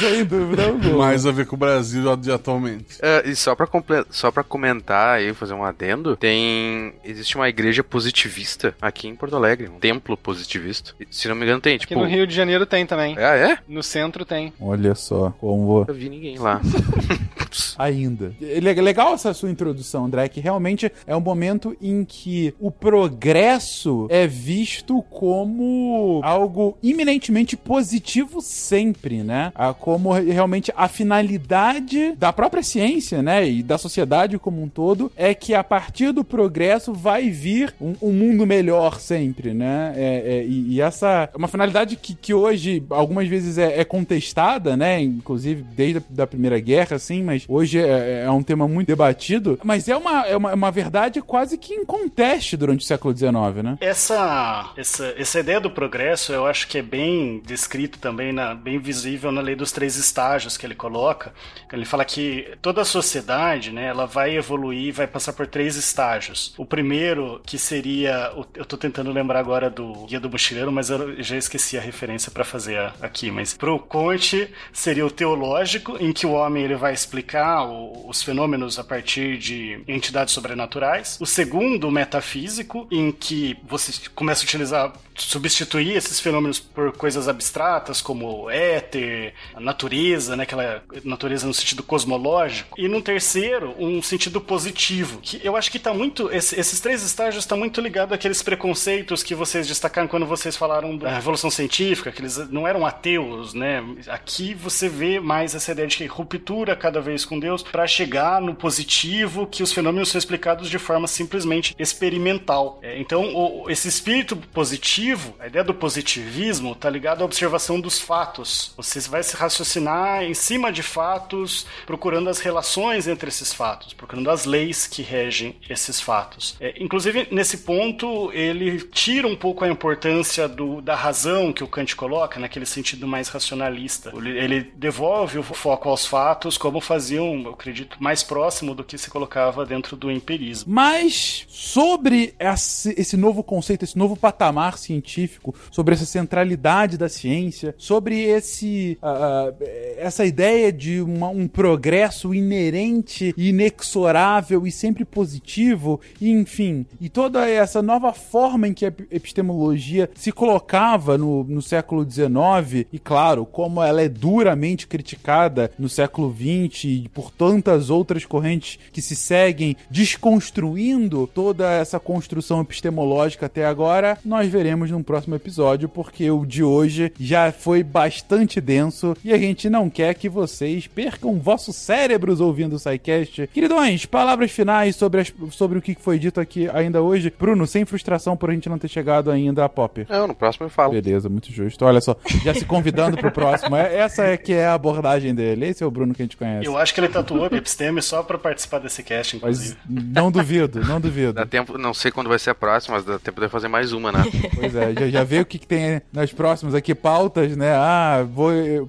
Sem dúvida alguma. Mais a ver com o Brasil de atualmente. É, e só pra, comple- só pra comentar aí, fazer um adendo, tem. Existe uma igreja positivista aqui em Porto Alegre, um templo positivista. Se não me engano, tem, Aqui tipo. no Rio de Janeiro tem também. Ah, é? No centro tem. Olha só como Nunca vi ninguém lá. ainda. É legal essa sua introdução, André, que realmente é um momento em que o progresso é visto como algo iminentemente positivo sempre, né? Como realmente a finalidade da própria ciência, né, e da sociedade como um todo é que a partir do progresso vai vir um, um mundo melhor sempre, né? É, é, e, e essa é uma finalidade que, que hoje algumas vezes é, é contestada, né? Inclusive desde a da Primeira Guerra, assim, mas hoje é, é um tema muito debatido. Mas é uma, é uma, é uma verdade quase que em conteste durante o século XIX, né? Essa, essa, essa ideia do progresso eu acho que é bem descrito também, na, bem visível na lei dos três estágios que ele coloca. Ele fala que toda a sociedade né, ela vai evoluir, vai passar por três estágios. O primeiro, que seria. o- Eu tô tentando lembrar agora do Guia do Mochileiro, mas eu já esqueci a referência para fazer aqui. Mas pro Conte seria o teológico, em que o homem ele vai explicar o- os fenômenos a partir de entidades sobrenaturais. O segundo, o metafísico, em que você começa a utilizar, substituir esses fenômenos por coisas abstratas, como éter, a natureza, né, aquela natureza no sentido cosmológico. E no terceiro, um sentido positivo, que eu acho que tá muito, esse- esses três estágios estão muito ligados àqueles preconceitos que vocês destacaram quando vocês falaram da revolução científica, que eles não eram ateus, né? Aqui você vê mais essa ideia de que ruptura cada vez com Deus para chegar no positivo, que os fenômenos são explicados de forma simplesmente experimental. É, então, esse espírito positivo, a ideia do positivismo, tá ligado à observação dos fatos. Você vai se raciocinar em cima de fatos, procurando as relações entre esses fatos, procurando as leis que regem esses fatos. É, inclusive, nesse ponto, ele tira um pouco a importância do, da razão que o Kant coloca, naquele sentido mais racionalista. Ele, devolve o foco aos fatos, como faziam, eu acredito, mais próximo do que se colocava dentro do empirismo. Mas sobre esse novo conceito, esse novo patamar científico, sobre essa centralidade da ciência, sobre esse ah, essa ideia de uma- um progresso inerente, inexorável e sempre positivo, e, enfim, e toda essa nova forma em que a ep- epistemologia se colocava no, no século XIX, e claro, como ela é duramente criticada no século XX e por tantas outras correntes que se seguem desconstruindo toda essa construção epistemológica até agora, nós veremos num próximo episódio, porque o de hoje já foi bastante denso e a gente não quer que vocês percam vossos cérebros ouvindo o SciCast. Queridões, palavras finais sobre, as- sobre o que foi dito aqui ainda hoje. Bruno, sem frustração por a gente não ter chegado ainda a Popper. Não, no próximo eu falo. Beleza, muito justo. Olha só, já se convidando pro próximo. É- Essa é que é a abordagem dele. Esse é o Bruno que a gente conhece. Eu acho que ele tatuou a Episteme só para participar desse cast, inclusive. Mas não duvido, não duvido. Dá tempo, não sei quando vai ser a próxima, mas dá tempo de eu fazer mais uma, né? Pois é, já, já vê o que, que tem nas próximas aqui pautas, né? Ah, vou eh,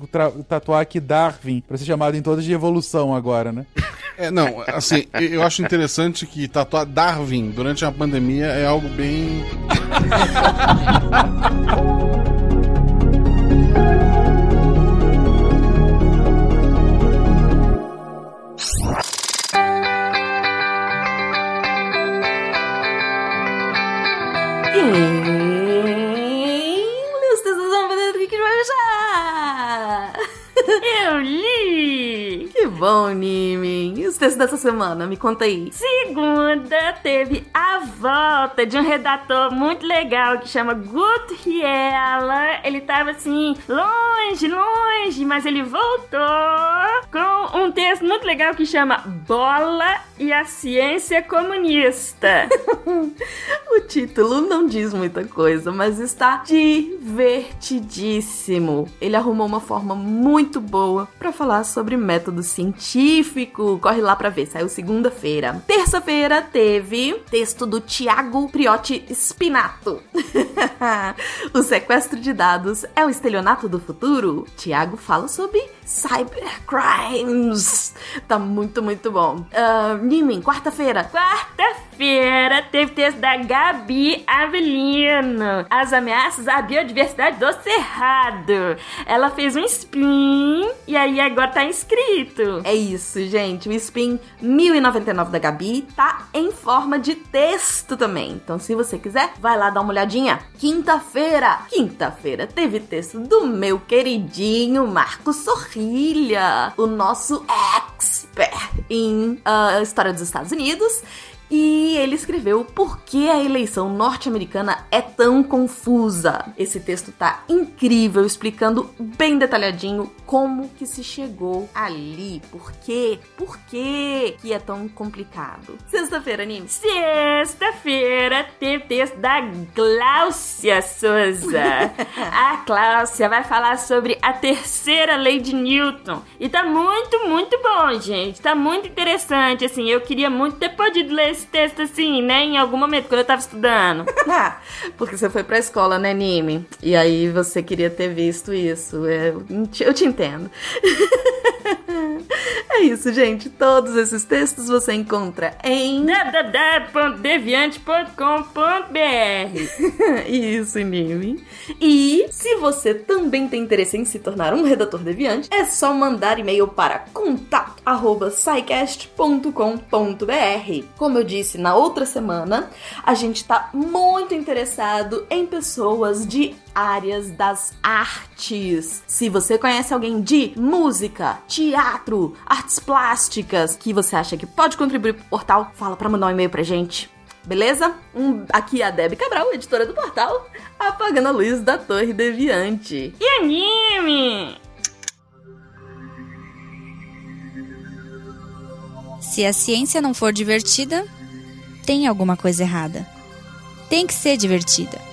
tatuar aqui Darwin, pra ser chamado em todas de evolução agora, né? É, não, assim, eu- eu acho interessante que tatuar Darwin durante uma pandemia é algo bem. li! Que bom, Nimin! E os textos dessa semana? Me conta aí. Segunda teve a volta de um redator muito legal que chama Gut Hiela. Ele tava assim, longe, longe, mas ele voltou com um texto muito legal que chama Bola e a Ciência Comunista. O título não diz muita coisa, mas está divertidíssimo. Ele arrumou uma forma muito boa pra falar sobre método científico. Corre lá pra ver, saiu segunda-feira. Terça-feira teve texto do Tiago Priotti Spinato. o sequestro de dados é o estelionato do futuro? Tiago fala sobre cybercrimes. Tá muito, muito bom. Uh, Quarta-feira. Quarta-feira teve texto da Gabi Avelino. As ameaças à biodiversidade do Cerrado. Ela fez um spin e aí agora tá inscrito. É isso, gente. O spin 1099 da Gabi tá em forma de texto também. Então, se você quiser, vai lá dar uma olhadinha. Quinta-feira, quinta-feira teve texto do meu queridinho Marcos Sorrilha, o nosso em uh, história dos Estados Unidos. E ele escreveu Por que a eleição norte-americana é tão confusa? Esse texto tá incrível, explicando bem detalhadinho como que se chegou ali. Por quê? Por quê que é tão complicado? Sexta-feira, anime. Sexta-feira teve texto da Gláucia Souza. a Cláudia vai falar sobre a terceira lei de Newton. E tá muito, muito bom, gente. Tá muito interessante, assim. Eu queria muito ter podido ler esse texto assim, né? Em algum momento, quando eu tava estudando. Porque você foi pra escola, né, Nime? E aí você queria ter visto isso. Eu, eu te entendo. É isso, gente. Todos esses textos você encontra em www.deviante.com.br. isso, Nime. E se você também tem interesse em se tornar um redator deviante, é só mandar e-mail para contato@scicast.com.br. Como eu disse na outra semana, a gente está muito interessado em pessoas de áreas das artes. Se você conhece alguém de música, teatro, artes plásticas que você acha que pode contribuir pro portal, fala para mandar um e-mail pra gente. Beleza? Um, aqui é a Debbie Cabral, editora do portal, apagando a luz da Torre Deviante. E anime! Se a ciência não for divertida, tem alguma coisa errada. Tem que ser divertida.